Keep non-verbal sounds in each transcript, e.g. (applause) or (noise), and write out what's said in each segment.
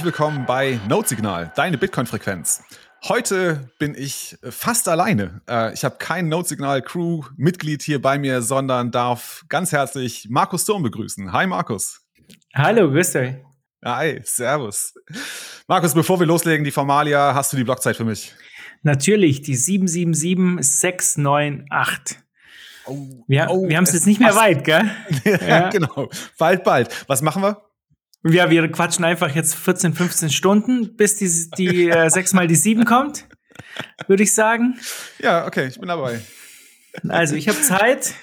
Herzlich willkommen bei Notesignal, deine Bitcoin-Frequenz. Heute bin ich fast alleine. Äh, ich habe kein Notesignal-Crew-Mitglied hier bei mir, sondern darf ganz herzlich Markus Thurm begrüßen. Hi Markus. Hallo, grüß dich. Hi, servus. Markus, bevor wir loslegen, die Formalia, hast du die Blockzeit für mich? Natürlich, die 777698. Oh, wir oh, wir haben es jetzt nicht mehr weit, gell? (laughs) ja, ja, genau. Bald, bald. Was machen wir? Ja, wir quatschen einfach jetzt 14, 15 Stunden, bis die, die äh, (laughs) 6 mal die 7 kommt, würde ich sagen. Ja, okay, ich bin dabei. Also, ich habe Zeit.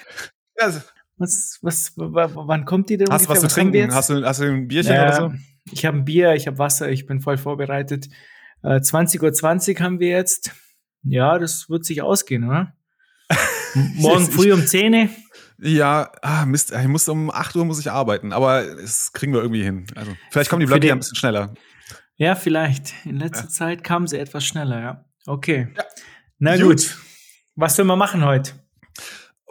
Also. Was, was, wann kommt die denn Hast du was zu trinken? Hast du, hast du ein Bierchen ja, oder so? Ich habe ein Bier, ich habe Wasser, ich bin voll vorbereitet. Äh, 20.20 Uhr haben wir jetzt. Ja, das wird sich ausgehen, oder? (laughs) Morgen früh um 10 Uhr. Ja, ah, Mist, ich muss um 8 Uhr muss ich arbeiten, aber das kriegen wir irgendwie hin. Also, vielleicht kommen die Blöcke ja ein bisschen schneller. Ja, vielleicht. In letzter ja. Zeit kamen sie etwas schneller, ja. Okay. Ja. Na gut. gut. Was sollen wir machen heute?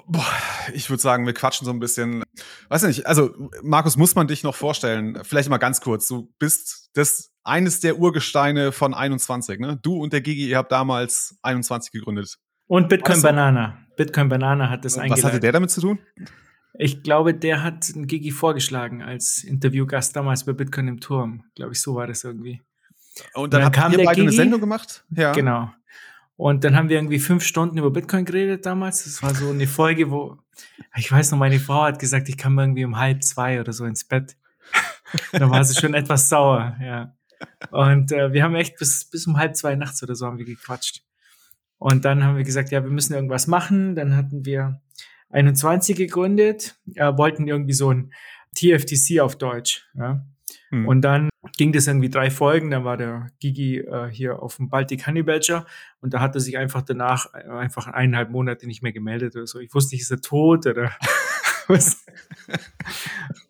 Boah, ich würde sagen, wir quatschen so ein bisschen. Weiß nicht, also Markus, muss man dich noch vorstellen? Vielleicht mal ganz kurz. Du bist das eines der Urgesteine von 21, ne? Du und der Gigi, ihr habt damals 21 gegründet. Und Bitcoin weißt du? Banana. Bitcoin Banana hat das eingeleitet. Was hatte der damit zu tun? Ich glaube, der hat einen Gigi vorgeschlagen als Interviewgast damals bei Bitcoin im Turm. Glaube ich, so war das irgendwie. Und dann, und dann kam ihr beide Gigi, eine Sendung gemacht? Ja. Genau. Und dann haben wir irgendwie fünf Stunden über Bitcoin geredet damals. Das war so eine Folge, wo, ich weiß noch, meine Frau hat gesagt, ich kam irgendwie um halb zwei oder so ins Bett. (laughs) da war sie schon etwas sauer, ja. Und äh, wir haben echt bis, bis um halb zwei nachts oder so haben wir gequatscht. Und dann haben wir gesagt, ja, wir müssen irgendwas machen. Dann hatten wir 21 gegründet, äh, wollten irgendwie so ein TFTC auf Deutsch. Ja. Hm. Und dann ging das irgendwie drei Folgen. Dann war der Gigi äh, hier auf dem Baltic Honey Badger und da hat er sich einfach danach äh, einfach eineinhalb Monate nicht mehr gemeldet oder so. Ich wusste nicht, ist er tot oder (laughs) was.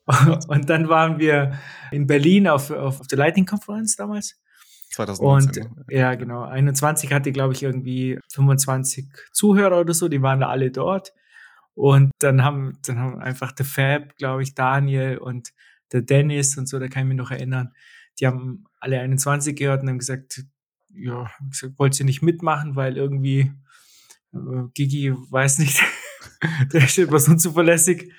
(laughs) und dann waren wir in Berlin auf, auf, auf der Lightning Conference damals. 2019. Und ja, genau. 21 hatte, glaube ich, irgendwie 25 Zuhörer oder so, die waren da alle dort. Und dann haben, dann haben einfach der Fab, glaube ich, Daniel und der Dennis und so, da kann ich mich noch erinnern, die haben alle 21 gehört und haben gesagt, ja, gesagt, wollt ihr nicht mitmachen, weil irgendwie äh, Gigi weiß nicht, (laughs) der ist etwas unzuverlässig.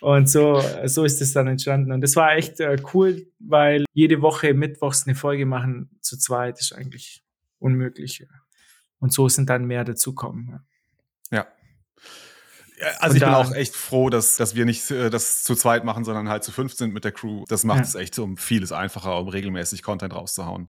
Und so, so ist es dann entstanden. Und das war echt äh, cool, weil jede Woche mittwochs eine Folge machen zu zweit ist eigentlich unmöglich. Und so sind dann mehr dazukommen. Ja. ja. Also Und ich bin auch echt froh, dass, dass wir nicht äh, das zu zweit machen, sondern halt zu fünf sind mit der Crew. Das macht ja. es echt um vieles einfacher, um regelmäßig Content rauszuhauen.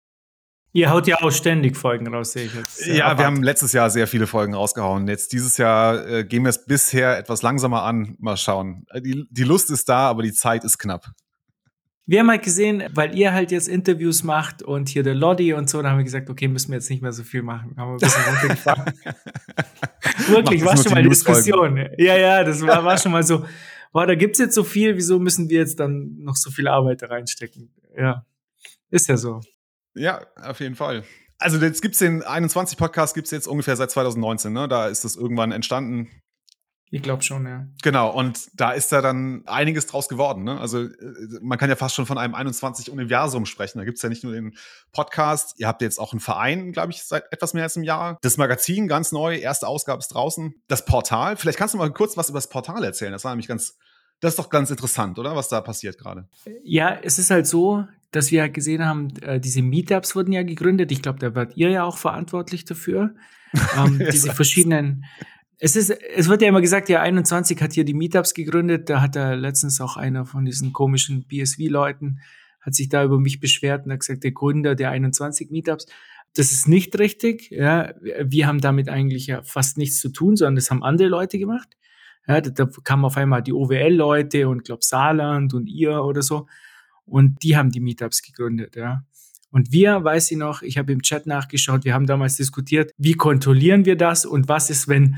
Ihr haut ja auch ständig Folgen raus, sehe ich jetzt. Ja, ja wir haben letztes Jahr sehr viele Folgen rausgehauen. Jetzt dieses Jahr äh, gehen wir es bisher etwas langsamer an. Mal schauen. Äh, die, die Lust ist da, aber die Zeit ist knapp. Wir haben halt gesehen, weil ihr halt jetzt Interviews macht und hier der Lodi und so, da haben wir gesagt, okay, müssen wir jetzt nicht mehr so viel machen. Haben wir ein bisschen runtergefahren. (laughs) Wirklich, war schon mal die Diskussion. Ja, ja, das war, war schon mal so, boah, da gibt's jetzt so viel, wieso müssen wir jetzt dann noch so viel Arbeit da reinstecken? Ja, ist ja so. Ja, auf jeden Fall. Also jetzt gibt's den 21 Podcast gibt's jetzt ungefähr seit 2019, ne? Da ist das irgendwann entstanden. Ich glaube schon, ja. Genau, und da ist da dann einiges draus geworden. Ne? Also äh, man kann ja fast schon von einem 21-Universum sprechen. Da gibt's ja nicht nur den Podcast, ihr habt jetzt auch einen Verein, glaube ich, seit etwas mehr als einem Jahr. Das Magazin ganz neu, erste Ausgabe ist draußen. Das Portal, vielleicht kannst du mal kurz was über das Portal erzählen. Das war nämlich ganz, das ist doch ganz interessant, oder? Was da passiert gerade. Ja, es ist halt so, dass wir gesehen haben, äh, diese Meetups wurden ja gegründet. Ich glaube, da wart ihr ja auch verantwortlich dafür. (laughs) ähm, diese verschiedenen. Es ist, es wird ja immer gesagt, ja, 21 hat hier die Meetups gegründet. Da hat er letztens auch einer von diesen komischen BSV-Leuten hat sich da über mich beschwert und hat gesagt, der Gründer der 21 Meetups. Das ist nicht richtig. Ja, wir haben damit eigentlich ja fast nichts zu tun, sondern das haben andere Leute gemacht. Ja, da, da kamen auf einmal die OWL-Leute und glaub Saarland und ihr oder so. Und die haben die Meetups gegründet, ja. Und wir, weiß ich noch, ich habe im Chat nachgeschaut, wir haben damals diskutiert, wie kontrollieren wir das und was ist, wenn,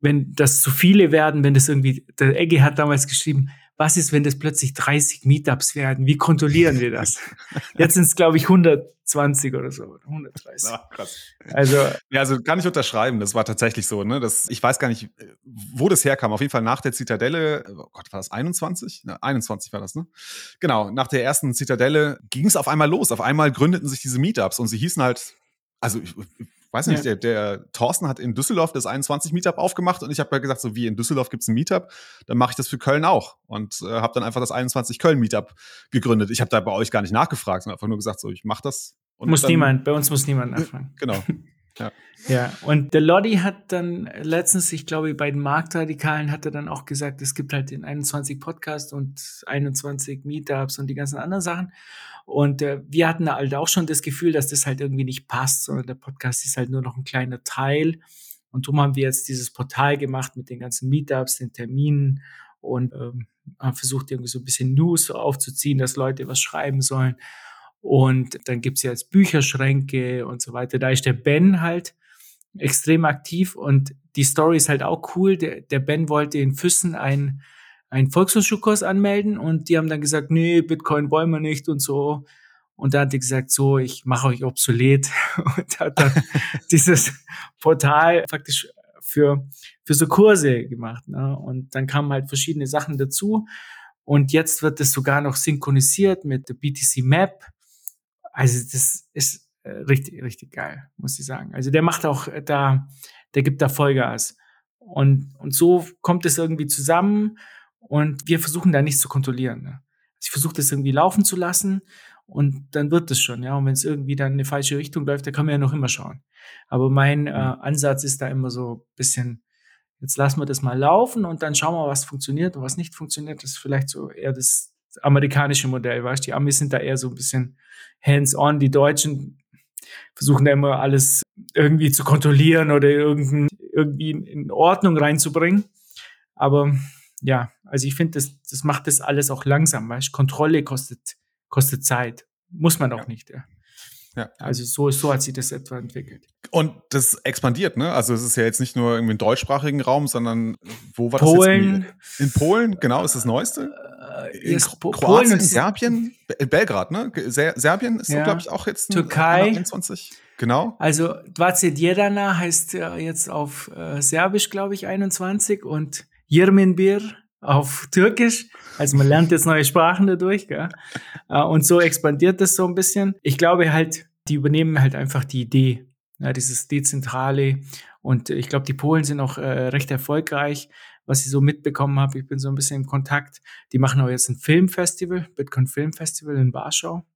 wenn das zu viele werden, wenn das irgendwie, der Egge hat damals geschrieben, was ist, wenn das plötzlich 30 Meetups werden? Wie kontrollieren wir das? Jetzt sind es, glaube ich, 120 oder so, 130. Ach, krass. Also, ja, also kann ich unterschreiben. Das war tatsächlich so. Ne? Das, ich weiß gar nicht, wo das herkam. Auf jeden Fall nach der Zitadelle, oh Gott, war das 21? Ja, 21 war das, ne? Genau, nach der ersten Zitadelle ging es auf einmal los. Auf einmal gründeten sich diese Meetups und sie hießen halt also ich weiß nicht, ja. der, der Thorsten hat in Düsseldorf das 21 Meetup aufgemacht und ich habe ja gesagt, so wie in Düsseldorf gibt es ein Meetup, dann mache ich das für Köln auch und äh, habe dann einfach das 21 Köln Meetup gegründet. Ich habe da bei euch gar nicht nachgefragt, sondern einfach nur gesagt, so ich mache das. muss niemand, bei uns muss niemand nachfragen. Genau. (laughs) Ja. ja, und der Lodi hat dann letztens, ich glaube, bei den Marktradikalen hat er dann auch gesagt, es gibt halt den 21 Podcast und 21 Meetups und die ganzen anderen Sachen. Und äh, wir hatten halt auch schon das Gefühl, dass das halt irgendwie nicht passt, sondern der Podcast ist halt nur noch ein kleiner Teil. Und darum haben wir jetzt dieses Portal gemacht mit den ganzen Meetups, den Terminen und ähm, haben versucht, irgendwie so ein bisschen News aufzuziehen, dass Leute was schreiben sollen. Und dann gibt's ja jetzt Bücherschränke und so weiter. Da ist der Ben halt extrem aktiv und die Story ist halt auch cool. Der, der Ben wollte in Füssen ein einen Volkshochschulkurs anmelden und die haben dann gesagt, nee, Bitcoin wollen wir nicht und so. Und da hat die gesagt, so, ich mache euch obsolet (laughs) und hat dann (laughs) dieses Portal praktisch für, für so Kurse gemacht. Ne? Und dann kamen halt verschiedene Sachen dazu. Und jetzt wird es sogar noch synchronisiert mit der BTC Map. Also das ist äh, richtig, richtig geil, muss ich sagen. Also der macht auch da, der gibt da Vollgas. Und, und so kommt es irgendwie zusammen. Und wir versuchen da nichts zu kontrollieren. Ne? Also ich versuche das irgendwie laufen zu lassen und dann wird es schon, ja. Und wenn es irgendwie dann in eine falsche Richtung läuft, dann kann man ja noch immer schauen. Aber mein äh, mhm. Ansatz ist da immer so ein bisschen, jetzt lassen wir das mal laufen und dann schauen wir, was funktioniert und was nicht funktioniert. Das ist vielleicht so eher das amerikanische Modell, weißt du? Die Amis sind da eher so ein bisschen hands-on. Die Deutschen versuchen da immer alles irgendwie zu kontrollieren oder irgendwie in Ordnung reinzubringen. Aber ja, also ich finde, das, das macht das alles auch langsam, weil Kontrolle kostet, kostet Zeit. Muss man auch ja. nicht, ja. Ja. Also so, so hat sich das etwa entwickelt. Und das expandiert, ne? Also es ist ja jetzt nicht nur irgendwie im deutschsprachigen Raum, sondern wo war Polen. das jetzt? In Polen, genau, ist das Neueste. Äh, in Kroatien, Polen und Serbien, Belgrad, ne? Serbien ist, ja. glaube ich, auch jetzt Türkei. 21. Genau. Also Dvace Djedana heißt ja jetzt auf äh, Serbisch, glaube ich, 21 und Yirminbir auf Türkisch. Also man lernt jetzt neue Sprachen dadurch. Gell? Äh, und so expandiert das so ein bisschen. Ich glaube halt, die übernehmen halt einfach die Idee, ja, dieses Dezentrale. Und ich glaube, die Polen sind auch äh, recht erfolgreich, was ich so mitbekommen habe. Ich bin so ein bisschen im Kontakt. Die machen auch jetzt ein Filmfestival, Bitcoin Filmfestival in Warschau.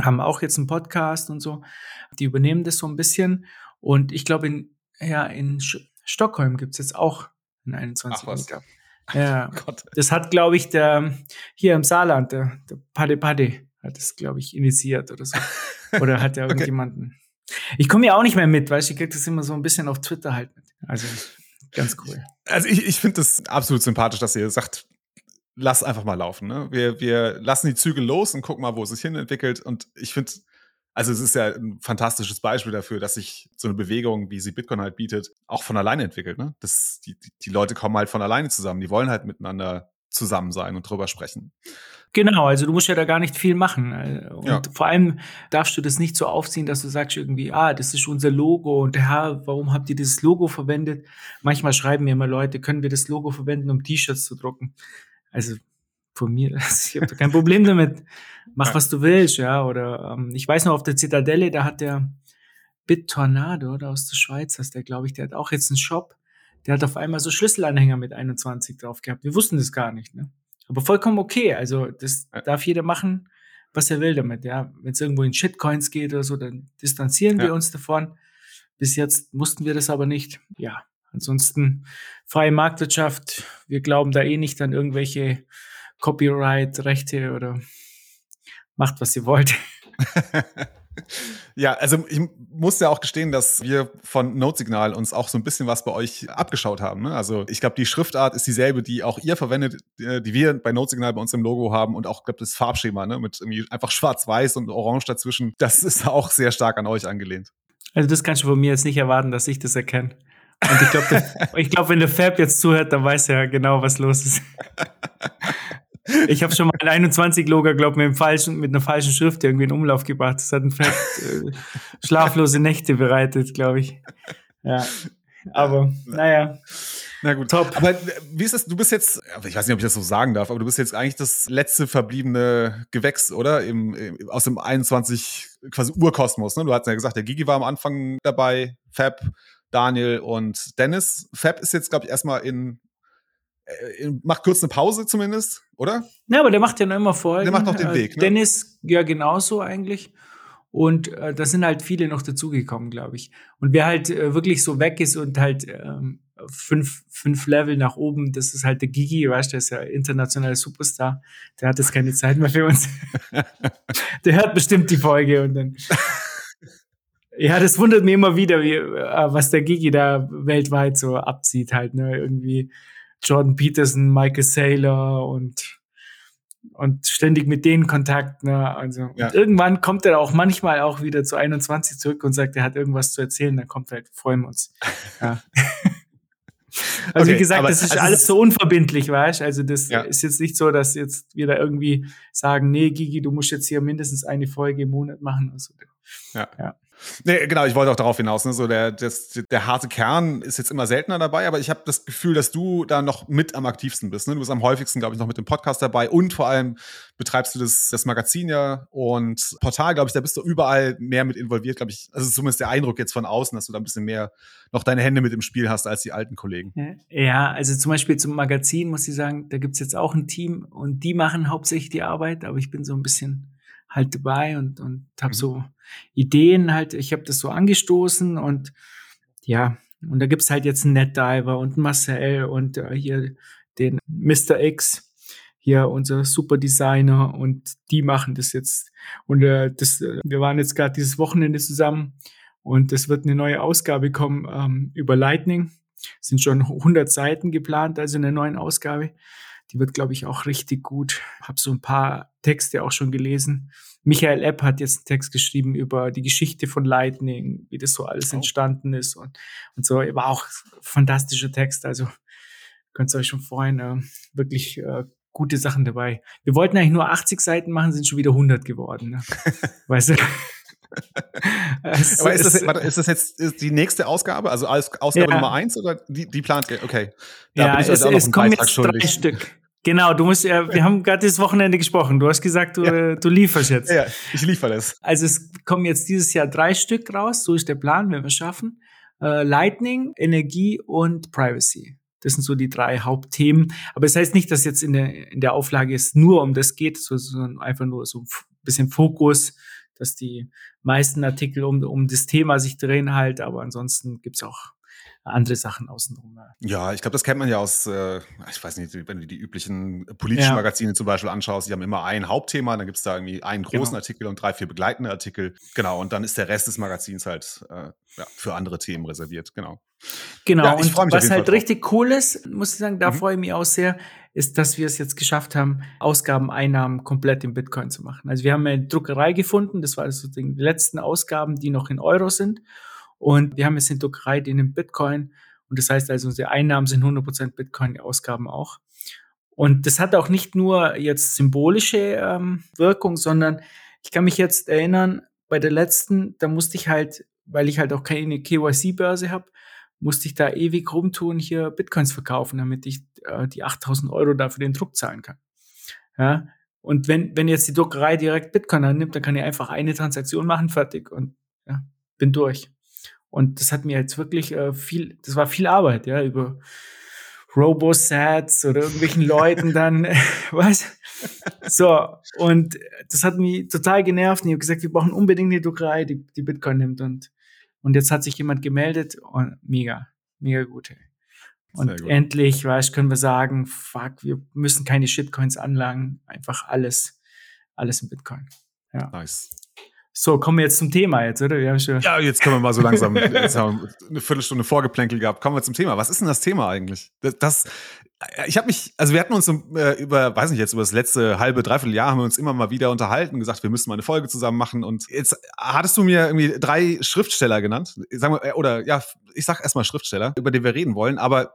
Haben auch jetzt einen Podcast und so. Die übernehmen das so ein bisschen. Und ich glaube, in, ja, in Stockholm gibt's jetzt auch ein 21 Meter. Ja, (laughs) oh das hat, glaube ich, der hier im Saarland, der, der Pade Pade, hat das, glaube ich, initiiert oder so. Oder hat (laughs) er irgendjemanden. Okay. Ich komme ja auch nicht mehr mit, weißt du, ich kriege das immer so ein bisschen auf Twitter halt mit. Also ganz cool. Also ich, ich finde das absolut sympathisch, dass ihr sagt, lass einfach mal laufen. Ne? Wir, wir lassen die Züge los und gucken mal, wo es sich hin entwickelt. Und ich finde, also es ist ja ein fantastisches Beispiel dafür, dass sich so eine Bewegung, wie sie Bitcoin halt bietet, auch von alleine entwickelt. Ne? Das, die, die Leute kommen halt von alleine zusammen. Die wollen halt miteinander zusammen sein und drüber sprechen. Genau, also du musst ja da gar nicht viel machen. Und ja. vor allem darfst du das nicht so aufziehen, dass du sagst irgendwie, ah, das ist unser Logo und Herr, warum habt ihr dieses Logo verwendet? Manchmal schreiben mir immer Leute, können wir das Logo verwenden, um T-Shirts zu drucken? Also von mir, (laughs) ich habe kein Problem damit. Mach, was du willst, ja. Oder ähm, ich weiß noch, auf der Zitadelle, da hat der BitTornado oder aus der Schweiz, das der, glaube ich, der hat auch jetzt einen Shop. Der hat auf einmal so Schlüsselanhänger mit 21 drauf gehabt. Wir wussten das gar nicht, ne? Aber vollkommen okay. Also das ja. darf jeder machen, was er will damit. Ja, wenn es irgendwo in Shitcoins geht oder so, dann distanzieren ja. wir uns davon. Bis jetzt mussten wir das aber nicht. Ja, ansonsten freie Marktwirtschaft. Wir glauben da eh nicht an irgendwelche Copyright-Rechte oder macht, was ihr wollt. (laughs) (laughs) ja, also ich muss ja auch gestehen, dass wir von Notesignal uns auch so ein bisschen was bei euch abgeschaut haben. Ne? Also ich glaube, die Schriftart ist dieselbe, die auch ihr verwendet, äh, die wir bei Notesignal bei uns im Logo haben und auch glaube das Farbschema ne? mit irgendwie einfach schwarz-weiß und orange dazwischen. Das ist auch sehr stark an euch angelehnt. Also das kannst du von mir jetzt nicht erwarten, dass ich das erkenne. Und ich glaube, (laughs) ich glaub, wenn der Fab jetzt zuhört, dann weiß er genau, was los ist. (laughs) ich habe schon mal ein 21-Logger, glaube ich, mit, falschen, mit einer falschen Schrift irgendwie in Umlauf gebracht. Das hat ein Fett, äh, schlaflose Nächte bereitet, glaube ich. Ja. Aber naja. Na gut. Top. Aber äh, wie ist das? Du bist jetzt, ich weiß nicht, ob ich das so sagen darf, aber du bist jetzt eigentlich das letzte verbliebene Gewächs, oder? Im, im aus dem 21 quasi Urkosmos. Ne? Du hast ja gesagt, der Gigi war am Anfang dabei, Fab, Daniel und Dennis. Fab ist jetzt, glaube ich, erstmal in macht kurz eine Pause zumindest, oder? Ja, aber der macht ja noch immer Folgen. Der macht noch den äh, Weg. Ne? Dennis ja genauso eigentlich. Und äh, da sind halt viele noch dazugekommen, glaube ich. Und wer halt äh, wirklich so weg ist und halt ähm, fünf, fünf Level nach oben, das ist halt der Gigi, weißt du, der ist ja internationaler Superstar. Der hat jetzt keine Zeit mehr für uns. (laughs) der hört bestimmt die Folge und dann. (laughs) Ja, das wundert mich immer wieder, wie, äh, was der Gigi da weltweit so abzieht, halt, ne? Irgendwie Jordan Peterson, Michael Saylor und und ständig mit denen Kontakt. Ne? Also ja. irgendwann kommt er auch manchmal auch wieder zu 21 zurück und sagt, er hat irgendwas zu erzählen. Dann kommt er halt, freuen wir uns. (laughs) Ja. also okay, wie gesagt, das ist also alles so unverbindlich, weißt Also das ja. ist jetzt nicht so, dass jetzt wir da irgendwie sagen, nee, Gigi, du musst jetzt hier mindestens eine Folge im Monat machen. Also, ja. Nee, genau, ich wollte auch darauf hinaus. Ne? So der, das, der harte Kern ist jetzt immer seltener dabei, aber ich habe das Gefühl, dass du da noch mit am aktivsten bist. Ne? Du bist am häufigsten, glaube ich, noch mit dem Podcast dabei und vor allem betreibst du das, das Magazin ja und Portal, glaube ich, da bist du überall mehr mit involviert, glaube ich. Also zumindest der Eindruck jetzt von außen, dass du da ein bisschen mehr noch deine Hände mit im Spiel hast als die alten Kollegen. Ja, also zum Beispiel zum Magazin muss ich sagen, da gibt's jetzt auch ein Team und die machen hauptsächlich die Arbeit, aber ich bin so ein bisschen halt dabei und, und habe mhm. so Ideen halt, ich habe das so angestoßen und ja, und da gibt's halt jetzt einen NetDiver und Marcel und äh, hier den Mr. X, hier unser Super Designer und die machen das jetzt. Und äh, das, äh, wir waren jetzt gerade dieses Wochenende zusammen und es wird eine neue Ausgabe kommen ähm, über Lightning. Es sind schon 100 Seiten geplant, also eine neue Ausgabe. Die wird, glaube ich, auch richtig gut. Habe so ein paar Texte auch schon gelesen. Michael Epp hat jetzt einen Text geschrieben über die Geschichte von Lightning, wie das so alles oh. entstanden ist und, und so. War auch fantastischer Text. Also könnt ihr euch schon freuen. Äh, wirklich äh, gute Sachen dabei. Wir wollten eigentlich nur 80 Seiten machen, sind schon wieder 100 geworden. Ne? (laughs) weißt du? Aber ist das, warte, ist das jetzt ist die nächste Ausgabe, also Ausgabe ja. Nummer eins oder die, die plant? Okay. Da ja, es, es kommen jetzt schuldig. drei Stück. Genau, du musst ja, wir haben gerade das Wochenende gesprochen. Du hast gesagt, du, ja. du lieferst jetzt. Ja, ich liefere das. Also es kommen jetzt dieses Jahr drei Stück raus, so ist der Plan, wenn wir es schaffen. Äh, Lightning, Energie und Privacy. Das sind so die drei Hauptthemen. Aber es das heißt nicht, dass jetzt in der, in der Auflage es nur um das geht, sondern einfach nur so ein bisschen Fokus, dass die meisten Artikel um, um das Thema sich drehen halt. Aber ansonsten gibt's auch andere Sachen außenrum. Ja, ich glaube, das kennt man ja aus, äh, ich weiß nicht, wenn du die üblichen politischen ja. Magazine zum Beispiel anschaust, die haben immer ein Hauptthema, dann gibt es da irgendwie einen großen genau. Artikel und drei, vier begleitende Artikel. Genau, und dann ist der Rest des Magazins halt äh, ja, für andere Themen reserviert, genau. Genau, ja, und was halt richtig cool ist, muss ich sagen, da mhm. freue ich mich auch sehr, ist, dass wir es jetzt geschafft haben, Ausgabeneinnahmen komplett in Bitcoin zu machen. Also wir haben eine Druckerei gefunden, das war also die letzten Ausgaben, die noch in Euro sind. Und wir haben jetzt eine Druckerei, die nimmt Bitcoin. Und das heißt also, unsere Einnahmen sind 100% Bitcoin, die Ausgaben auch. Und das hat auch nicht nur jetzt symbolische ähm, Wirkung, sondern ich kann mich jetzt erinnern, bei der letzten, da musste ich halt, weil ich halt auch keine KYC-Börse habe, musste ich da ewig rumtun, hier Bitcoins verkaufen, damit ich äh, die 8000 Euro dafür den Druck zahlen kann. Ja, und wenn, wenn jetzt die Druckerei direkt Bitcoin annimmt, dann kann ich einfach eine Transaktion machen, fertig und ja, bin durch. Und das hat mir jetzt wirklich äh, viel, das war viel Arbeit, ja, über Robosats oder irgendwelchen (laughs) Leuten dann, (laughs) was? So, und das hat mich total genervt. Und ich habe gesagt, wir brauchen unbedingt eine Druckerei, die, die Bitcoin nimmt. Und, und jetzt hat sich jemand gemeldet und mega, mega gut. Und gut. endlich, weißt, können wir sagen, fuck, wir müssen keine Shitcoins anlagen, einfach alles, alles in Bitcoin. Ja. Nice. So, kommen wir jetzt zum Thema jetzt, oder? Ja, jetzt können wir mal so langsam, jetzt haben wir eine Viertelstunde Vorgeplänkel gehabt. Kommen wir zum Thema. Was ist denn das Thema eigentlich? Das, das ich habe mich, also wir hatten uns äh, über, weiß nicht jetzt, über das letzte halbe, dreiviertel Jahr haben wir uns immer mal wieder unterhalten, gesagt, wir müssen mal eine Folge zusammen machen. Und jetzt hattest du mir irgendwie drei Schriftsteller genannt, sagen wir, äh, oder ja, ich sag erstmal Schriftsteller, über die wir reden wollen. Aber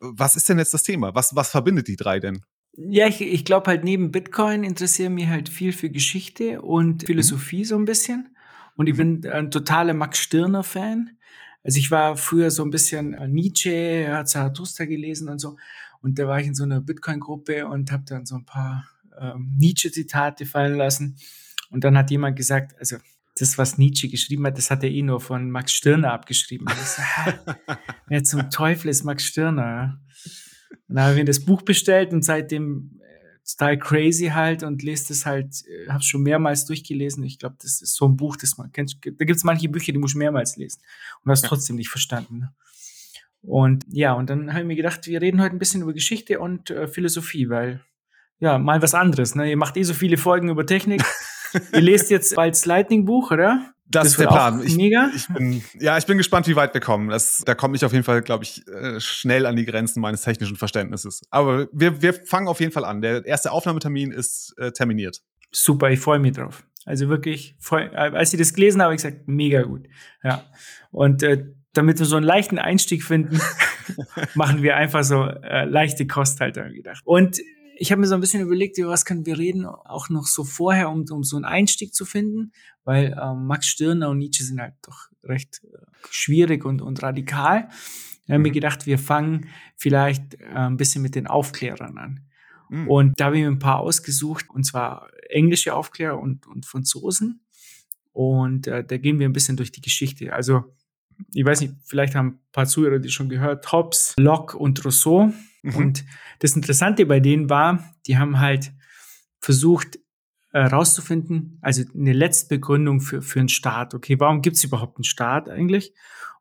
was ist denn jetzt das Thema? Was, was verbindet die drei denn? Ja, ich, ich glaube halt neben Bitcoin interessiere mich halt viel für Geschichte und Philosophie mhm. so ein bisschen. Und ich mhm. bin ein totaler Max Stirner-Fan. Also ich war früher so ein bisschen Nietzsche, hat Zarathustra gelesen und so. Und da war ich in so einer Bitcoin-Gruppe und habe dann so ein paar ähm, Nietzsche-Zitate fallen lassen. Und dann hat jemand gesagt, also das, was Nietzsche geschrieben hat, das hat er eh nur von Max Stirner abgeschrieben. So, (laughs) wer zum Teufel ist Max Stirner? Und dann habe ich mir das Buch bestellt und seitdem äh, total crazy halt und lese das halt, äh, habe schon mehrmals durchgelesen. Ich glaube, das ist so ein Buch, das man kennt. Da gibt es manche Bücher, die muss ich mehrmals lesen und hast ja. trotzdem nicht verstanden. Ne? Und ja, und dann habe ich mir gedacht, wir reden heute ein bisschen über Geschichte und äh, Philosophie, weil ja, mal was anderes. Ne? Ihr macht eh so viele Folgen über Technik. (laughs) Ihr lest jetzt bald das Lightning-Buch, oder? Das, das ist der Plan. Ich, mega. Ich bin, ja, ich bin gespannt, wie weit wir kommen. Das, da komme ich auf jeden Fall, glaube ich, äh, schnell an die Grenzen meines technischen Verständnisses. Aber wir, wir fangen auf jeden Fall an. Der erste Aufnahmetermin ist äh, terminiert. Super, ich freue mich drauf. Also wirklich, freu, äh, als ich das gelesen habe, habe ich gesagt, mega gut. Ja. Und äh, damit wir so einen leichten Einstieg finden, (laughs) machen wir einfach so äh, leichte Kost halt gedacht. Und ich habe mir so ein bisschen überlegt, über was können wir reden, auch noch so vorher, um, um so einen Einstieg zu finden, weil ähm, Max Stirner und Nietzsche sind halt doch recht äh, schwierig und, und radikal. Da haben wir mhm. gedacht, wir fangen vielleicht äh, ein bisschen mit den Aufklärern an. Mhm. Und da habe ich mir ein paar ausgesucht, und zwar englische Aufklärer und, und Franzosen. Und äh, da gehen wir ein bisschen durch die Geschichte. Also, ich weiß nicht, vielleicht haben ein paar Zuhörer die schon gehört, Hobbes, Locke und Rousseau Mhm. Und das Interessante bei denen war, die haben halt versucht herauszufinden, äh, also eine letzte Begründung für, für einen Staat. Okay, warum gibt es überhaupt einen Staat eigentlich?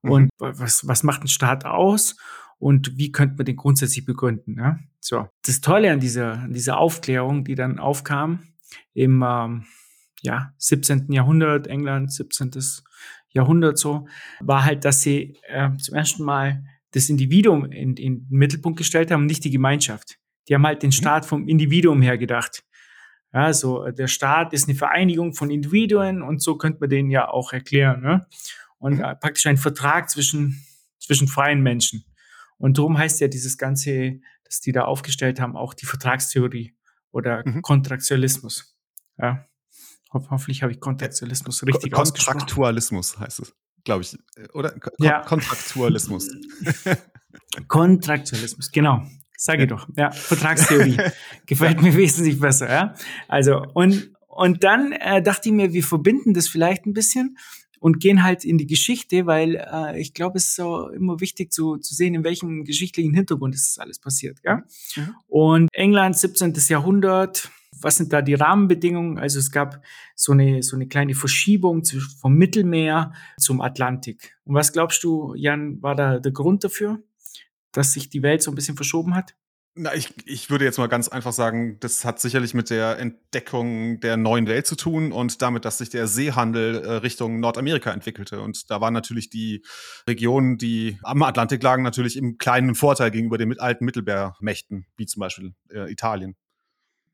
Mhm. Und was, was macht ein Staat aus? Und wie könnte man den grundsätzlich begründen? Ja? So. Das Tolle an dieser, an dieser Aufklärung, die dann aufkam im ähm, ja, 17. Jahrhundert, England, 17. Jahrhundert so, war halt, dass sie äh, zum ersten Mal das Individuum in, in den Mittelpunkt gestellt haben, nicht die Gemeinschaft. Die haben halt den mhm. Staat vom Individuum her gedacht. Ja, so äh, der Staat ist eine Vereinigung von Individuen und so könnte man den ja auch erklären. Ne? Und mhm. äh, praktisch ein Vertrag zwischen, zwischen freien Menschen. Und darum heißt ja dieses Ganze, das die da aufgestellt haben, auch die Vertragstheorie oder mhm. Kontraktualismus. Ja. Ho hoffentlich habe ich Kontraktualismus richtig Ko Kontraktualismus heißt es glaube ich, äh, oder? Ko ja. Kontraktualismus. (laughs) Kontraktualismus, genau. Sage ich doch. Ja, Vertragstheorie. (laughs) Gefällt mir wesentlich besser, ja. Also, und, und dann äh, dachte ich mir, wir verbinden das vielleicht ein bisschen und gehen halt in die Geschichte, weil äh, ich glaube, es ist so immer wichtig zu, zu sehen, in welchem geschichtlichen Hintergrund ist das alles passiert. Ja? Mhm. Und England, 17. Jahrhundert, was sind da die Rahmenbedingungen? Also es gab so eine, so eine kleine Verschiebung vom Mittelmeer zum Atlantik. Und was glaubst du, Jan, war da der Grund dafür, dass sich die Welt so ein bisschen verschoben hat? Na, ich, ich würde jetzt mal ganz einfach sagen, das hat sicherlich mit der Entdeckung der neuen Welt zu tun und damit, dass sich der Seehandel äh, Richtung Nordamerika entwickelte. Und da waren natürlich die Regionen, die am Atlantik lagen, natürlich im kleinen Vorteil gegenüber den alten Mittelmeermächten, wie zum Beispiel äh, Italien.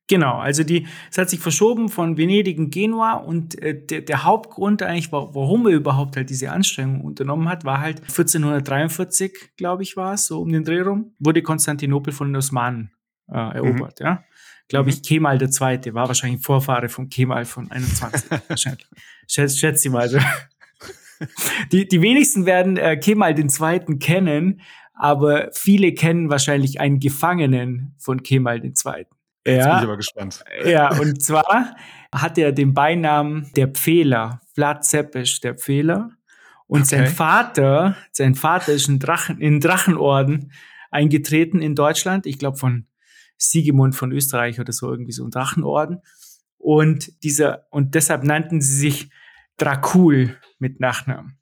Genau, also die, es hat sich verschoben von Venedig in Genua und äh, der, der Hauptgrund eigentlich, warum er überhaupt halt diese Anstrengung unternommen hat, war halt 1443, glaube ich, war es, so um den Dreh rum, wurde Konstantinopel von den Osmanen äh, erobert, mhm. ja. Glaube ich, mhm. Kemal der Zweite war wahrscheinlich Vorfahre von Kemal von 21, (laughs) wahrscheinlich. Schätze schätz ich mal. Also. Die, die wenigsten werden äh, Kemal den Zweiten kennen, aber viele kennen wahrscheinlich einen Gefangenen von Kemal den Zweiten. Jetzt ja, bin ich aber gespannt. Ja, und zwar hat er den Beinamen der Pfähler, Vlad Zepes, der Pfähler. Und okay. sein Vater, sein Vater ist in, Drachen, in Drachenorden eingetreten in Deutschland. Ich glaube von Siegemund von Österreich oder so, irgendwie so ein Drachenorden. Und dieser, und deshalb nannten sie sich Dracul mit Nachnamen.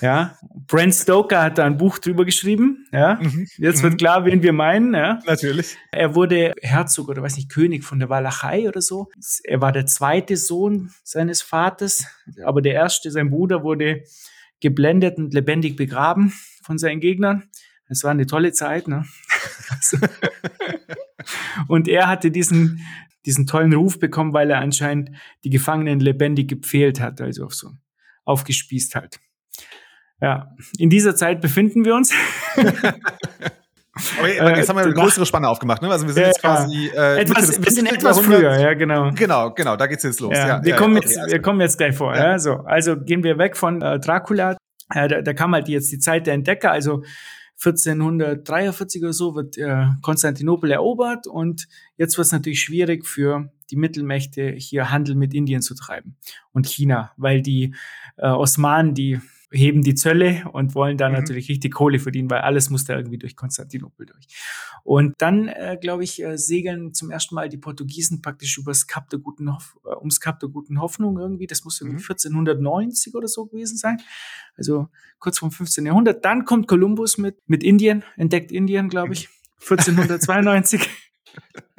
Ja, Brent Stoker hat da ein Buch drüber geschrieben. Ja, mhm. jetzt wird mhm. klar, wen wir meinen. Ja, natürlich. Er wurde Herzog oder weiß nicht König von der Walachei oder so. Er war der zweite Sohn seines Vaters, aber der erste, sein Bruder, wurde geblendet und lebendig begraben von seinen Gegnern. Es war eine tolle Zeit, ne? (laughs) und er hatte diesen diesen tollen Ruf bekommen, weil er anscheinend die Gefangenen lebendig gepfählt hat, also auf so aufgespießt hat. Ja, in dieser Zeit befinden wir uns. (laughs) (laughs) Aber jetzt haben wir eine größere Spanne aufgemacht, ne? Also wir sind ja, jetzt quasi äh, etwas, wir sind etwas früher, ja, genau. Genau, genau, da geht's jetzt los. Ja, ja wir, kommen okay, jetzt, also. wir kommen jetzt gleich vor. Ja. So, also gehen wir weg von äh, Dracula. Äh, da, da kam halt jetzt die Zeit der Entdecker, also 1443 oder so wird äh, Konstantinopel erobert und jetzt wird es natürlich schwierig für die Mittelmächte hier Handel mit Indien zu treiben und China, weil die äh, Osmanen, die heben die Zölle und wollen da mhm. natürlich richtig Kohle verdienen, weil alles muss da irgendwie durch Konstantinopel durch. Und dann, äh, glaube ich, äh, segeln zum ersten Mal die Portugiesen praktisch übers Kap der guten Hoff äh, ums Kap der guten Hoffnung irgendwie. Das muss irgendwie mhm. 1490 oder so gewesen sein. Also kurz vom 15. Jahrhundert. Dann kommt Kolumbus mit, mit Indien, entdeckt Indien, glaube ich, 1492. (laughs)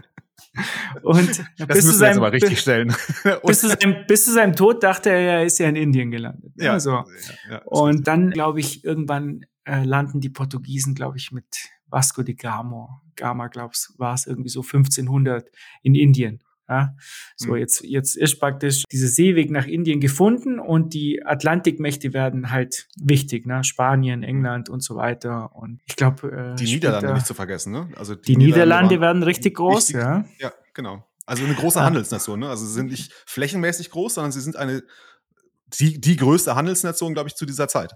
Und das bis müssen wir jetzt aber richtig stellen. (laughs) bis, zu seinem, bis zu seinem Tod dachte er, er ist ja in Indien gelandet. Ja, also. Ja, ja, und dann, glaube ich, irgendwann äh, landen die Portugiesen, glaube ich, mit Vasco de Gama, Gama, glaubst war es irgendwie so 1500 in Indien. Ja, so, mhm. jetzt, jetzt ist praktisch dieser Seeweg nach Indien gefunden und die Atlantikmächte werden halt wichtig, ne? Spanien, England und so weiter. Und ich glaube. Äh, die Niederlande nicht zu vergessen, ne? Also die, die Niederlande, Niederlande werden richtig groß, richtig, ja. Ja, genau. Also eine große Handelsnation, ne? Also sie sind nicht flächenmäßig groß, sondern sie sind eine die, die größte Handelsnation, glaube ich, zu dieser Zeit.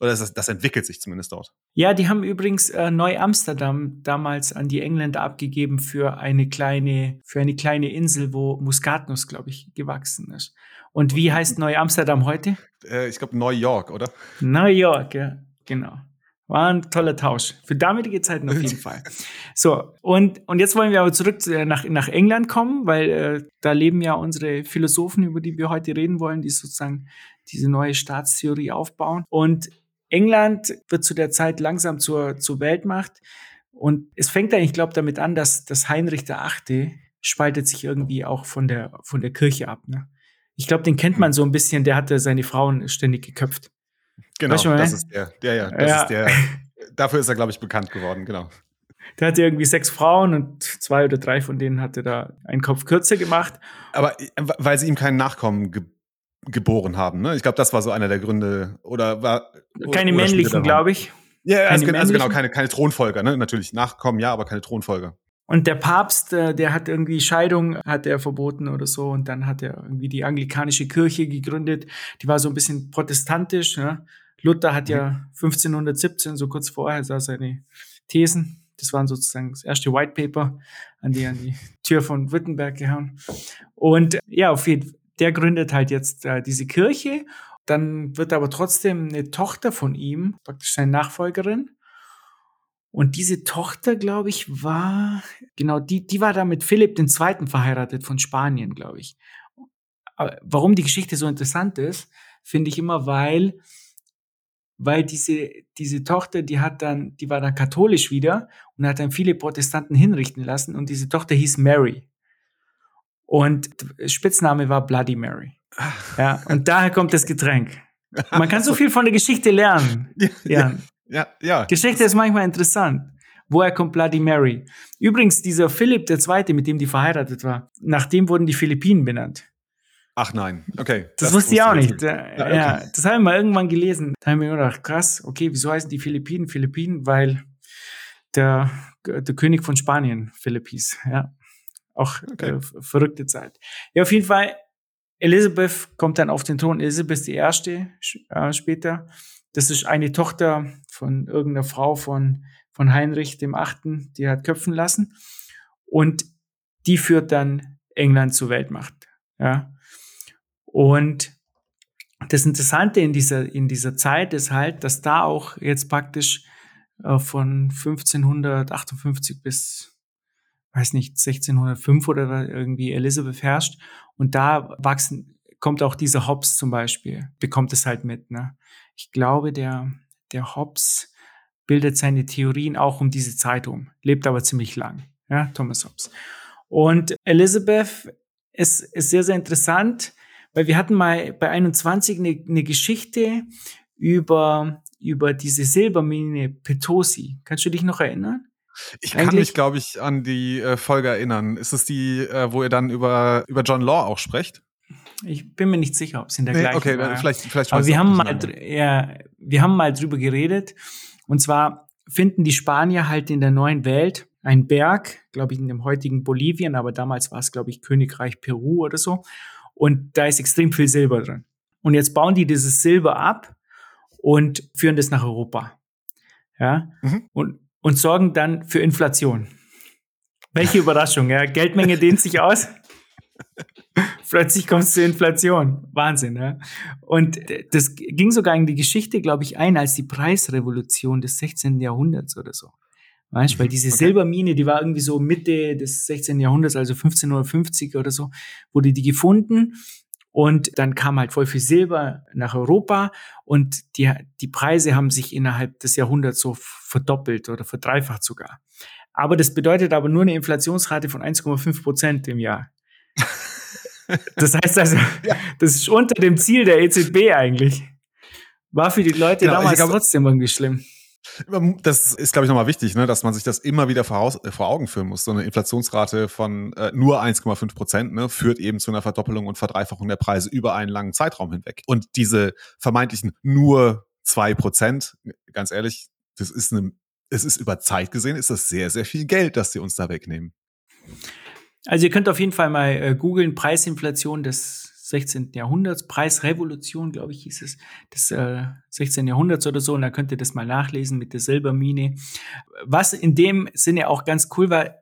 Oder das, das entwickelt sich zumindest dort. Ja, die haben übrigens äh, Neu-Amsterdam damals an die Engländer abgegeben für eine kleine, für eine kleine Insel, wo Muskatnuss, glaube ich, gewachsen ist. Und wie heißt Neu-Amsterdam heute? Äh, ich glaube New York, oder? New York, ja, genau. War ein toller Tausch. Für damalige Zeiten auf jeden Fall. (laughs) So, und, und jetzt wollen wir aber zurück äh, nach, nach England kommen, weil äh, da leben ja unsere Philosophen, über die wir heute reden wollen, die sozusagen diese neue Staatstheorie aufbauen. Und England wird zu der Zeit langsam zur, zur Weltmacht. Und es fängt eigentlich, ich glaube, damit an, dass, dass Heinrich der Achte spaltet sich irgendwie auch von der, von der Kirche ab. Ne? Ich glaube, den kennt man so ein bisschen, der hatte seine Frauen ständig geköpft. Genau, weißt du, das ist der. Ja, ja, das ja. ist der. (laughs) Dafür ist er, glaube ich, bekannt geworden, genau. Der hatte irgendwie sechs Frauen und zwei oder drei von denen hatte da einen Kopf kürzer gemacht. Aber äh, weil sie ihm keinen Nachkommen ge geboren haben, ne? Ich glaube, das war so einer der Gründe. Oder war. Keine oder männlichen, glaube ich. Ja, keine also, also genau, keine, keine Thronfolger, ne? Natürlich Nachkommen, ja, aber keine Thronfolger. Und der Papst, äh, der hat irgendwie Scheidung, hat er verboten oder so. Und dann hat er irgendwie die anglikanische Kirche gegründet. Die war so ein bisschen protestantisch. Ne? Luther hat ja 1517, mhm. so kurz vorher, sah seine Thesen. Das waren sozusagen das erste White Paper, an die an die Tür von Wittenberg gehauen. Und ja, auf jeden Fall, der gründet halt jetzt äh, diese Kirche. Dann wird aber trotzdem eine Tochter von ihm, praktisch seine Nachfolgerin. Und diese Tochter, glaube ich, war, genau, die, die war da mit Philipp II. verheiratet von Spanien, glaube ich. Aber warum die Geschichte so interessant ist, finde ich immer, weil weil diese, diese Tochter, die hat dann, die war dann katholisch wieder und hat dann viele Protestanten hinrichten lassen und diese Tochter hieß Mary. Und Spitzname war Bloody Mary. Ja, und daher kommt das Getränk. Man kann so viel von der Geschichte lernen. (laughs) Ja, ja, ja. Geschichte ist manchmal interessant. Woher kommt Bloody Mary? Übrigens, dieser Philipp II., mit dem die verheiratet war, nach dem wurden die Philippinen benannt. Ach nein, okay. Das, das wusste ich auch nicht. Ja, okay. ja, das habe ich mal irgendwann gelesen. Da habe ich mir gedacht, krass, okay, wieso heißen die Philippinen Philippinen? Weil der, der König von Spanien Philipp hieß. Ja, auch okay. äh, verrückte Zeit. Ja, auf jeden Fall, Elisabeth kommt dann auf den Thron. Elisabeth die Erste äh, später. Das ist eine Tochter von irgendeiner Frau von, von Heinrich dem Achten, die hat köpfen lassen. Und die führt dann England zur Weltmacht. Ja. Und das Interessante in dieser, in dieser Zeit ist halt, dass da auch jetzt praktisch äh, von 1558 bis, weiß nicht, 1605 oder irgendwie Elizabeth herrscht. Und da wachsen, kommt auch dieser Hobbes zum Beispiel, bekommt es halt mit. Ne? Ich glaube, der, der Hobbes bildet seine Theorien auch um diese Zeit um, lebt aber ziemlich lang, ja, Thomas Hobbes. Und Elizabeth ist, ist sehr, sehr interessant, weil wir hatten mal bei 21 eine, eine Geschichte über, über diese Silbermine Petosi. Kannst du dich noch erinnern? Ich Eigentlich? kann mich, glaube ich, an die äh, Folge erinnern. Ist es die, äh, wo ihr dann über, über John Law auch sprecht? Ich bin mir nicht sicher, ob es in der nee, gleichen okay, war. Okay, vielleicht, vielleicht Aber wir haben, mal, ja, wir haben mal drüber geredet. Und zwar finden die Spanier halt in der neuen Welt einen Berg, glaube ich, in dem heutigen Bolivien, aber damals war es, glaube ich, Königreich Peru oder so. Und da ist extrem viel Silber drin. Und jetzt bauen die dieses Silber ab und führen das nach Europa. Ja, mhm. und, und sorgen dann für Inflation. Welche Überraschung, ja. Geldmenge dehnt sich aus. Plötzlich kommt es zur Inflation. Wahnsinn, ja. Und das ging sogar in die Geschichte, glaube ich, ein als die Preisrevolution des 16. Jahrhunderts oder so. Weißt, weil diese okay. Silbermine, die war irgendwie so Mitte des 16. Jahrhunderts, also 1550 oder so, wurde die gefunden. Und dann kam halt voll viel Silber nach Europa und die, die Preise haben sich innerhalb des Jahrhunderts so verdoppelt oder verdreifacht sogar. Aber das bedeutet aber nur eine Inflationsrate von 1,5 Prozent im Jahr. (laughs) Das heißt also, ja. das ist unter dem Ziel der EZB eigentlich. War für die Leute genau, damals glaube, trotzdem irgendwie schlimm. Das ist, glaube ich, nochmal wichtig, ne, dass man sich das immer wieder voraus, äh, vor Augen führen muss. So eine Inflationsrate von äh, nur 1,5 Prozent ne, führt eben zu einer Verdoppelung und Verdreifachung der Preise über einen langen Zeitraum hinweg. Und diese vermeintlichen nur zwei Prozent, ganz ehrlich, das ist eine, es ist über Zeit gesehen, ist das sehr, sehr viel Geld, das sie uns da wegnehmen. Also ihr könnt auf jeden Fall mal äh, googeln Preisinflation des 16. Jahrhunderts, Preisrevolution, glaube ich, hieß es, des äh, 16. Jahrhunderts oder so. Und da könnt ihr das mal nachlesen mit der Silbermine. Was in dem Sinne auch ganz cool war,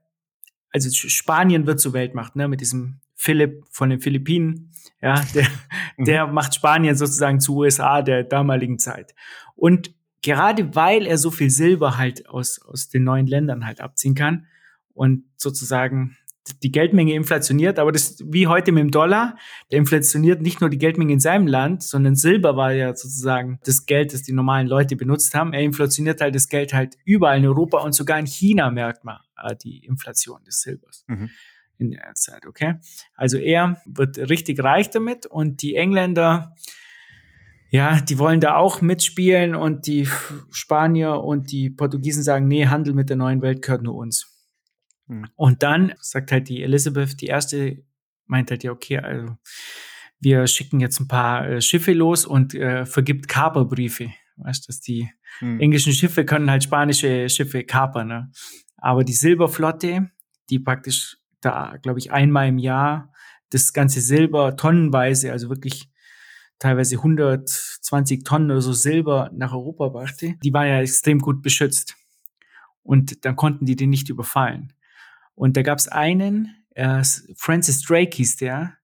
also Spanien wird zur Weltmacht, ne, mit diesem Philipp von den Philippinen, ja, der, mhm. der macht Spanien sozusagen zu USA der damaligen Zeit. Und gerade weil er so viel Silber halt aus, aus den neuen Ländern halt abziehen kann und sozusagen die Geldmenge inflationiert, aber das wie heute mit dem Dollar, der inflationiert nicht nur die Geldmenge in seinem Land, sondern Silber war ja sozusagen das Geld, das die normalen Leute benutzt haben. Er inflationiert halt das Geld halt überall in Europa und sogar in China merkt man äh, die Inflation des Silbers. Mhm. In der Zeit, okay? Also er wird richtig reich damit und die Engländer, ja, die wollen da auch mitspielen und die Spanier und die Portugiesen sagen, nee, Handel mit der neuen Welt gehört nur uns. Hm. Und dann sagt halt die Elizabeth, die erste, meint halt, ja, okay, also wir schicken jetzt ein paar äh, Schiffe los und äh, vergibt Kaperbriefe. Weißt du, dass die hm. englischen Schiffe können halt spanische Schiffe kapern. Ne? Aber die Silberflotte, die praktisch da, glaube ich, einmal im Jahr das ganze Silber tonnenweise, also wirklich teilweise 120 Tonnen oder so Silber nach Europa brachte, die war ja extrem gut beschützt. Und dann konnten die den nicht überfallen. Und da gab es einen, äh, Francis Drake hieß der,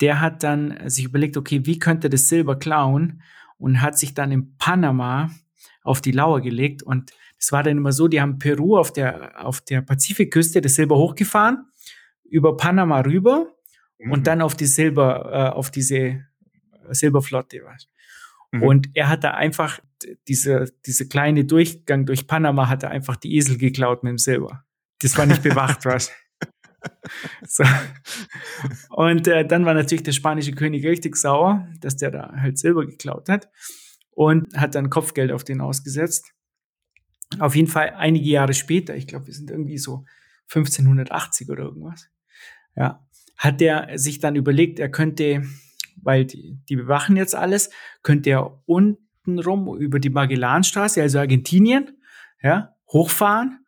der hat dann sich überlegt, okay, wie könnte das Silber klauen und hat sich dann in Panama auf die Lauer gelegt und es war dann immer so, die haben Peru auf der, auf der Pazifikküste das Silber hochgefahren, über Panama rüber mhm. und dann auf die Silber, äh, auf diese Silberflotte. Mhm. Und er hat da einfach diese, diese kleine Durchgang durch Panama hat er einfach die Esel geklaut mit dem Silber. Das war nicht bewacht, (laughs) was. So. Und äh, dann war natürlich der spanische König richtig sauer, dass der da halt Silber geklaut hat und hat dann Kopfgeld auf den ausgesetzt. Auf jeden Fall einige Jahre später, ich glaube, wir sind irgendwie so 1580 oder irgendwas, ja, hat der sich dann überlegt, er könnte, weil die, die bewachen jetzt alles, könnte er unten rum über die Magellanstraße, also Argentinien, ja, hochfahren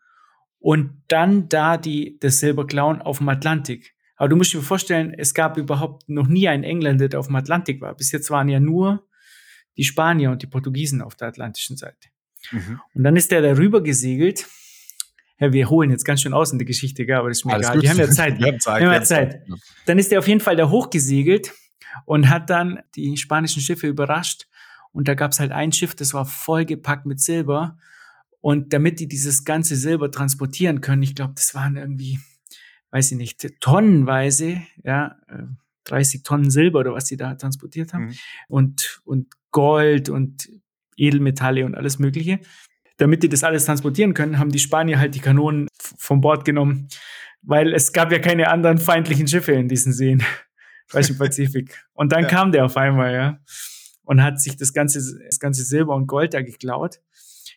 und dann da die, das Silber klauen auf dem Atlantik. Aber du musst dir vorstellen, es gab überhaupt noch nie einen Engländer, der auf dem Atlantik war. Bis jetzt waren ja nur die Spanier und die Portugiesen auf der atlantischen Seite. Mhm. Und dann ist der darüber gesegelt. Ja, wir holen jetzt ganz schön aus in die Geschichte, gell? aber das ist mir Alles egal. Gut. Wir haben ja (laughs) Zeit. wir haben Zeit. Wir haben ja Zeit. Dann ist er auf jeden Fall da hochgesegelt und hat dann die spanischen Schiffe überrascht. Und da gab es halt ein Schiff, das war vollgepackt mit Silber. Und damit die dieses ganze Silber transportieren können, ich glaube, das waren irgendwie, weiß ich nicht, tonnenweise, ja, 30 äh, Tonnen Silber oder was die da transportiert haben. Mhm. Und, und Gold und Edelmetalle und alles Mögliche. Damit die das alles transportieren können, haben die Spanier halt die Kanonen vom Bord genommen, weil es gab ja keine anderen feindlichen Schiffe in diesen Seen, (laughs) weißt du, (laughs) Pazifik. Und dann ja. kam der auf einmal, ja, und hat sich das ganze, das ganze Silber und Gold da geklaut.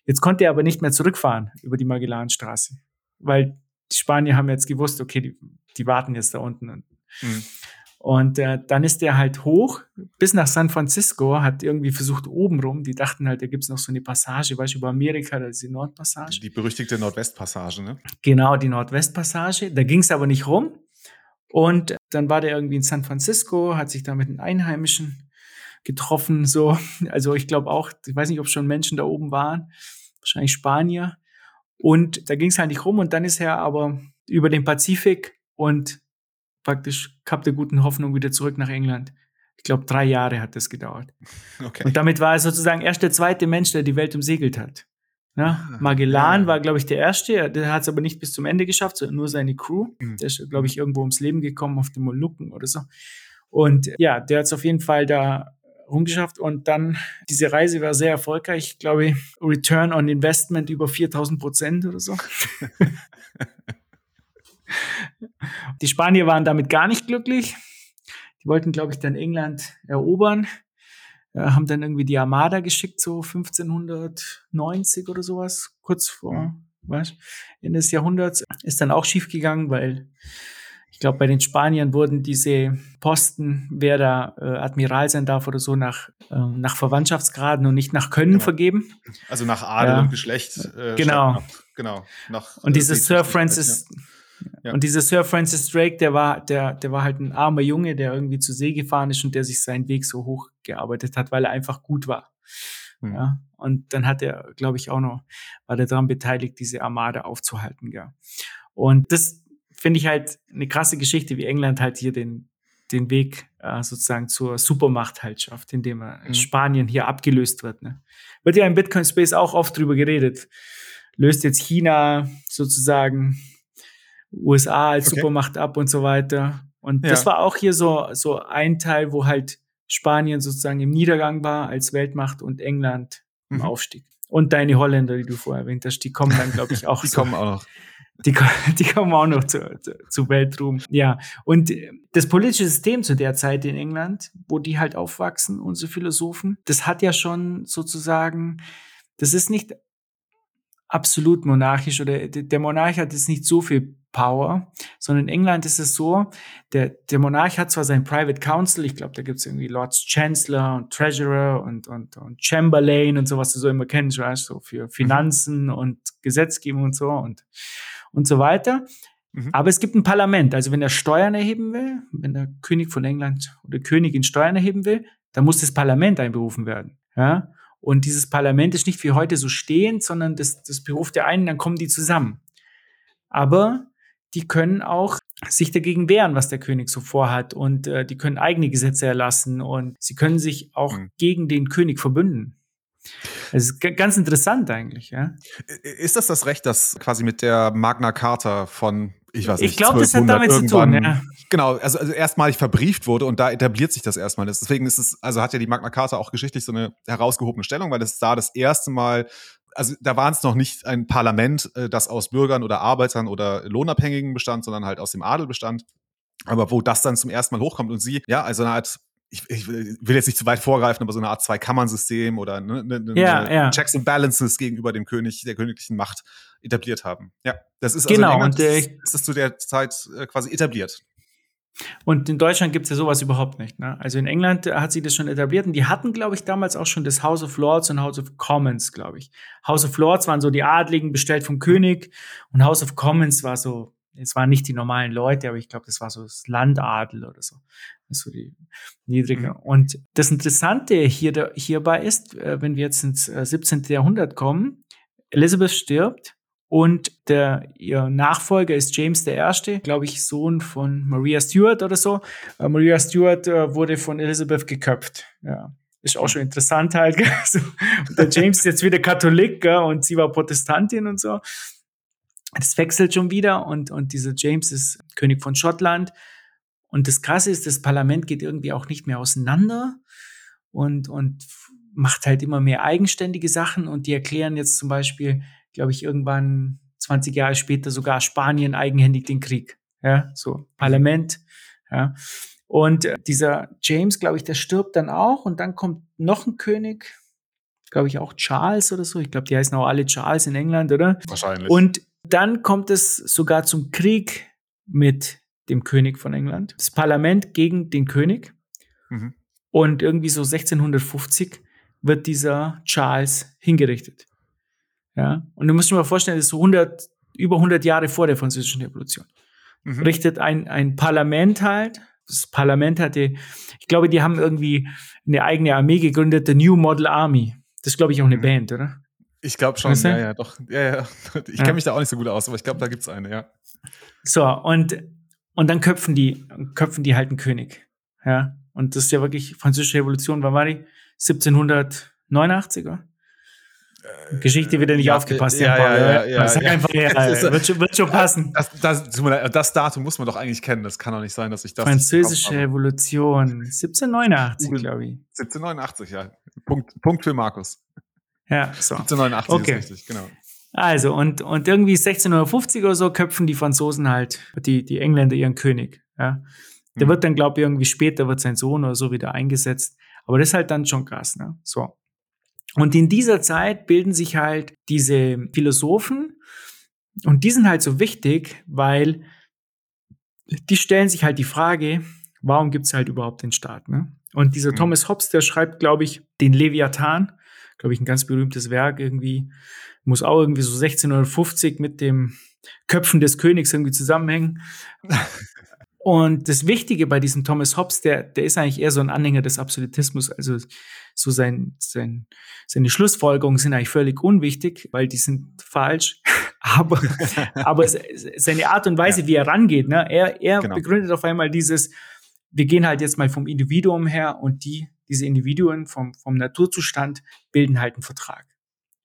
Jetzt konnte er aber nicht mehr zurückfahren über die Magellanstraße, weil die Spanier haben jetzt gewusst, okay, die, die warten jetzt da unten. Mhm. Und äh, dann ist der halt hoch bis nach San Francisco, hat irgendwie versucht oben rum. Die dachten halt, da gibt's noch so eine Passage, weißt du, über Amerika, da ist die Nordpassage. Die berüchtigte Nordwestpassage, ne? Genau, die Nordwestpassage. Da ging's aber nicht rum. Und dann war der irgendwie in San Francisco, hat sich da mit den Einheimischen getroffen, so. (laughs) Also ich glaube auch, ich weiß nicht, ob schon Menschen da oben waren, wahrscheinlich Spanier. Und da ging es halt nicht rum und dann ist er aber über den Pazifik und praktisch Kap der guten Hoffnung wieder zurück nach England. Ich glaube, drei Jahre hat das gedauert. (laughs) Okay. Und damit war er sozusagen erst der zweite Mensch, der die Welt umsegelt hat. Ja, ah, Magellan ja. war, glaube ich, der Erste. Der hat es aber nicht bis zum Ende geschafft, sondern nur seine Crew. Mhm. Der ist, glaube ich, irgendwo ums Leben gekommen auf den Molukken oder so. Und ja, der hat es auf jeden Fall da rumgeschafft. Und dann, diese Reise war sehr erfolgreich. Ich glaube, Return on Investment über 4000 Prozent oder so. (laughs) Die Spanier waren damit gar nicht glücklich. Die wollten, glaube ich, dann England erobern. Äh, haben dann irgendwie die Armada geschickt, so 1590 oder sowas, kurz vor, was, Ende des Jahrhunderts. Ist dann auch schief gegangen, weil ich glaube, bei den Spaniern wurden diese Posten, wer da äh, Admiral sein darf oder so, nach, äh, nach Verwandtschaftsgraden und nicht nach Können genau. vergeben. Also nach Adel ja. und Geschlecht. Äh, genau. Nach, genau. Nach, und diese Sir Francis, ja. Ja. Und dieser Sir Francis Drake, der war, der, der war halt ein armer Junge, der irgendwie zur See gefahren ist und der sich seinen Weg so hochgearbeitet hat, weil er einfach gut war. Mhm. Ja. Und dann hat er, glaube ich, auch noch, war der daran beteiligt, diese Armada aufzuhalten, ja. Und das finde ich halt eine krasse Geschichte, wie England halt hier den, den Weg äh, sozusagen zur Supermacht halt schafft, indem er mhm. Spanien hier abgelöst wird. Ne? Wird ja im Bitcoin Space auch oft drüber geredet. Löst jetzt China sozusagen USA als okay. Supermacht ab und so weiter. Und ja. das war auch hier so, so ein Teil, wo halt Spanien sozusagen im Niedergang war als Weltmacht und England im mhm. Aufstieg. Und deine Holländer, die du vorher erwähnt hast, die kommen dann, glaube ich, auch. (laughs) die so. kommen auch. Die, (laughs) die kommen auch noch zu, zu, Weltruhm. Ja. Und das politische System zu der Zeit in England, wo die halt aufwachsen, unsere Philosophen, das hat ja schon sozusagen, das ist nicht absolut monarchisch oder der Monarch hat jetzt nicht so viel Power, sondern in England ist es so, der, der Monarch hat zwar sein Private Council, ich glaube, da gibt es irgendwie Lords Chancellor und Treasurer und, und, und Chamberlain und so, was du so immer kennst, weißt, so für Finanzen mhm. und Gesetzgebung und so und, und so weiter. Mhm. Aber es gibt ein Parlament, also wenn er Steuern erheben will, wenn der König von England oder Königin Steuern erheben will, dann muss das Parlament einberufen werden. Ja? Und dieses Parlament ist nicht wie heute so stehend, sondern das, das beruft der einen, dann kommen die zusammen. Aber die können auch sich dagegen wehren, was der König so vorhat und äh, die können eigene Gesetze erlassen und sie können sich auch mhm. gegen den König verbünden. Das ist ganz interessant eigentlich, ja. Ist das das Recht, das quasi mit der Magna Carta von, ich weiß nicht, Ich glaube, das hat damit zu tun, ja. Genau, also, also erstmalig verbrieft wurde und da etabliert sich das erstmal. Deswegen ist es, also hat ja die Magna Carta auch geschichtlich so eine herausgehobene Stellung, weil es da das erste Mal also da war es noch nicht ein Parlament, äh, das aus Bürgern oder Arbeitern oder Lohnabhängigen bestand, sondern halt aus dem Adel bestand. Aber wo das dann zum ersten Mal hochkommt und sie, ja, also eine Art ich, ich, will jetzt nicht zu weit vorgreifen, aber so eine Art Zwei-Kammern-System oder ne, ne, ne, ja, ja. Checks and Balances gegenüber dem König, der königlichen Macht etabliert haben. Ja, das ist also genau, England, und, äh, ist das zu der Zeit äh, quasi etabliert. Und in Deutschland gibt es ja sowas überhaupt nicht. Ne? Also in England hat sich das schon etabliert und die hatten, glaube ich, damals auch schon das House of Lords und House of Commons, glaube ich. House of Lords waren so die Adligen, bestellt vom König und House of Commons war so, es waren nicht die normalen Leute, aber ich glaube, das war so das Landadel oder so. So die niedrige. Mhm. Und das Interessante hier, hierbei ist, äh, wenn wir jetzt ins 17. Äh, Jahrhundert kommen, Elizabeth stirbt und der, ihr Nachfolger ist James I., glaube ich, Sohn von Maria Stuart oder so. Äh, Maria Stuart äh, wurde von Elizabeth geköpft. Ja. Ist auch schon interessant halt. (laughs) so. der James ist jetzt wieder Katholik gell? und sie war Protestantin und so. Das wechselt schon wieder und, und dieser James ist König von Schottland. Und das Krasse ist, das Parlament geht irgendwie auch nicht mehr auseinander und, und macht halt immer mehr eigenständige Sachen und die erklären jetzt zum Beispiel, glaube ich, irgendwann 20 Jahre später sogar Spanien eigenhändig den Krieg. Ja, so Parlament. Ja. Und äh, dieser James, glaube ich, der stirbt dann auch und dann kommt noch ein König, glaube ich auch Charles oder so. Ich glaube, die heißen auch alle Charles in England, oder? Wahrscheinlich. Und dann kommt es sogar zum Krieg mit dem König von England, das Parlament gegen den König. Mhm. Und irgendwie so 1650 wird dieser Charles hingerichtet. Ja, und du musst dir mal vorstellen, das ist so 100, über 100 Jahre vor der Französischen Revolution. Mhm. Richtet ein, ein Parlament halt. Das Parlament hatte, ich glaube, die haben irgendwie eine eigene Armee gegründet, the New Model Army. Das ist, glaube ich, auch eine mhm. Band, oder? Ich glaube schon, ja, ja, doch. Ja, ja. (laughs) Ich kenne mich da auch nicht so gut aus, aber ich glaube, da gibt es eine, ja. So, und, und dann köpfen die, köpfen die halt einen König. Ja. Und das ist ja wirklich französische Revolution, wann war die? 1789er? Geschichte wieder nicht ja, aufgepasst. Ja, ja, ja, ja, Sag einfach her, (laughs) wird, schon, wird schon passen. Das, das, das, Datum muss man doch eigentlich kennen. Das kann doch nicht sein, dass ich das. Französische Revolution, 1789, glaube ich. 1789, ja. Punkt, Punkt für Markus. Ja, so. 1789 okay. ist richtig, genau. Also, und, und irgendwie 1650 oder so köpfen die Franzosen halt, die, die Engländer ihren König. Ja. Der hm. wird dann, glaube ich, irgendwie später wird sein Sohn oder so wieder eingesetzt. Aber das ist halt dann schon krass, ne? So. Und in dieser Zeit bilden sich halt diese Philosophen und die sind halt so wichtig, weil die stellen sich halt die Frage, warum gibt es halt überhaupt den Staat? Ne? Und dieser mhm. Thomas Hobbes, der schreibt, glaube ich, den Leviathan, glaube ich, ein ganz berühmtes Werk irgendwie, muss auch irgendwie so 1650 mit dem Köpfen des Königs irgendwie zusammenhängen. Und das Wichtige bei diesem Thomas Hobbes, der, der ist eigentlich eher so ein Anhänger des Absolutismus. Also so sein, sein, seine Schlussfolgerungen sind eigentlich völlig unwichtig, weil die sind falsch. (laughs) aber, aber seine Art und Weise, ja. wie er rangeht, ne, er, er genau. begründet auf einmal dieses, wir gehen halt jetzt mal vom Individuum her und die, diese Individuen vom, vom Naturzustand bilden halt einen Vertrag.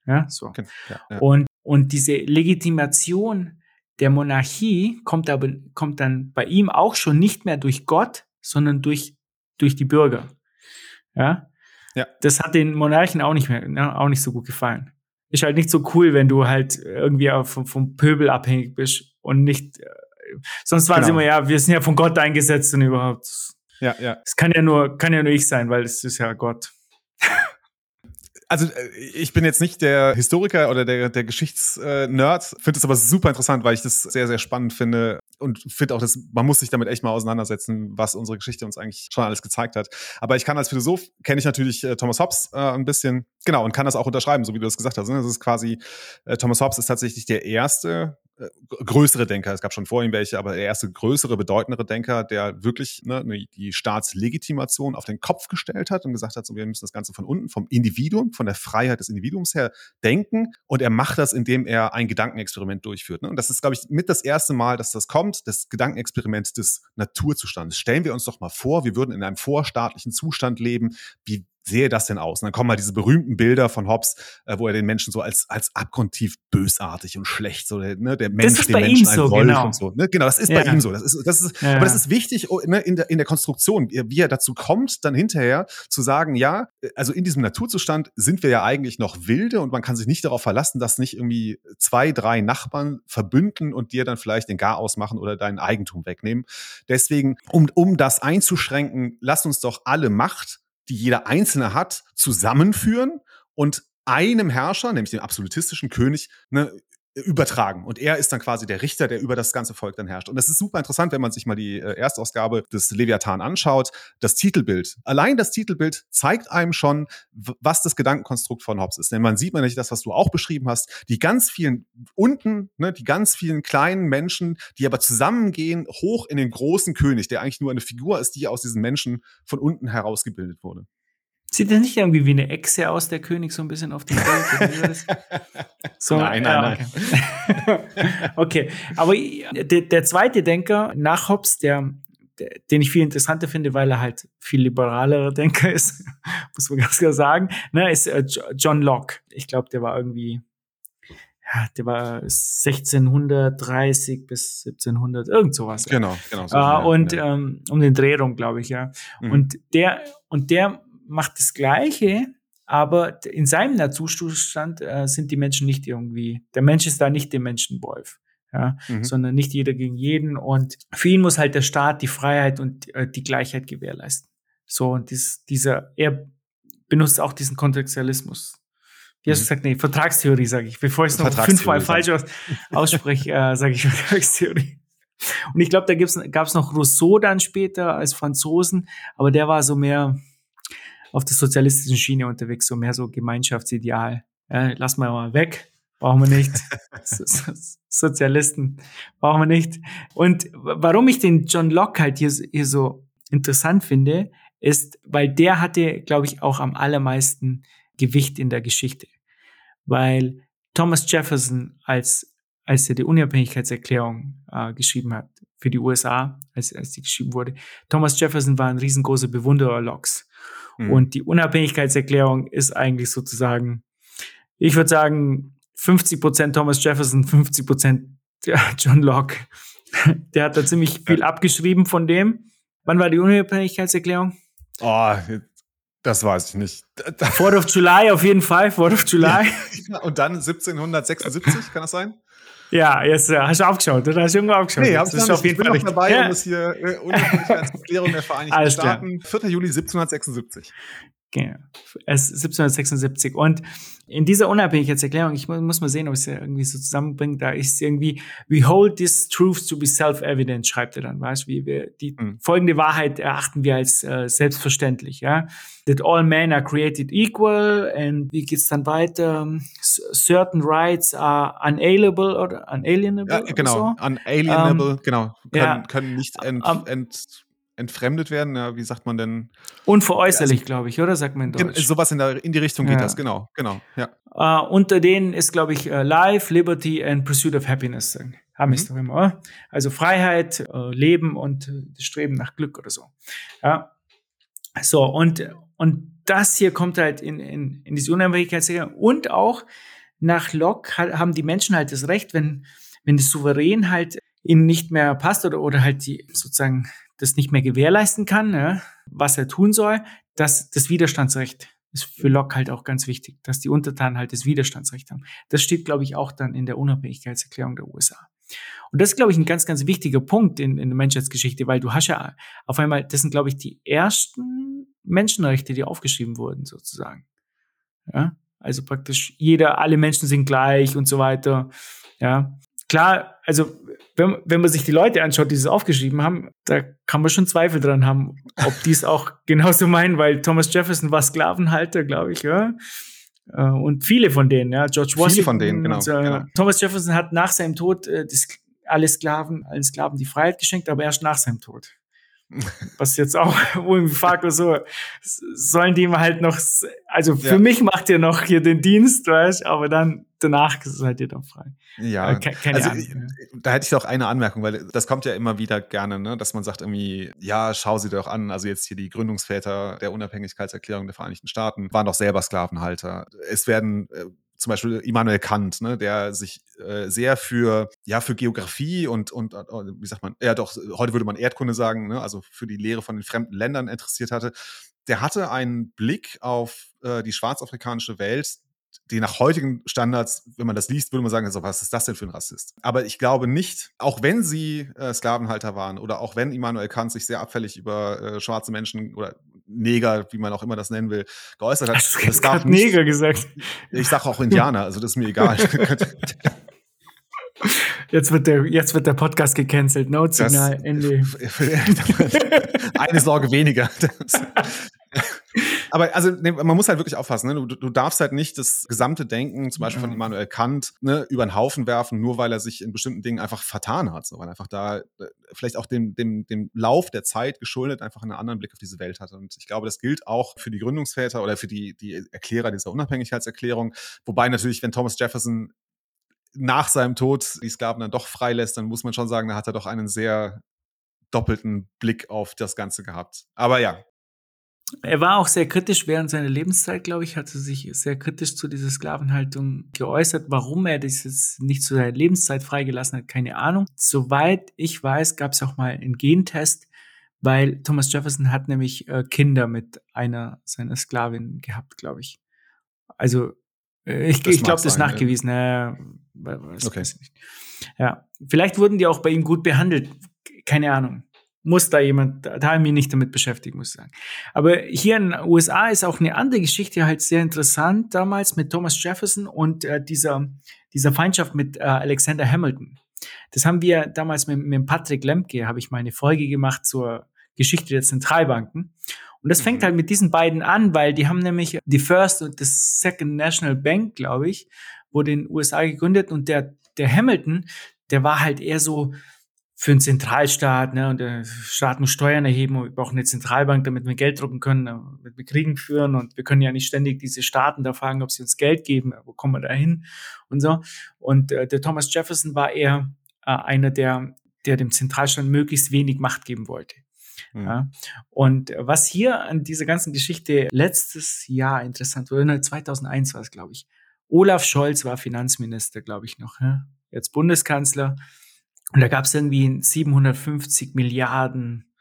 Ja, so. Ja, ja. Und, und diese Legitimation der Monarchie kommt aber, kommt dann bei ihm auch schon nicht mehr durch Gott, sondern durch, durch die Bürger. Ja. Ja. Das hat den Monarchen auch nicht mehr, ne, auch nicht so gut gefallen. Ist halt nicht so cool, wenn du halt irgendwie vom, vom Pöbel abhängig bist und nicht, äh, sonst waren genau. sie immer, ja, wir sind ja von Gott eingesetzt und überhaupt. Ja, ja. Es kann ja nur, kann ja nur ich sein, weil es ist ja Gott (laughs) also äh, ich bin jetzt nicht der Historiker oder der, der Geschichtsnerd, finde es aber super interessant, weil ich das sehr, sehr spannend finde und finde auch, dass man muss sich damit echt mal auseinandersetzen, was unsere Geschichte uns eigentlich schon alles gezeigt hat. Aber ich kann als Philosoph, kenne ich natürlich äh, Thomas Hobbes äh, ein bisschen, genau, und kann das auch unterschreiben, so wie du das gesagt hast. Ne? Das ist quasi, Thomas Hobbes ist tatsächlich der erste größere Denker, es gab schon vor ihm welche, aber der erste größere, bedeutendere Denker, der wirklich ne, ne, die Staatslegitimation auf den Kopf gestellt hat und gesagt hat, so, wir müssen das Ganze von unten, vom Individuum, von der Freiheit des Individuums her denken. Und er macht das, indem er ein Gedankenexperiment durchführt. Ne? Und das ist, glaube ich, mit das erste Mal, dass das kommt, das Gedankenexperiment des Naturzustandes. Stellen wir uns doch mal vor, wir würden in einem vorstaatlichen Zustand leben. Wie sehe das denn aus? Und dann kommen mal diese berühmten Bilder von Hobbes, äh, wo er den Menschen so als, als abgrundtief bösartig und schlecht, so der, ne, der Mensch, den Menschen ein so, Wolf genau. und so. Ne? Genau, das ist ja. bei ihm so. Das ist, das ist, ja. Aber das ist wichtig oh, ne, in, der, in der Konstruktion, wie er dazu kommt, dann hinterher zu sagen, ja, also in diesem Naturzustand sind wir ja eigentlich noch wilde und man kann sich nicht darauf verlassen, dass nicht irgendwie zwei, drei Nachbarn verbünden und dir dann vielleicht den Gar ausmachen oder dein Eigentum wegnehmen. Deswegen, um, um das einzuschränken, lass uns doch alle Macht die jeder Einzelne hat, zusammenführen und einem Herrscher, nämlich dem absolutistischen König, ne, übertragen. Und er ist dann quasi der Richter, der über das ganze Volk dann herrscht. Und das ist super interessant, wenn man sich mal die äh, Erstausgabe des Leviathan anschaut. Das Titelbild. Allein das Titelbild zeigt einem schon, was das Gedankenkonstrukt von Hobbes ist. Denn man sieht man nicht das, was du auch beschrieben hast. Die ganz vielen unten, ne, die ganz vielen kleinen Menschen, die aber zusammengehen, hoch in den großen König, der eigentlich nur eine Figur ist, die aus diesen Menschen von unten herausgebildet wurde. Sieht das nicht irgendwie wie eine Echse aus, der König, so ein bisschen auf dem Bild? (laughs) so, nein, nein, nein. Okay, (laughs) aber der, der, zweite Denker nach Hobbes, der, den ich viel interessanter finde, weil er halt viel liberalerer Denker ist, (laughs) muss man ganz klar sagen, ne, ist äh, John Locke. Ich glaube, der war irgendwie, ja, der war 1630 bis 1700, irgend sowas. Genau, genau. So, uh, und ja. ähm, um den Dreh rum, glaube ich, ja. Mhm. Und der, und der macht das Gleiche, aber in seinem Naturzustand äh, sind die Menschen nicht irgendwie, der Mensch ist da nicht der Menschenwolf. Ja, mhm. sondern nicht jeder gegen jeden. Und für ihn muss halt der Staat die Freiheit und äh, die Gleichheit gewährleisten. So, und dies, dieser, er benutzt auch diesen Kontextualismus. Wie hast du mhm. gesagt? Nee, Vertragstheorie, sage ich. Bevor ich es noch fünfmal falsch aus, ausspreche, äh, sage ich (laughs) Vertragstheorie. Und ich glaube, da gab es noch Rousseau dann später als Franzosen, aber der war so mehr auf der sozialistischen Schiene unterwegs, so mehr so Gemeinschaftsideal. Ja, lass mal mal weg, brauchen wir nicht. (laughs) Sozialisten brauchen wir nicht. Und warum ich den John Locke halt hier, hier so interessant finde, ist, weil der hatte, glaube ich, auch am allermeisten Gewicht in der Geschichte. Weil Thomas Jefferson, als, als er die Unabhängigkeitserklärung äh, geschrieben hat für die USA, als, als die geschrieben wurde, Thomas Jefferson war ein riesengroßer Bewunderer Locks. Mhm. Und die Unabhängigkeitserklärung ist eigentlich sozusagen, ich würde sagen, 50 Prozent Thomas Jefferson, 50 Prozent (laughs) John Locke. Der hat da ziemlich viel abgeschrieben von dem. Wann war die Unabhängigkeitserklärung? Oh, das weiß ich nicht. Fourth of July auf jeden Fall, Fourth of July. Ja, (laughs) und dann 1776, kann das sein? Ja, jetzt äh, hast du aufgeschaut, oder? Hast du irgendwo aufgeschaut? Nee, hab's ist auf jeden ich bin Fall noch dabei, ja. um es hier äh, Unabhängigkeitserklärung der Vereinigten Staaten, klar. 4. Juli 1776. Genau. Es 1776. Und in dieser Unabhängigkeitserklärung, ich muss mal sehen, ob ich es irgendwie so zusammenbringe, da ist irgendwie, we hold this truth to be self-evident, schreibt er dann, weißt du, wie wir, die mhm. folgende Wahrheit erachten wir als äh, selbstverständlich, ja. That all men are created equal, and wie geht's dann weiter? Certain rights are unalienable oder unalienable. Ja, genau, so. unalienable, um, genau, können, ja, können nicht ent, ent entfremdet werden. Ja, wie sagt man denn? Unveräußerlich, also, glaube ich, oder sagt man in Deutsch? Sowas in, der, in die Richtung geht ja. das, genau, genau. Ja. Uh, unter denen ist, glaube ich, uh, Life, Liberty and Pursuit of Happiness. Haben wir es mhm. doch immer, oder? Also Freiheit, uh, Leben und das Streben nach Glück oder so. Ja. So, und, und das hier kommt halt in, in, in diese Unabhängigkeitserklärung. Und auch nach Locke haben die Menschen halt das Recht, wenn, wenn das Souverän halt ihnen nicht mehr passt oder, oder halt die sozusagen das nicht mehr gewährleisten kann, ja, was er tun soll, dass das Widerstandsrecht ist für Locke halt auch ganz wichtig, dass die Untertanen halt das Widerstandsrecht haben. Das steht, glaube ich, auch dann in der Unabhängigkeitserklärung der USA. Und das ist, glaube ich, ein ganz, ganz wichtiger Punkt in, in der Menschheitsgeschichte, weil du hast ja auf einmal, das sind, glaube ich, die ersten Menschenrechte, die aufgeschrieben wurden, sozusagen. Ja, also praktisch jeder, alle Menschen sind gleich und so weiter. Ja, klar, also wenn, wenn man sich die Leute anschaut, die es aufgeschrieben haben, da kann man schon Zweifel dran haben, ob (laughs) die es auch genauso meinen, weil Thomas Jefferson war Sklavenhalter, glaube ich, ja. Äh, und viele von denen, ja, George Washington. Viele von denen, genau. Und, äh, genau. Thomas Jefferson hat nach seinem Tod äh, das, alle Sklaven, allen Sklaven die Freiheit geschenkt, aber erst nach seinem Tod. Was jetzt auch (laughs) irgendwie fragt, so, sollen die ihm halt noch, also für ja. mich macht ihr noch hier den Dienst, weißt aber dann danach seid ihr dann frei. Ja, äh, keine also, Ahnung. Da hätte ich doch eine Anmerkung, weil das kommt ja immer wieder gerne, ne, dass man sagt irgendwie, ja, schau sie doch an. Also jetzt hier die Gründungsväter der Unabhängigkeitserklärung der Vereinigten Staaten waren doch selber Sklavenhalter. Es werden äh, zum Beispiel Immanuel Kant, ne, der sich äh, sehr für ja für Geografie und und äh, wie sagt man, ja doch heute würde man Erdkunde sagen, ne, also für die Lehre von den fremden Ländern interessiert hatte. Der hatte einen Blick auf äh, die schwarzafrikanische Welt, die nach heutigen Standards, wenn man das liest, würde man sagen, also, was ist das denn für ein Rassist? Aber ich glaube nicht, auch wenn sie äh, Sklavenhalter waren oder auch wenn Immanuel Kant sich sehr abfällig über äh, schwarze Menschen oder Neger, wie man auch immer das nennen will, geäußert hat. Hast du es gab nicht, Neger gesagt? Ich sage auch Indianer, also das ist mir egal. (laughs) Jetzt wird der, jetzt wird der Podcast gecancelt. Notsignal, Ende. (laughs) Eine Sorge weniger. (laughs) (laughs) Aber also ne, man muss halt wirklich aufpassen. Ne? Du, du, darfst halt nicht das gesamte Denken, zum Beispiel von Immanuel Kant, ne, über den Haufen werfen, nur weil er sich in bestimmten Dingen einfach vertan hat. So, weil einfach da äh, vielleicht auch dem, dem, dem Lauf der Zeit geschuldet einfach einen anderen Blick auf diese Welt hatte. Und ich glaube, das gilt auch für die Gründungsväter oder für die, die Erklärer dieser Unabhängigkeitserklärung. Wobei natürlich, wenn Thomas Jefferson nach seinem Tod die Sklaven dann doch freilässt, dann muss man schon sagen, da hat er doch einen sehr doppelten Blick auf das Ganze gehabt. Aber ja, er war auch sehr kritisch während seiner Lebenszeit, glaube ich, hat er sich sehr kritisch zu dieser Sklavenhaltung geäußert. Warum er das nicht zu seiner Lebenszeit freigelassen hat, keine Ahnung. Soweit ich weiß, gab es auch mal einen Gentest, weil Thomas Jefferson hat nämlich äh, Kinder mit einer seiner Sklavinnen gehabt, glaube ich. Also äh, ich, ich glaube, das ist nachgewiesen. Ja. Äh, okay. Ja, vielleicht wurden die auch bei ihm gut behandelt. Keine Ahnung muss da jemand, da habe ich mich nicht damit beschäftigt, muss ich sagen. Aber hier in den USA ist auch eine andere Geschichte halt sehr interessant, damals mit Thomas Jefferson und äh, dieser, dieser Feindschaft mit äh, Alexander Hamilton. Das haben wir damals mit, mit Patrick Lemke, habe ich mal eine Folge gemacht zur Geschichte der Zentralbanken. Und das fängt mhm. halt mit diesen beiden an, weil die haben nämlich die First und das Second National Bank, glaube ich, wurde in den USA gegründet und der, der Hamilton, der war halt eher so für einen Zentralstaat, ne, und der Staat muss Steuern erheben und wir brauchen eine Zentralbank, damit wir Geld drucken können, damit wir Kriegen führen und wir können ja nicht ständig diese Staaten da fragen, ob sie uns Geld geben, wo kommen wir da hin und so. Und äh, der Thomas Jefferson war eher äh, einer, der, der dem Zentralstaat möglichst wenig Macht geben wollte. Mhm. Ja. Und was hier an dieser ganzen Geschichte letztes Jahr interessant wurde, 2001 war es, glaube ich, Olaf Scholz war Finanzminister, glaube ich noch, ja? jetzt Bundeskanzler. Und da gab es irgendwie 750 Milliarden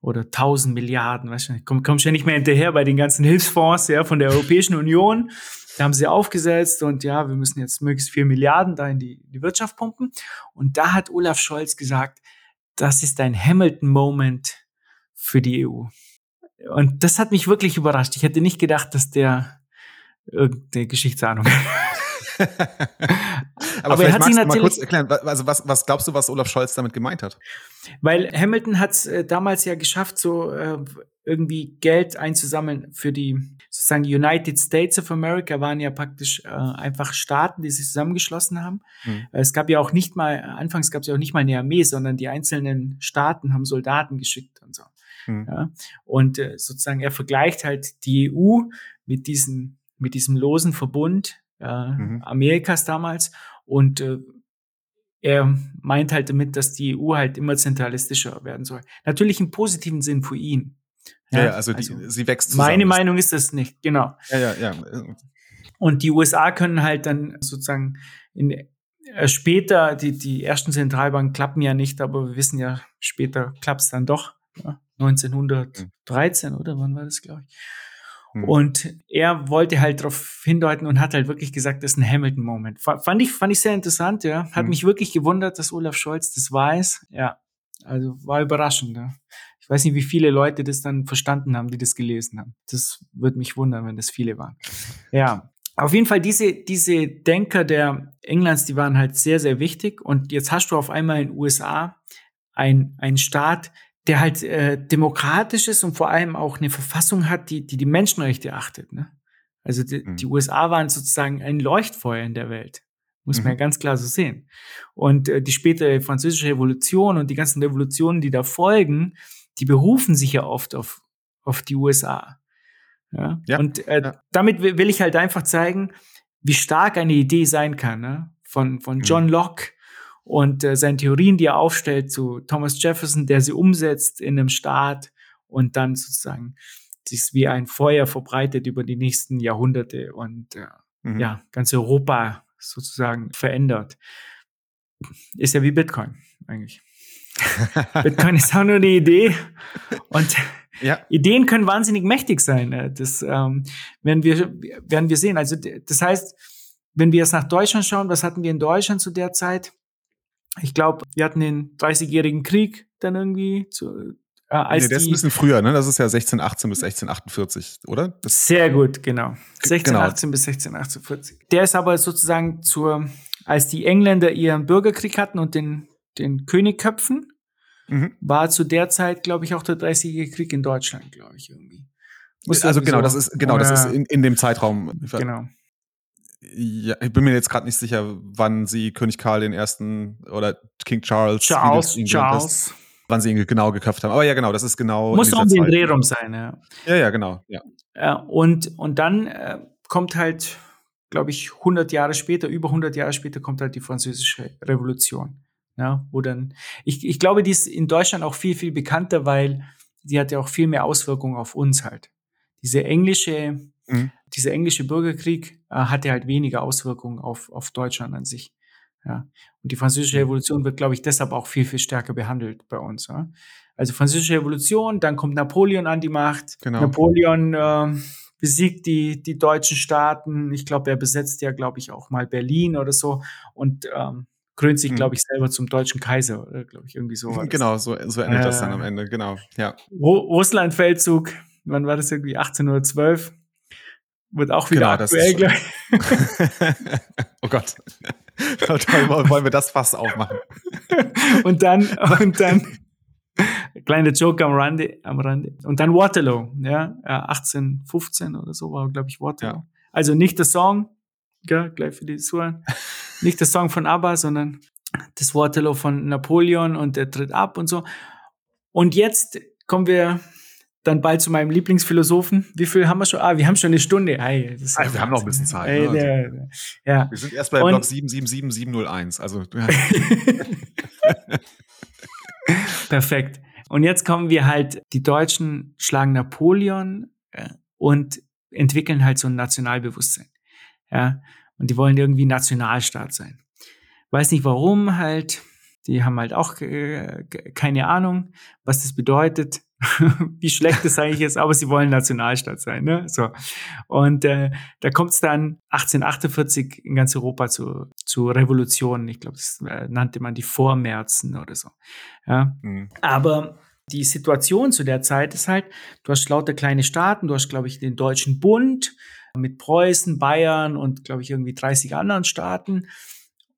oder 1000 Milliarden, weißt du, komm, kommst ja nicht mehr hinterher bei den ganzen Hilfsfonds ja, von der Europäischen Union. Da haben sie aufgesetzt und ja, wir müssen jetzt möglichst vier Milliarden da in die, die Wirtschaft pumpen. Und da hat Olaf Scholz gesagt, das ist ein Hamilton-Moment für die EU. Und das hat mich wirklich überrascht. Ich hätte nicht gedacht, dass der irgendeine Geschichtsahnung (laughs) Aber, Aber vielleicht magst du mal kurz erklären, also was, was glaubst du, was Olaf Scholz damit gemeint hat? Weil Hamilton hat es äh, damals ja geschafft, so äh, irgendwie Geld einzusammeln für die sozusagen United States of America waren ja praktisch äh, einfach Staaten, die sich zusammengeschlossen haben. Mhm. Es gab ja auch nicht mal, anfangs gab es ja auch nicht mal eine Armee, sondern die einzelnen Staaten haben Soldaten geschickt und so. Mhm. Ja? Und äh, sozusagen er vergleicht halt die EU mit diesen mit diesem losen Verbund äh, mhm. Amerikas damals. Und äh, er meint halt damit, dass die EU halt immer zentralistischer werden soll. Natürlich im positiven Sinn für ihn. Ja, ja also, die, also, sie wächst zusammen. Meine Meinung ist das nicht, genau. Ja, ja, ja. Und die USA können halt dann sozusagen in, äh, später, die, die ersten Zentralbanken klappen ja nicht, aber wir wissen ja, später klappt es dann doch. Ja, 1913, mhm. oder wann war das, glaube ich? Mhm. Und er wollte halt darauf hindeuten und hat halt wirklich gesagt, das ist ein Hamilton-Moment. Fand ich, fand ich sehr interessant, ja. Hat mhm. mich wirklich gewundert, dass Olaf Scholz das weiß. Ja, also war überraschend. Ja. Ich weiß nicht, wie viele Leute das dann verstanden haben, die das gelesen haben. Das würde mich wundern, wenn das viele waren. Ja. Auf jeden Fall, diese, diese Denker der Englands, die waren halt sehr, sehr wichtig. Und jetzt hast du auf einmal in den USA ein, ein Staat, der halt äh, demokratisch ist und vor allem auch eine Verfassung hat, die die, die Menschenrechte achtet. Ne? Also die, mhm. die USA waren sozusagen ein Leuchtfeuer in der Welt. Muss mhm. man ja ganz klar so sehen. Und äh, die spätere französische Revolution und die ganzen Revolutionen, die da folgen, die berufen sich ja oft auf, auf die USA. Ja? ja und äh, ja. damit will ich halt einfach zeigen, wie stark eine Idee sein kann. Ne? Von, von mhm. John Locke und äh, seine Theorien, die er aufstellt zu Thomas Jefferson, der sie umsetzt in einem Staat und dann sozusagen sich wie ein Feuer verbreitet über die nächsten Jahrhunderte und äh, mhm. ja, ganz Europa sozusagen verändert. Ist ja wie Bitcoin eigentlich. (laughs) Bitcoin ist auch nur eine Idee (laughs) und ja. Ideen können wahnsinnig mächtig sein. Äh, das ähm, werden, wir, werden wir sehen. Also das heißt, wenn wir jetzt nach Deutschland schauen, was hatten wir in Deutschland zu der Zeit? Ich glaube, wir hatten den 30-jährigen Krieg dann irgendwie zu, äh, als nee, der ist ein bisschen früher, ne? Das ist ja 1618 bis 1648, oder? Das sehr gut, genau. 1618 genau. bis 1648. Der ist aber sozusagen zur, als die Engländer ihren Bürgerkrieg hatten und den, den König köpfen, mhm. war zu der Zeit, glaube ich, auch der 30-jährige Krieg in Deutschland, glaube ich, irgendwie. Muss also genau, so, das ist genau, das ist in, in dem Zeitraum. Genau ja, ich bin mir jetzt gerade nicht sicher, wann sie König Karl den ersten oder King Charles, Charles, Charles. Ist, wann sie ihn genau geköpft haben. Aber ja, genau, das ist genau. Muss um den Dreh rum sein, ja. Ja, ja, genau. Ja und, und dann äh, kommt halt, glaube ich, 100 Jahre später, über 100 Jahre später kommt halt die Französische Revolution. Ja, wo dann, ich, ich glaube, die ist in Deutschland auch viel, viel bekannter, weil die hat ja auch viel mehr Auswirkungen auf uns halt. Diese englische Mhm. Dieser englische Bürgerkrieg äh, hatte halt weniger Auswirkungen auf, auf Deutschland an sich. Ja. Und die französische mhm. Revolution wird, glaube ich, deshalb auch viel, viel stärker behandelt bei uns. Ja. Also französische Revolution, dann kommt Napoleon an die Macht. Genau. Napoleon äh, besiegt die, die deutschen Staaten. Ich glaube, er besetzt ja, glaube ich, auch mal Berlin oder so und ähm, krönt sich, mhm. glaube ich, selber zum deutschen Kaiser, oder glaube ich, irgendwie so. Genau, so, so endet äh, das dann am Ende, genau, ja. Russlandfeldzug, wann war das irgendwie? 1812? Wird auch wieder genau, aktuell gleich. (laughs) oh Gott. Wollen wir das fast aufmachen? und dann, (laughs) und dann, kleine Joke am Rande, am Rande. Und dann Waterloo, ja, 1815 oder so war, glaube ich, Waterloo. Ja. Also nicht der Song, ja, gleich für die Suren, nicht der Song von ABBA, sondern das Waterloo von Napoleon und der tritt ab und so. Und jetzt kommen wir dann bald zu meinem Lieblingsphilosophen. Wie viel haben wir schon? Ah, wir haben schon eine Stunde. Hey, also, wir haben noch ein bisschen Zeit. Ne? der, ja. Wir sind erst bei und, Block 777701. Also, ja. (laughs) Perfekt. Und jetzt kommen wir halt, die Deutschen schlagen Napoleon und entwickeln halt so ein Nationalbewusstsein. Ja. Und die wollen irgendwie Nationalstaat sein. Weiß nicht warum halt. Die haben halt auch äh, keine Ahnung, was das bedeutet, (laughs) wie schlecht das eigentlich ist, aber sie wollen Nationalstaat sein. Ne? So. Und äh, da kommt es dann 1848 in ganz Europa zu, zu Revolutionen. Ich glaube, das äh, nannte man die Vormärzen oder so. Ja? Mhm. Aber die Situation zu der Zeit ist halt, du hast lauter kleine Staaten, du hast, glaube ich, den Deutschen Bund mit Preußen, Bayern und, glaube ich, irgendwie 30 anderen Staaten.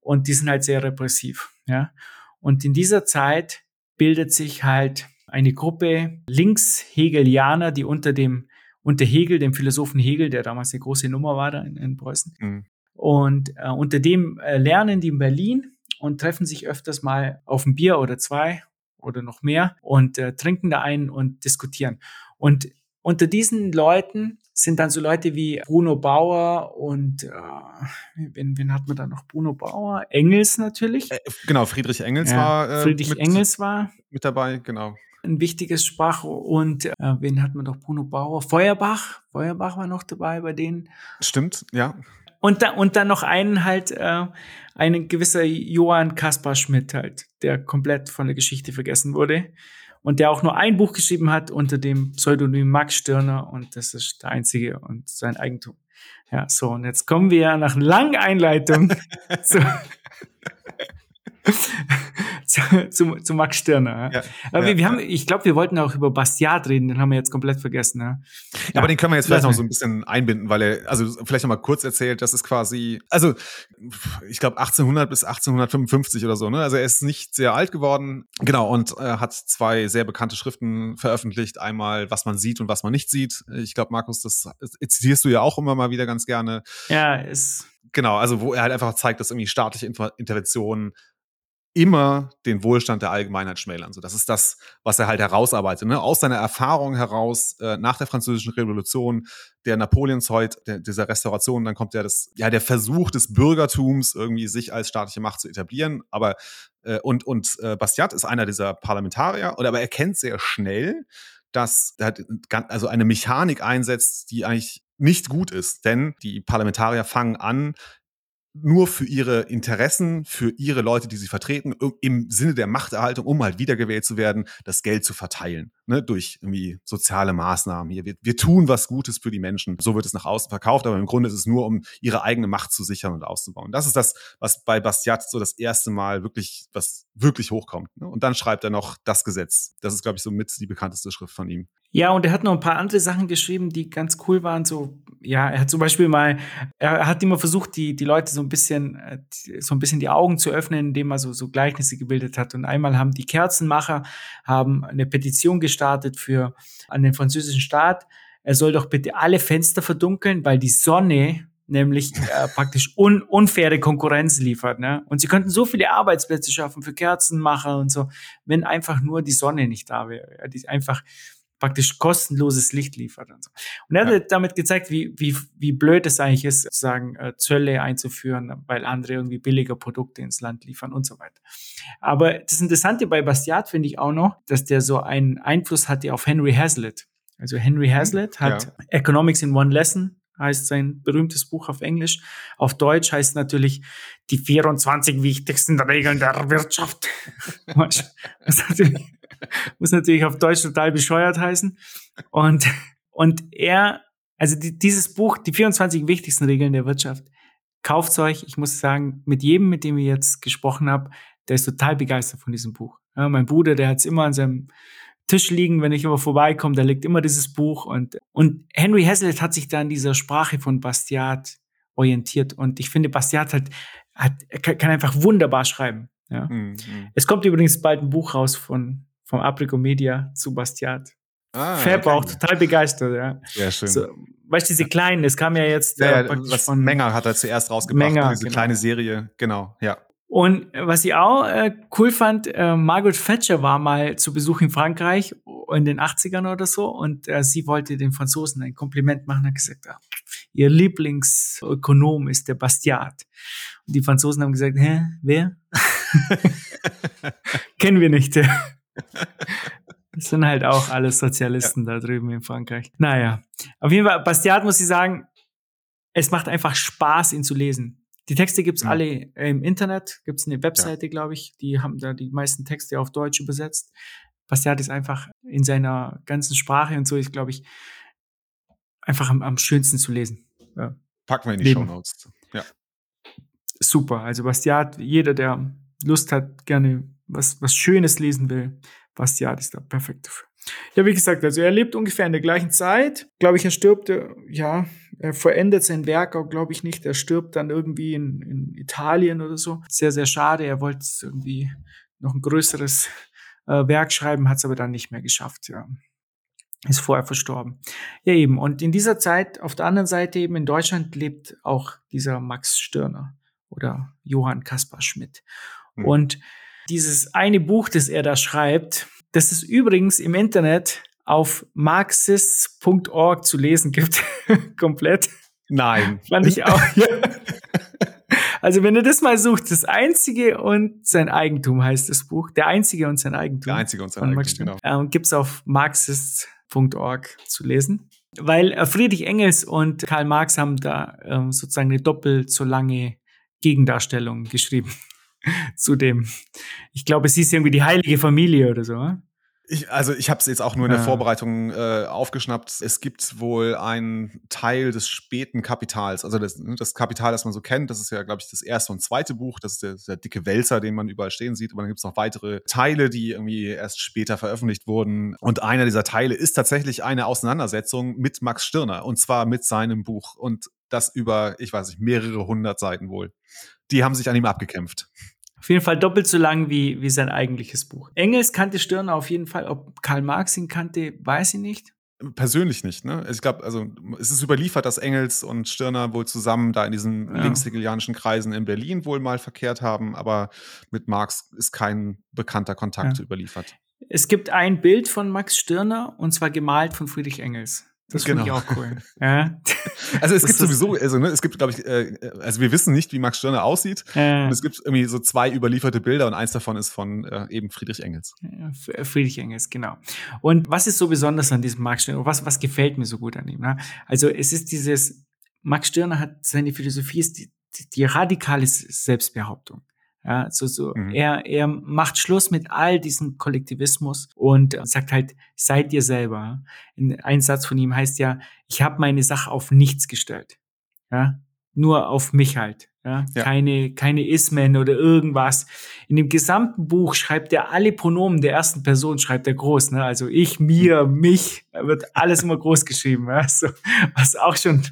Und die sind halt sehr repressiv. Ja? Und in dieser Zeit bildet sich halt eine Gruppe Linkshegelianer, die unter dem, unter Hegel, dem Philosophen Hegel, der damals eine große Nummer war da in, in Preußen. Mhm. Und äh, unter dem äh, lernen die in Berlin und treffen sich öfters mal auf ein Bier oder zwei oder noch mehr und äh, trinken da ein und diskutieren. Und unter diesen Leuten sind dann so Leute wie Bruno Bauer und äh, wen, wen hat man da noch? Bruno Bauer, Engels natürlich. Äh, genau, Friedrich Engels ja, war. Äh, Friedrich mit, Engels war mit dabei, genau. Ein wichtiges Sprach und äh, wen hat man doch? Bruno Bauer, Feuerbach, Feuerbach war noch dabei bei denen. Stimmt, ja. Und, da, und dann noch einen halt, äh, einen gewisser Johann Kaspar Schmidt halt, der komplett von der Geschichte vergessen wurde und der auch nur ein Buch geschrieben hat unter dem Pseudonym Max Stirner und das ist der einzige und sein Eigentum. Ja, so und jetzt kommen wir nach einer langen Einleitung (laughs) zu, (laughs) (laughs) zu, zu, zu, Max Stirner. Ja, aber ja, wir, wir haben, ich glaube, wir wollten auch über Bastiat reden, den haben wir jetzt komplett vergessen. Ja, ja aber den können wir jetzt vielleicht noch so ein bisschen einbinden, weil er, also vielleicht noch mal kurz erzählt, das ist quasi, also ich glaube 1800 bis 1855 oder so, ne? Also er ist nicht sehr alt geworden, genau, und äh, hat zwei sehr bekannte Schriften veröffentlicht. Einmal, was man sieht und was man nicht sieht. Ich glaube, Markus, das zitierst du ja auch immer mal wieder ganz gerne. Ja, ist Genau, also wo er halt einfach zeigt, dass irgendwie staatliche Interventionen immer den Wohlstand der Allgemeinheit schmälern. So, das ist das, was er halt herausarbeitet. Ne? Aus seiner Erfahrung heraus äh, nach der Französischen Revolution, der Napoleonsheut, der, dieser Restauration, dann kommt ja das, ja der Versuch des Bürgertums irgendwie sich als staatliche Macht zu etablieren. Aber äh, und und äh, Bastiat ist einer dieser Parlamentarier, oder aber er kennt sehr schnell, dass er hat also eine Mechanik einsetzt, die eigentlich nicht gut ist, denn die Parlamentarier fangen an, nur für ihre Interessen, für ihre Leute, die sie vertreten, im Sinne der Machterhaltung, um halt wiedergewählt zu werden, das Geld zu verteilen, ne, durch irgendwie soziale Maßnahmen. Hier, wir, wir tun was Gutes für die Menschen. So wird es nach außen verkauft, aber im Grunde ist es nur, um ihre eigene Macht zu sichern und auszubauen. Das ist das, was bei Bastiat so das erste Mal wirklich, was wirklich hochkommt. Ne? Und dann schreibt er noch das Gesetz. Das ist, glaube ich, so mit die bekannteste Schrift von ihm. Ja, und er hat noch ein paar andere Sachen geschrieben, die ganz cool waren. So, ja, er hat zum Beispiel mal, er hat immer versucht, die, die Leute so ein bisschen, äh, so ein bisschen die Augen zu öffnen, indem er so, so Gleichnisse gebildet hat. Und einmal haben die Kerzenmacher haben eine Petition gestartet für, an den französischen Staat. Er soll doch bitte alle Fenster verdunkeln, weil die Sonne nämlich äh, (laughs) praktisch un unfaire Konkurrenz liefert. Ne? Und sie könnten so viele Arbeitsplätze schaffen für Kerzenmacher und so, wenn einfach nur die Sonne nicht da wäre. Die einfach praktisch kostenloses Licht liefert und so. Und er ja. hat damit gezeigt, wie, wie, wie blöd es eigentlich ist, sozusagen äh, Zölle einzuführen, weil andere irgendwie billiger Produkte ins Land liefern und so weiter. Aber das Interessante bei Bastiat finde ich auch noch, dass der so einen Einfluss hatte auf Henry Hazlitt. Also Henry Hazlitt hat ja. Economics in One Lesson heißt sein berühmtes Buch auf Englisch. Auf Deutsch heißt natürlich die 24 wichtigsten Regeln der Wirtschaft. (laughs) was, natürlich, muss natürlich auf Deutsch total bescheuert heißen. Und, und er, also die, dieses Buch, die 24 wichtigsten Regeln der Wirtschaft, kauft's euch. Ich muss sagen, mit jedem, mit dem ich jetzt gesprochen habe, der ist total begeistert von diesem Buch. Ja, mein Bruder, der hat's immer an seinem Tisch liegen, wenn ich aber vorbeikomme, da liegt immer dieses Buch und, und Henry Hazlitt hat sich da an dieser Sprache von Bastiat orientiert und ich finde, Bastiat hat, hat kann einfach wunderbar schreiben. Ja. Mhm. Es kommt übrigens bald ein Buch raus von, vom Aprico Media zu Bastiat. Ah, Fab auch total begeistert, ja. Ja, schön. So, weißt du, diese kleinen, das kam ja jetzt ja, äh, was von Menger hat er zuerst rausgebracht, Menger, diese genau. kleine Serie, genau, ja. Und was ich auch äh, cool fand, äh, Margaret Thatcher war mal zu Besuch in Frankreich in den 80ern oder so und äh, sie wollte den Franzosen ein Kompliment machen und hat gesagt, ah, ihr Lieblingsökonom ist der Bastiat. Und die Franzosen haben gesagt, hä, wer? (laughs) Kennen wir nicht. Das sind halt auch alles Sozialisten ja. da drüben in Frankreich. Naja, auf jeden Fall, Bastiat muss ich sagen, es macht einfach Spaß, ihn zu lesen. Die Texte gibt's ja. alle im Internet, gibt's eine Webseite, ja. glaube ich, die haben da die meisten Texte auf Deutsch übersetzt. Bastiat ist einfach in seiner ganzen Sprache und so ist, glaube ich, einfach am, am, schönsten zu lesen. Ja. Packen wir in die Show Notes. Ja. Super. Also Bastiat, jeder, der Lust hat, gerne was, was Schönes lesen will, Bastiat ist da perfekt dafür. Ja, wie gesagt, also er lebt ungefähr in der gleichen Zeit. Glaube ich, er stirbt, äh, ja, er verendet sein Werk auch, glaube ich, nicht. Er stirbt dann irgendwie in, in Italien oder so. Sehr, sehr schade. Er wollte irgendwie noch ein größeres äh, Werk schreiben, hat es aber dann nicht mehr geschafft, ja. Ist vorher verstorben. Ja, eben. Und in dieser Zeit, auf der anderen Seite eben in Deutschland, lebt auch dieser Max Stirner oder Johann Kaspar Schmidt. Mhm. Und dieses eine Buch, das er da schreibt, das es übrigens im Internet auf marxists.org zu lesen gibt. (laughs) Komplett. Nein. Fand ich auch. (laughs) Ja. Also wenn ihr das mal sucht, das Einzige und sein Eigentum heißt das Buch. Der Einzige und sein Eigentum. Der Einzige und sein Eigentum, genau. Ähm, Gibt es auf marxists.org zu lesen. Weil äh, Friedrich Engels und Karl Marx haben da ähm, sozusagen eine doppelt so lange Gegendarstellung geschrieben zu dem. Ich glaube, es hieß irgendwie die heilige Familie oder so. Ne? Ich, also ich habe es jetzt auch nur in der ah. Vorbereitung äh, aufgeschnappt. Es gibt wohl einen Teil des späten Kapitals, also das, ne, das Kapital, das man so kennt, das ist ja, glaube ich, das erste und zweite Buch, das ist der, der dicke Wälzer, den man überall stehen sieht. Aber dann gibt es noch weitere Teile, die irgendwie erst später veröffentlicht wurden. Und einer dieser Teile ist tatsächlich eine Auseinandersetzung mit Max Stirner, und zwar mit seinem Buch. Und das über, ich weiß nicht, mehrere hundert Seiten wohl. Die haben sich an ihm abgekämpft. Auf jeden Fall doppelt so lang wie, wie sein eigentliches Buch. Engels kannte Stirner auf jeden Fall. Ob Karl Marx ihn kannte, weiß ich nicht. Persönlich nicht, ne? Ich glaube, also es ist überliefert, dass Engels und Stirner wohl zusammen da in diesen ja. linkshegelianischen Kreisen in Berlin wohl mal verkehrt haben, aber mit Marx ist kein bekannter Kontakt ja. überliefert. Es gibt ein Bild von Max Stirner und zwar gemalt von Friedrich Engels. Das genau. finde ich auch cool. (laughs) Ja. (laughs) Also es das gibt sowieso, also ne, es gibt, glaube ich, äh, also wir wissen nicht, wie Max Stirner aussieht. Ja. Und es gibt irgendwie so zwei überlieferte Bilder und eins davon ist von äh, eben Friedrich Engels. Ja, Friedrich Engels, genau. Und was ist so besonders an diesem Max Stirner? Was, was gefällt mir so gut an ihm? Ne? Also es ist dieses, Max Stirner hat seine Philosophie ist die, die, die radikale Selbstbehauptung. Ja, so, so. Mhm. Er, er macht Schluss mit all diesem Kollektivismus und sagt halt, seid ihr selber. Ein Satz von ihm heißt ja, ich habe meine Sache auf nichts gestellt. Ja, nur auf mich halt. Ja? ja? Keine, keine Ismen oder irgendwas. In dem gesamten Buch schreibt er alle Pronomen der ersten Person, schreibt er groß. Ne? Also ich, mir, mich, da wird alles immer groß geschrieben. Ja? So, was auch schon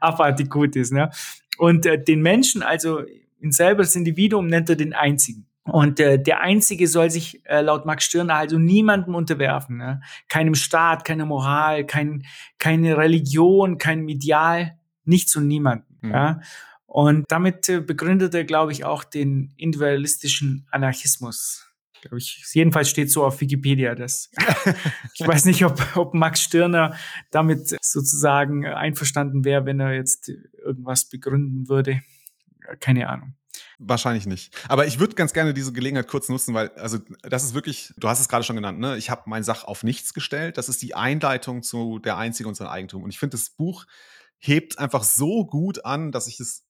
abartig gut ist. Ne? Und äh, den Menschen, also ihn selber, das Individuum, nennt er den Einzigen. Und äh, der Einzige soll sich äh, laut Max Stirner also niemandem unterwerfen. Ne? Keinem Staat, keine Moral, kein, keine Religion, kein Medial, nichts und niemanden. Mhm. Ja? Und damit äh, begründet er, glaube ich, auch den individualistischen Anarchismus. Glaube ich, jedenfalls steht so auf Wikipedia. Das. (laughs) ich weiß nicht, ob, ob Max Stirner damit sozusagen einverstanden wäre, wenn er jetzt irgendwas begründen würde keine Ahnung. Wahrscheinlich nicht. Aber ich würde ganz gerne diese Gelegenheit kurz nutzen, weil, also, das ist wirklich, du hast es gerade schon genannt, ne? Ich habe mein Sach auf nichts gestellt. Das ist die Einleitung zu Der Einzige und sein Eigentum. Und ich finde, das Buch hebt einfach so gut an, dass ich es,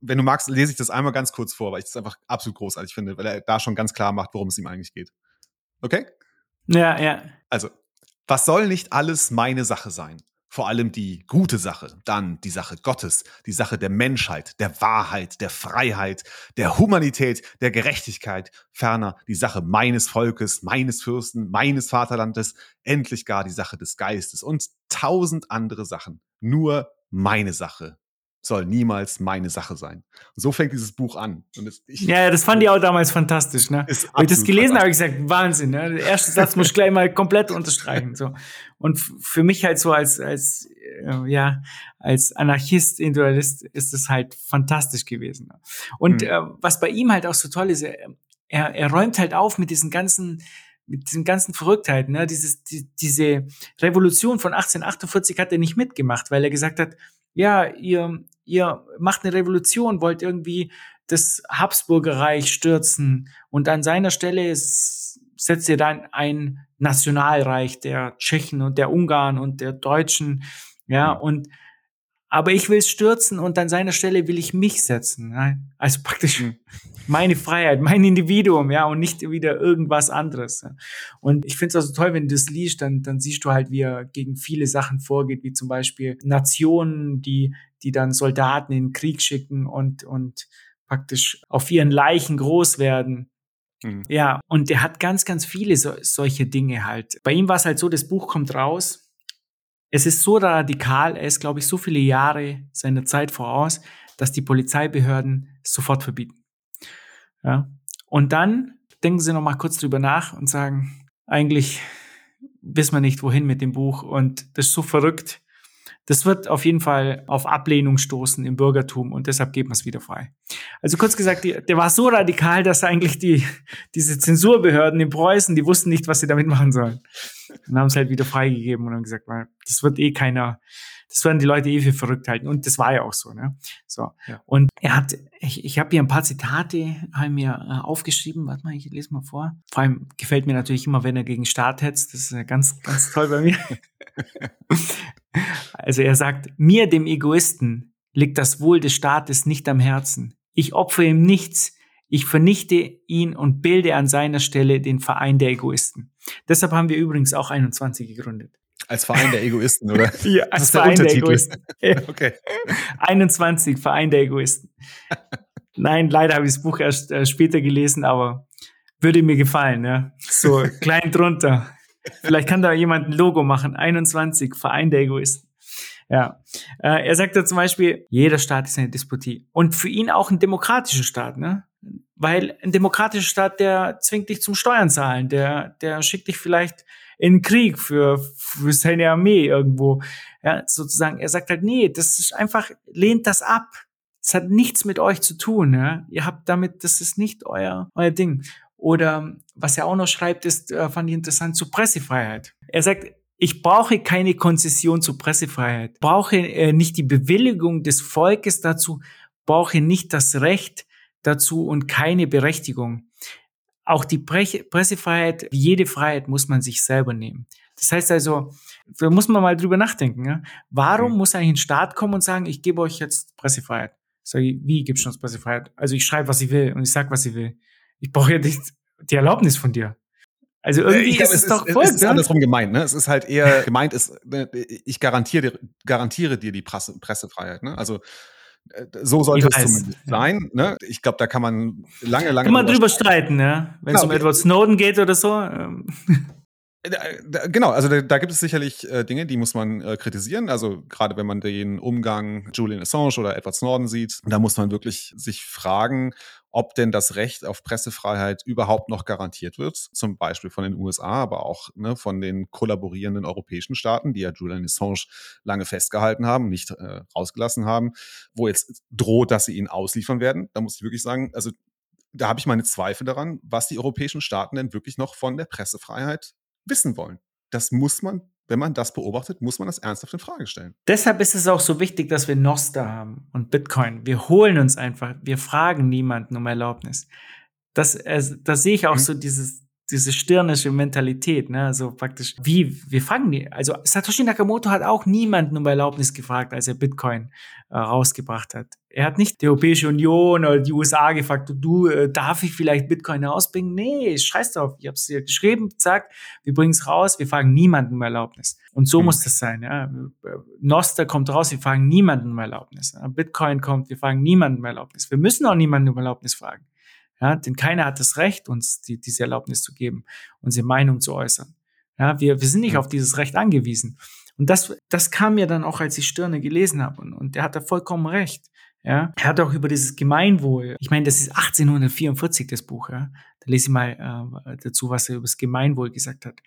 wenn du magst, lese ich das einmal ganz kurz vor, weil ich das einfach absolut großartig finde, weil er da schon ganz klar macht, worum es ihm eigentlich geht. Okay? Ja, ja. Also, was soll nicht alles meine Sache sein? Vor allem die gute Sache, dann die Sache Gottes, die Sache der Menschheit, der Wahrheit, der Freiheit, der Humanität, der Gerechtigkeit, ferner die Sache meines Volkes, meines Fürsten, meines Vaterlandes, endlich gar die Sache des Geistes und tausend andere Sachen. Nur meine Sache, soll niemals meine Sache sein. Und so fängt dieses Buch an. Das, ich, ja, das fand ich auch damals fantastisch. Ne? Als ich das gelesen habe, habe ich gesagt, Wahnsinn. Ne? Der erste Satz muss ich gleich mal komplett unterstreichen. So. Und für mich halt so als, als, äh, ja, als Anarchist, Individualist ist es halt fantastisch gewesen. Ne? Und mhm. äh, was bei ihm halt auch so toll ist, er, er, er räumt halt auf mit diesen ganzen mit diesen ganzen Verrücktheiten, ne? Dieses, die, diese Revolution von 1848 hat er nicht mitgemacht, weil er gesagt hat, ja, ihr, ihr macht eine Revolution, wollt irgendwie das Habsburgerreich stürzen. Und an seiner Stelle setzt ihr dann ein Nationalreich der Tschechen und der Ungarn und der Deutschen, ja, und aber ich will stürzen und an seiner Stelle will ich mich setzen. Also praktisch mhm. meine Freiheit, mein Individuum, ja, und nicht wieder irgendwas anderes. Und ich finde es also toll, wenn du das liest, dann, dann siehst du halt, wie er gegen viele Sachen vorgeht, wie zum Beispiel Nationen, die, die dann Soldaten in den Krieg schicken und, und praktisch auf ihren Leichen groß werden. Mhm. Ja, und der hat ganz, ganz viele so, solche Dinge halt. Bei ihm war es halt so, das Buch kommt raus es ist so radikal, er ist, glaube ich, so viele Jahre seiner Zeit voraus, dass die Polizeibehörden sofort verbieten. Ja. Und dann denken sie noch mal kurz drüber nach und sagen, eigentlich wissen wir nicht, wohin mit dem Buch und das ist so verrückt. Das wird auf jeden Fall auf Ablehnung stoßen im Bürgertum und deshalb geben wir es wieder frei. Also kurz gesagt, die, der war so radikal, dass eigentlich die, diese Zensurbehörden in Preußen, die wussten nicht, was sie damit machen sollen. Und haben es halt wieder freigegeben und haben gesagt, das wird eh keiner, das werden die Leute eh für verrückt halten. Und das war ja auch so, ne? So. Ja. Und er hat, ich, ich habe hier ein paar Zitate haben mir äh, aufgeschrieben. Warte mal, ich lese mal vor. Vor allem gefällt mir natürlich immer, wenn er gegen Staat hetzt. Das ist ja ganz, ganz toll bei mir. (laughs) also er sagt, mir, dem Egoisten, liegt das Wohl des Staates nicht am Herzen. Ich opfere ihm nichts, ich vernichte ihn und bilde an seiner Stelle den Verein der Egoisten. Deshalb haben wir übrigens auch 21 gegründet. Als Verein der Egoisten, oder? (laughs) ja, als Verein der, der Egoisten. (laughs) okay. 21, Verein der Egoisten. Nein, leider habe ich das Buch erst äh, später gelesen, aber würde mir gefallen, ja. So klein drunter. Vielleicht kann da jemand ein Logo machen. 21, Verein der Egoisten. Ja. Äh, er sagt da zum Beispiel, jeder Staat ist eine Despotie. Und für ihn auch ein demokratischer Staat, ne? Weil ein demokratischer Staat, der zwingt dich zum Steuern zahlen, der, der schickt dich vielleicht in den Krieg für, für seine Armee irgendwo. Ja, sozusagen. Er sagt halt, nee, das ist einfach, lehnt das ab. Das hat nichts mit euch zu tun, ja. Ihr habt damit, das ist nicht euer, euer Ding. Oder was er auch noch schreibt, ist, äh, fand ich interessant, zu Pressefreiheit. Er sagt, ich brauche keine Konzession zur Pressefreiheit, brauche äh, nicht die Bewilligung des Volkes dazu, brauche nicht das Recht dazu und keine Berechtigung. Auch die Pre Pressefreiheit, wie jede Freiheit, muss man sich selber nehmen. Das heißt also, da muss man mal drüber nachdenken. Ja? Warum mhm. muss eigentlich ein Staat kommen und sagen, ich gebe euch jetzt Pressefreiheit? Sag ich, wie gibst du uns Pressefreiheit? Also ich schreibe, was ich will und ich sag, was ich will. Ich brauche ja nicht die Erlaubnis von dir. Also irgendwie glaub, ist es, es doch voll. Es ist andersrum gemeint, ne? Es ist halt eher (laughs) gemeint, ist, ne, ich garantiere, garantiere dir die Presse, Pressefreiheit, ne? Also äh, so sollte es zumindest sein. Ne? Ich glaube, da kann man lange, lange. Kann man drüber streiten, ne? Wenn es um Edward Snowden geht oder so. Äh, genau, also da, da, gibt es sicherlich äh, Dinge, die muss man äh, kritisieren. Also gerade wenn man den Umgang Julian Assange oder Edward Snowden sieht, da muss man wirklich sich fragen, ob denn das Recht auf Pressefreiheit überhaupt noch garantiert wird, zum Beispiel von den USA, aber auch ne, von den kollaborierenden europäischen Staaten, die ja Julian Assange lange festgehalten haben, nicht äh, rausgelassen haben, wo jetzt droht, dass sie ihn ausliefern werden. Da muss ich wirklich sagen, also da habe ich meine Zweifel daran, was die europäischen Staaten denn wirklich noch von der Pressefreiheit wissen wollen. Das muss man wenn man das beobachtet, muss man das ernsthaft in Frage stellen. Deshalb ist es auch so wichtig, dass wir Noster haben und Bitcoin. Wir holen uns einfach, wir fragen niemanden um Erlaubnis. Das, das sehe ich auch mhm. so dieses, diese stirnische Mentalität, ne? Also praktisch, wie, wir fangen die. Also Satoshi Nakamoto hat auch niemanden um Erlaubnis gefragt, als er Bitcoin äh, rausgebracht hat. Er hat nicht die Europäische Union oder die USA gefragt, du, äh, darf ich vielleicht Bitcoin herausbringen? Nee, scheiß drauf. Ich habe es dir geschrieben, zack, wir bringen es raus, wir fragen niemanden um Erlaubnis. Und so mhm. muss das sein. Ja? Noster kommt raus, wir fragen niemanden um Erlaubnis. Bitcoin kommt, wir fragen niemanden um Erlaubnis. Wir müssen auch niemanden um Erlaubnis fragen. Ja, denn keiner hat das Recht, uns die, diese Erlaubnis zu geben, unsere Meinung zu äußern. Ja, wir, wir sind nicht auf dieses Recht angewiesen. Und das, das kam mir dann auch, als ich Stirne gelesen habe. Und, und der hat da vollkommen recht. Ja, er hat auch über dieses Gemeinwohl. Ich meine, das ist 1844 das Buch. Ja, da lese ich mal äh, dazu, was er über das Gemeinwohl gesagt hat.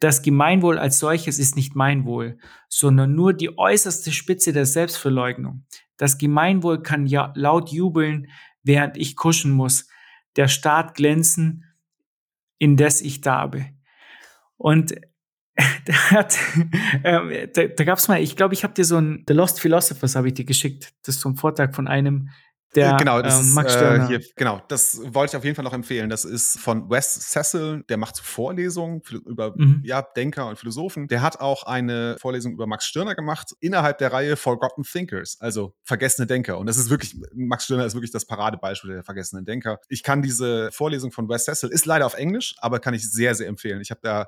Das Gemeinwohl als solches ist nicht mein Wohl, sondern nur die äußerste Spitze der Selbstverleugnung. Das Gemeinwohl kann ja laut jubeln, während ich kuschen muss, der Staat glänzen, indes ich darbe. Und (laughs) der hat, äh, da, da gab es mal, ich glaube, ich habe dir so ein The Lost Philosophers habe ich dir geschickt. Das ist so ein Vortrag von einem der, genau, das äh, Max Stirner. Äh, hier, genau, das wollte ich auf jeden Fall noch empfehlen. Das ist von Wes Cecil, der macht Vorlesungen über mhm. ja, Denker und Philosophen. Der hat auch eine Vorlesung über Max Stirner gemacht, innerhalb der Reihe Forgotten Thinkers, also vergessene Denker. Und das ist wirklich, Max Stirner ist wirklich das Paradebeispiel der vergessenen Denker. Ich kann diese Vorlesung von Wes Cecil, ist leider auf Englisch, aber kann ich sehr, sehr empfehlen. Ich habe da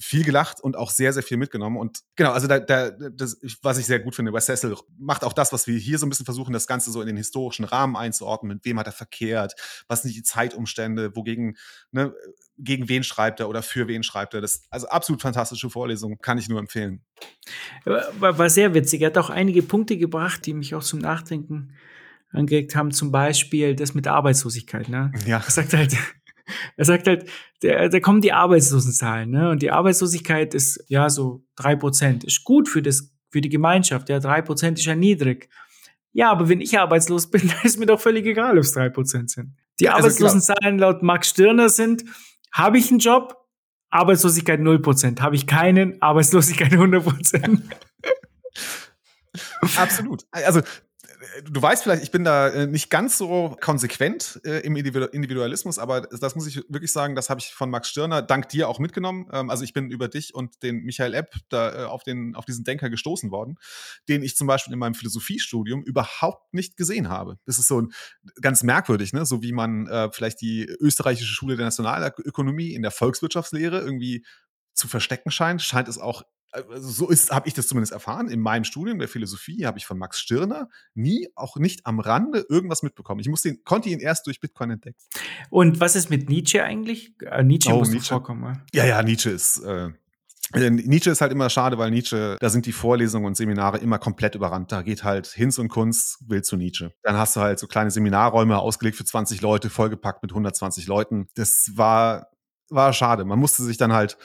viel gelacht und auch sehr, sehr viel mitgenommen. Und genau, also da, da, das, was ich sehr gut finde, Wes Cecil macht auch das, was wir hier so ein bisschen versuchen, das Ganze so in den historischen Rahmen einzuordnen. Mit wem hat er verkehrt? Was sind die Zeitumstände? Wogegen, ne, gegen wen schreibt er oder für wen schreibt er? Das, also absolut fantastische Vorlesung, kann ich nur empfehlen. War, war sehr witzig. Er hat auch einige Punkte gebracht, die mich auch zum Nachdenken angeregt haben. Zum Beispiel das mit der Arbeitslosigkeit. Ne? Ja. Er sagt halt, er sagt halt, da, da kommen die Arbeitslosenzahlen, ne? Und die Arbeitslosigkeit ist ja so drei Prozent. Ist gut für das, für die Gemeinschaft. Ja, drei Prozent ist ja niedrig. Ja, aber wenn ich arbeitslos (laughs) bin, dann ist mir doch völlig egal, ob es drei Prozent sind. Die also Arbeitslosenzahlen laut Max Stirner sind, habe ich einen Job? Arbeitslosigkeit 0%. Habe ich keinen? Arbeitslosigkeit 100%. (laughs) Absolut. Also du weißt vielleicht, ich bin da äh, nicht ganz so konsequent äh, im Individualismus, aber das muss ich wirklich sagen, das habe ich von Max Stirner dank dir auch mitgenommen. Ähm, also ich bin über dich und den Michael Epp da äh, auf, den, auf diesen Denker gestoßen worden, den ich zum Beispiel in meinem Philosophiestudium überhaupt nicht gesehen habe. Das ist so ein, ganz merkwürdig, ne? so wie man äh, vielleicht die österreichische Schule der Nationalökonomie in der Volkswirtschaftslehre irgendwie zu verstecken scheint, scheint es auch also so ist, habe ich das zumindest erfahren. In meinem Studium der Philosophie habe ich von Max Stirner nie, auch nicht am Rande, irgendwas mitbekommen. Ich musste ihn, konnte ihn erst durch Bitcoin entdecken. Und was ist mit Nietzsche eigentlich? Äh, Nietzsche oh, muss Nietzsche. vorkommen. Ja, ja, Nietzsche ist. Äh, äh, Nietzsche ist halt immer schade, weil Nietzsche, da sind die Vorlesungen und Seminare immer komplett überrannt. Da geht halt Hinz und Kunst, will zu Nietzsche. Dann hast du halt so kleine Seminarräume ausgelegt für 20 Leute, vollgepackt mit 120 Leuten. Das war, war schade. Man musste sich dann halt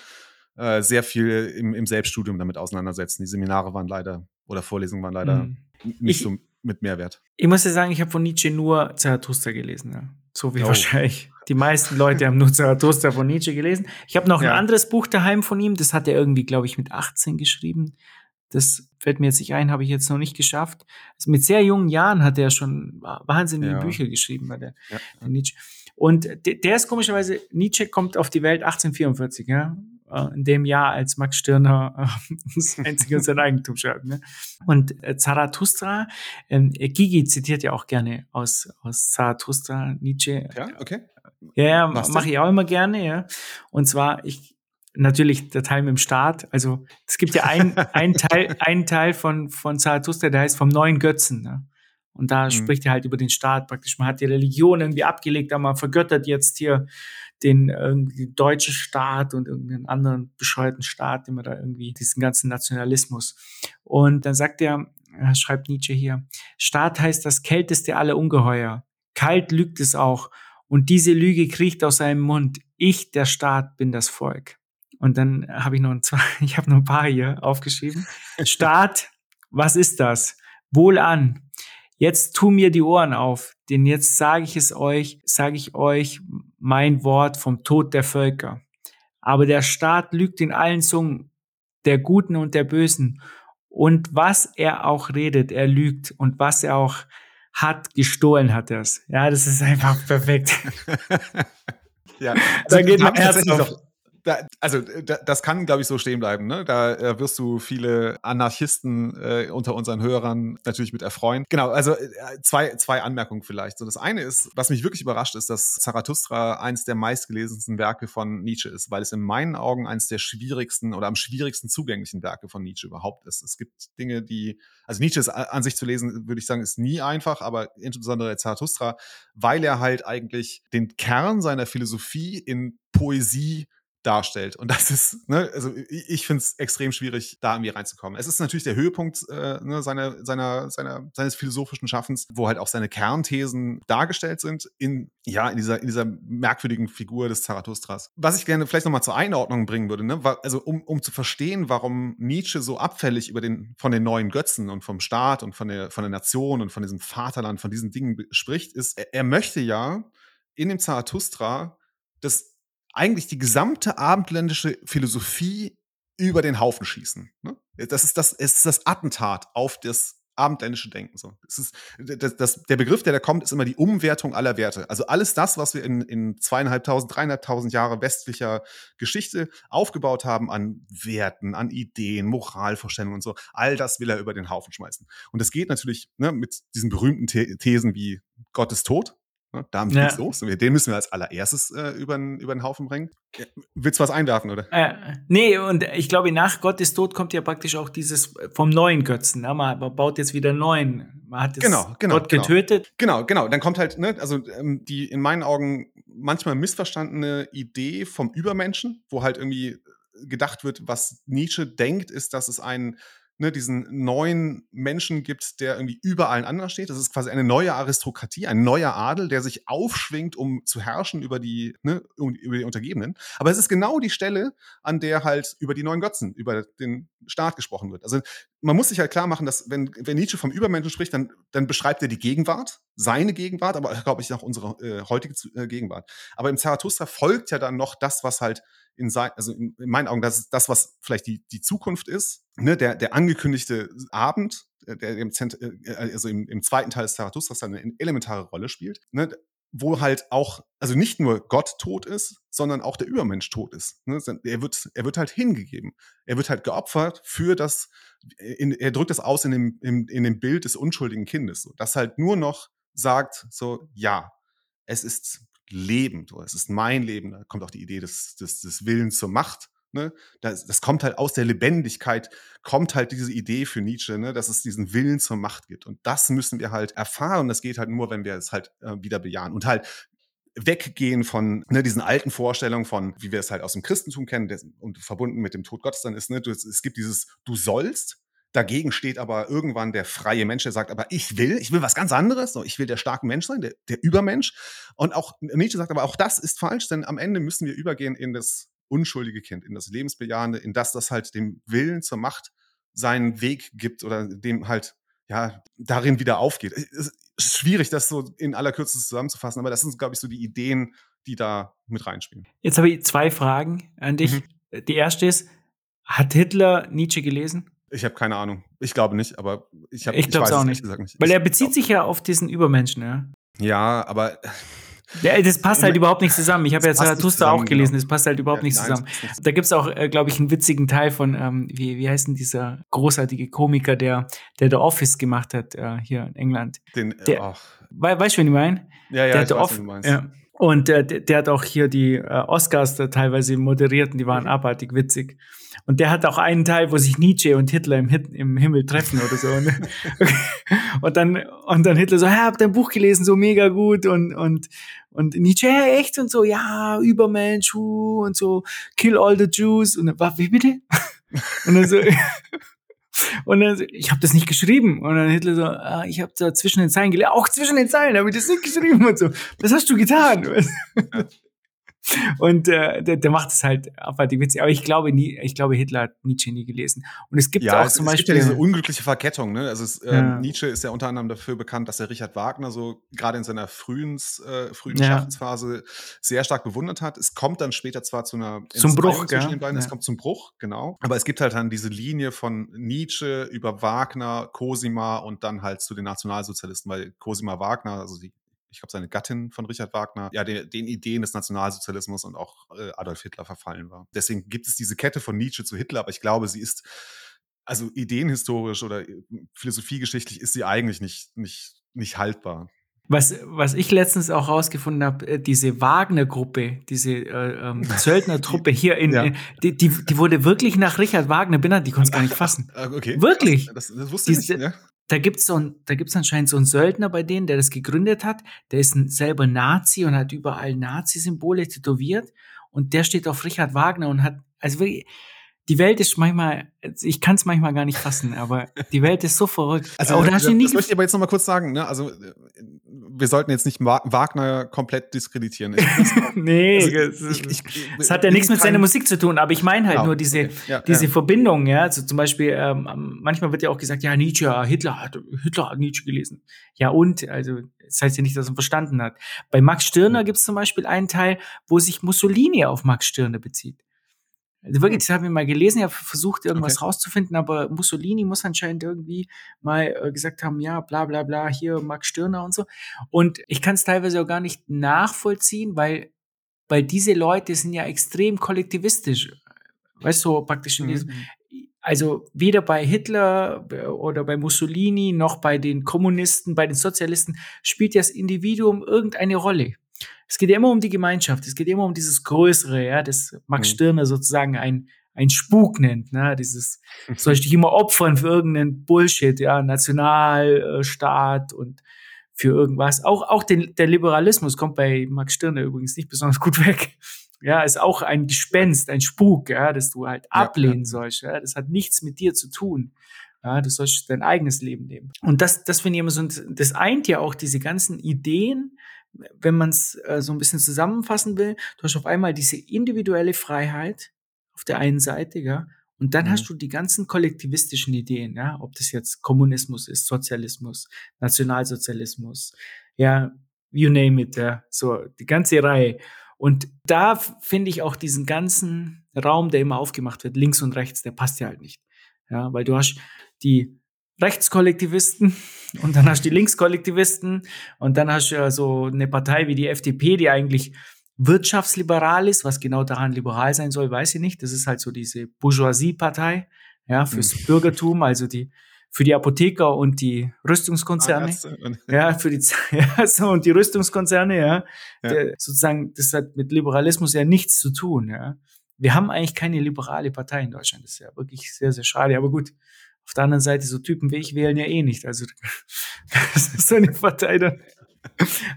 äh, sehr viel im, im Selbststudium damit auseinandersetzen. Die Seminare waren leider oder Vorlesungen waren leider mhm. nicht ich, so mit Mehrwert. Ich muss ja sagen, ich habe von Nietzsche nur Zarathustra gelesen. Ja. So wie oh. wahrscheinlich die meisten Leute haben nur Zarathustra von Nietzsche gelesen. Ich habe noch ja. ein anderes Buch daheim von ihm, das hat er irgendwie, glaube ich, mit 18 geschrieben. Das fällt mir jetzt nicht ein, habe ich jetzt noch nicht geschafft. Also mit sehr jungen Jahren hat er schon wahnsinnige ja. Bücher geschrieben bei der, der Nietzsche. Und der ist komischerweise, Nietzsche kommt auf die Welt 1844, ja. Äh, in dem Jahr, als Max Stirner äh, (laughs) das einzige sein Eigentum schreibt. Ne? Und äh, Zarathustra, ähm, Gigi zitiert ja auch gerne aus, aus Zarathustra, Nietzsche. Ja, okay. Ja, ja mache ich auch immer gerne, ja. Und zwar, ich, natürlich der Teil mit dem Staat. Also es gibt ja einen, (laughs) einen Teil, einen Teil von, von Zarathustra, der heißt vom neuen Götzen. Ne? Und da mhm. spricht er halt über den Staat praktisch. Man hat die Religion irgendwie abgelegt, aber man vergöttert jetzt hier den irgendwie deutschen Staat und irgendeinen anderen bescheuerten Staat, immer da irgendwie diesen ganzen Nationalismus. Und dann sagt er, schreibt Nietzsche hier, Staat heißt das kälteste aller Ungeheuer. Kalt lügt es auch. Und diese Lüge kriecht aus seinem Mund. Ich, der Staat, bin das Volk. Und dann habe ich noch ein, (laughs) ich habe noch ein paar hier aufgeschrieben. Staat, was ist das? Wohlan. Jetzt tu mir die Ohren auf, denn jetzt sage ich es euch, sage ich euch mein Wort vom Tod der Völker. Aber der Staat lügt in allen Zungen, der Guten und der Bösen. Und was er auch redet, er lügt. Und was er auch hat, gestohlen hat er es. Ja, das ist einfach perfekt. (laughs) ja, da geht mein Herz auf, da, also da, das kann, glaube ich, so stehen bleiben. Ne? Da äh, wirst du viele Anarchisten äh, unter unseren Hörern natürlich mit erfreuen. Genau, also äh, zwei, zwei Anmerkungen vielleicht. So das eine ist, was mich wirklich überrascht, ist, dass Zarathustra eines der meistgelesensten Werke von Nietzsche ist, weil es in meinen Augen eines der schwierigsten oder am schwierigsten zugänglichen Werke von Nietzsche überhaupt ist. Es gibt Dinge, die, also Nietzsche ist an sich zu lesen, würde ich sagen, ist nie einfach, aber insbesondere Zarathustra, weil er halt eigentlich den Kern seiner Philosophie in Poesie darstellt. Und das ist, ne, also ich, ich finde es extrem schwierig, da irgendwie reinzukommen. Es ist natürlich der Höhepunkt äh, ne, seiner, seiner, seiner, seines philosophischen Schaffens, wo halt auch seine Kernthesen dargestellt sind in, ja, in dieser, in dieser merkwürdigen Figur des Zarathustras. Was ich gerne vielleicht nochmal zur Einordnung bringen würde, ne, war, also um, um zu verstehen, warum Nietzsche so abfällig über den, von den neuen Götzen und vom Staat und von der, von der Nation und von diesem Vaterland, von diesen Dingen spricht, ist, er, er möchte ja in dem Zarathustra das eigentlich die gesamte abendländische Philosophie über den Haufen schießen. Ne? Das ist das, ist das Attentat auf das abendländische Denken. So. Es ist, das, das, der Begriff, der da kommt, ist immer die Umwertung aller Werte. Also alles das, was wir in, in zweieinhalbtausend, dreieinhalbtausend Jahre westlicher Geschichte aufgebaut haben an Werten, an Ideen, Moralvorstellungen und so, all das will er über den Haufen schmeißen. Und das geht natürlich ne, mit diesen berühmten Thesen wie Gott ist tot, Ne? Da ja. geht's los. Den müssen wir als allererstes äh, über, über den Haufen bringen. Willst du was einwerfen, oder? Äh, nee, und ich glaube, nach Gottes Tod kommt ja praktisch auch dieses vom neuen Götzen. Ne? Man, baut jetzt wieder neuen. Man hat jetzt genau, genau, Gott genau. getötet. Genau, genau. Dann kommt halt, ne, also ähm, die in meinen Augen manchmal missverstandene Idee vom Übermenschen, wo halt irgendwie gedacht wird, was Nietzsche denkt, ist, dass es einen ne, diesen neuen Menschen gibt, der irgendwie über allen anderen steht. Das ist quasi eine neue Aristokratie, ein neuer Adel, der sich aufschwingt, um zu herrschen über die, ne, über die Untergebenen. Aber es ist genau die Stelle, an der halt über die neuen Götzen, über den Staat gesprochen wird. Also man muss sich halt klar machen, dass wenn, wenn Nietzsche vom Übermenschen spricht, dann, dann beschreibt er die Gegenwart, seine Gegenwart, aber glaube ich auch unsere äh, heutige äh, Gegenwart. Aber im Zarathustra folgt ja dann noch das, was halt in, sein, also in, in meinen Augen, das ist das, was vielleicht die, die Zukunft ist. Ne, der, der angekündigte Abend, äh, der im, Zent äh, also im, im zweiten Teil des Zarathustras eine elementare Rolle spielt. Ne, wo halt auch, also nicht nur Gott tot ist, sondern auch der Übermensch tot ist. Ne? Er, wird, er wird halt hingegeben. Er wird halt geopfert für das, in, er drückt das aus in dem, in, in dem Bild des unschuldigen Kindes. So, das halt nur noch sagt, so, ja, es ist Leben, so, es ist mein Leben. Da kommt auch die Idee des, des, des Willens zur Macht. Ne? Das, das kommt halt aus der Lebendigkeit, kommt halt diese Idee für Nietzsche, ne? dass es diesen Willen zur Macht gibt. Und das müssen wir halt erfahren. Das geht halt nur, wenn wir es halt äh, wieder bejahen. Und halt weggehen von ne, diesen alten Vorstellungen von, wie wir es halt aus dem Christentum kennen des, und verbunden mit dem Tod Gottes dann ist, ne, du, es gibt dieses Du sollst, Dagegen steht aber irgendwann der freie Mensch, der sagt, aber ich will, ich will was ganz anderes. So, ich will der starke Mensch sein, der, der Übermensch. Und auch Nietzsche sagt, aber auch das ist falsch, denn am Ende müssen wir übergehen in das unschuldige Kind, in das Lebensbejahende, in das, das halt dem Willen zur Macht seinen Weg gibt oder dem halt, ja, darin wieder aufgeht. Es ist schwierig, das so in aller Kürze zusammenzufassen, aber das sind, glaube ich, so die Ideen, die da mit reinspielen. Jetzt habe ich zwei Fragen an dich. Mhm. Die erste ist, hat Hitler Nietzsche gelesen? Ich habe keine Ahnung. Ich glaube nicht, aber ich, hab, ich, ich weiß es auch nicht. nicht. Weil er bezieht sich ja auf diesen Übermenschen, ja. Ja, aber ja, das passt halt überhaupt nicht zusammen. Ich habe ja Zarathustra auch gelesen, genau. das passt halt überhaupt ja, nicht zusammen. Da gibt's auch, äh, glaube ich, einen witzigen Teil von, ähm, wie, wie heißt denn dieser großartige Komiker, der, der The Office gemacht hat, äh, hier in England. Den, der, ach. We weißt du, wen ich meine? Ja, ja, der ich weiß, Off, du meinst. Ja. Und äh, der, der hat auch hier die äh, Oscars da teilweise moderiert und die waren mhm. abartig witzig. Und der hat auch einen Teil, wo sich Nietzsche und Hitler im, Hit im Himmel treffen oder so. Ne? (laughs) und dann und dann Hitler so, hey, hab dein Buch gelesen, so mega gut und und und Nietzsche, hey, echt und so, ja, Übermensch, hu, und so, kill all the Jews und dann, wie bitte? (laughs) und dann so (laughs) und dann, ich habe das nicht geschrieben. Und dann Hitler so, ah, ich habe da zwischen den Zeilen gelesen. Auch zwischen den Zeilen habe ich das nicht geschrieben und so. Was hast du getan? Und äh, der, der macht es halt abartig witzig. Aber ich glaube, nie, ich glaube, Hitler hat Nietzsche nie gelesen. Und es gibt ja, auch es, zum Beispiel. Es gibt ja diese unglückliche Verkettung. Ne? Also es, äh, ja. Nietzsche ist ja unter anderem dafür bekannt, dass er Richard Wagner so gerade in seiner frühen, äh, frühen ja. Schaffensphase sehr stark bewundert hat. Es kommt dann später zwar zu einer zum Bruch zwischen den beiden. Es kommt zum Bruch, genau. Aber es gibt halt dann diese Linie von Nietzsche über Wagner, Cosima und dann halt zu den Nationalsozialisten, weil Cosima Wagner, also die ich glaube, seine Gattin von Richard Wagner, ja, den, den Ideen des Nationalsozialismus und auch äh, Adolf Hitler verfallen war. Deswegen gibt es diese Kette von Nietzsche zu Hitler, aber ich glaube, sie ist, also ideenhistorisch oder äh, philosophiegeschichtlich ist sie eigentlich nicht, nicht, nicht haltbar. Was, was ich letztens auch rausgefunden habe, äh, diese Wagner-Gruppe, diese äh, ähm, (laughs) Söldner-Truppe hier in, ja. die, die, die wurde wirklich nach Richard Wagner benannt, die konnte es gar nicht fassen. Okay. Wirklich. Das, das, wusste ich nicht, ja. Da gibt's so ein, da gibt's anscheinend so einen Söldner bei denen, der das gegründet hat. Der ist ein, selber Nazi und hat überall Nazi-Symbole tätowiert. Und der steht auf Richard Wagner und hat, also wirklich, die Welt ist manchmal, ich kann es manchmal gar nicht fassen, aber die Welt ist so verrückt. Also, Oder hast das, nie das möchte ich aber jetzt noch mal kurz sagen. Ne? Also, wir sollten jetzt nicht Wagner komplett diskreditieren. (laughs) nee, also, ich, ich, das hat ja nichts mit seiner Musik zu tun, aber ich meine halt genau. nur diese, okay. ja, diese ja. Verbindung. Ja? Also zum Beispiel, ähm, manchmal wird ja auch gesagt, ja, Nietzsche, Hitler hat, Hitler hat Nietzsche gelesen. Ja, und? Also, das heißt ja nicht, dass er verstanden hat. Bei Max Stirner ja. gibt es zum Beispiel einen Teil, wo sich Mussolini auf Max Stirner bezieht. Also wirklich, das habe ich mal gelesen, ich habe versucht, irgendwas okay. rauszufinden, aber Mussolini muss anscheinend irgendwie mal äh, gesagt haben, ja, bla bla bla, hier Max Stirner und so. Und ich kann es teilweise auch gar nicht nachvollziehen, weil, weil diese Leute sind ja extrem kollektivistisch. Weißt du, so praktisch in diesem, mhm. also weder bei Hitler äh, oder bei Mussolini noch bei den Kommunisten, bei den Sozialisten spielt das Individuum irgendeine Rolle. Es geht ja immer um die Gemeinschaft, es geht immer um dieses Größere, ja, das Max mhm. Stirner sozusagen ein, ein Spuk nennt, ne? Dieses, soll ich dich immer opfern für irgendeinen Bullshit, ja, Nationalstaat und für irgendwas. Auch, auch den, der Liberalismus kommt bei Max Stirner übrigens nicht besonders gut weg. Ja, ist auch ein Gespenst, ein Spuk, ja, das du halt ablehnen ja, sollst. Ja. Das hat nichts mit dir zu tun. Ja, du sollst dein eigenes Leben leben. Und das, das finde ich immer so, das eint ja auch diese ganzen Ideen, wenn man es äh, so ein bisschen zusammenfassen will, du hast auf einmal diese individuelle Freiheit auf der einen Seite, ja, und dann mhm. hast du die ganzen kollektivistischen Ideen, ja, ob das jetzt Kommunismus ist, Sozialismus, Nationalsozialismus, ja, you name it, ja, so die ganze Reihe. Und da finde ich auch diesen ganzen Raum, der immer aufgemacht wird, links und rechts, der passt ja halt nicht. Ja, weil du hast die Rechtskollektivisten und dann hast du die Linkskollektivisten und dann hast du ja so eine Partei wie die FDP, die eigentlich wirtschaftsliberal ist, was genau daran liberal sein soll, weiß ich nicht. Das ist halt so diese Bourgeoisie-Partei, ja, fürs mhm. Bürgertum, also die für die Apotheker und die Rüstungskonzerne. Ah, ja, für die (laughs) ja, so, und die Rüstungskonzerne, ja, ja. Der, sozusagen, das hat mit Liberalismus ja nichts zu tun, ja. Wir haben eigentlich keine liberale Partei in Deutschland. Das ist ja wirklich sehr, sehr schade. Aber gut, auf der anderen Seite, so Typen wie ich wählen ja eh nicht. Also (laughs) das ist so eine Partei, dann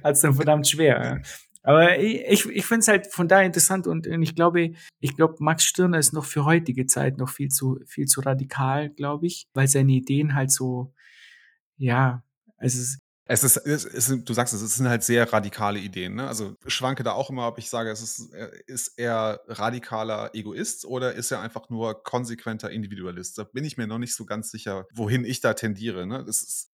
es dann verdammt schwer. Aber ich, ich finde es halt von daher interessant und ich glaube, ich glaube, Max Stirner ist noch für heutige Zeit noch viel zu, viel zu radikal, glaube ich, weil seine Ideen halt so, ja, also es ist, es ist, du sagst es, es sind halt sehr radikale Ideen. Ne? Also schwanke da auch immer, ob ich sage, es ist, ist er radikaler Egoist oder ist er einfach nur konsequenter Individualist? Da bin ich mir noch nicht so ganz sicher, wohin ich da tendiere. Ne?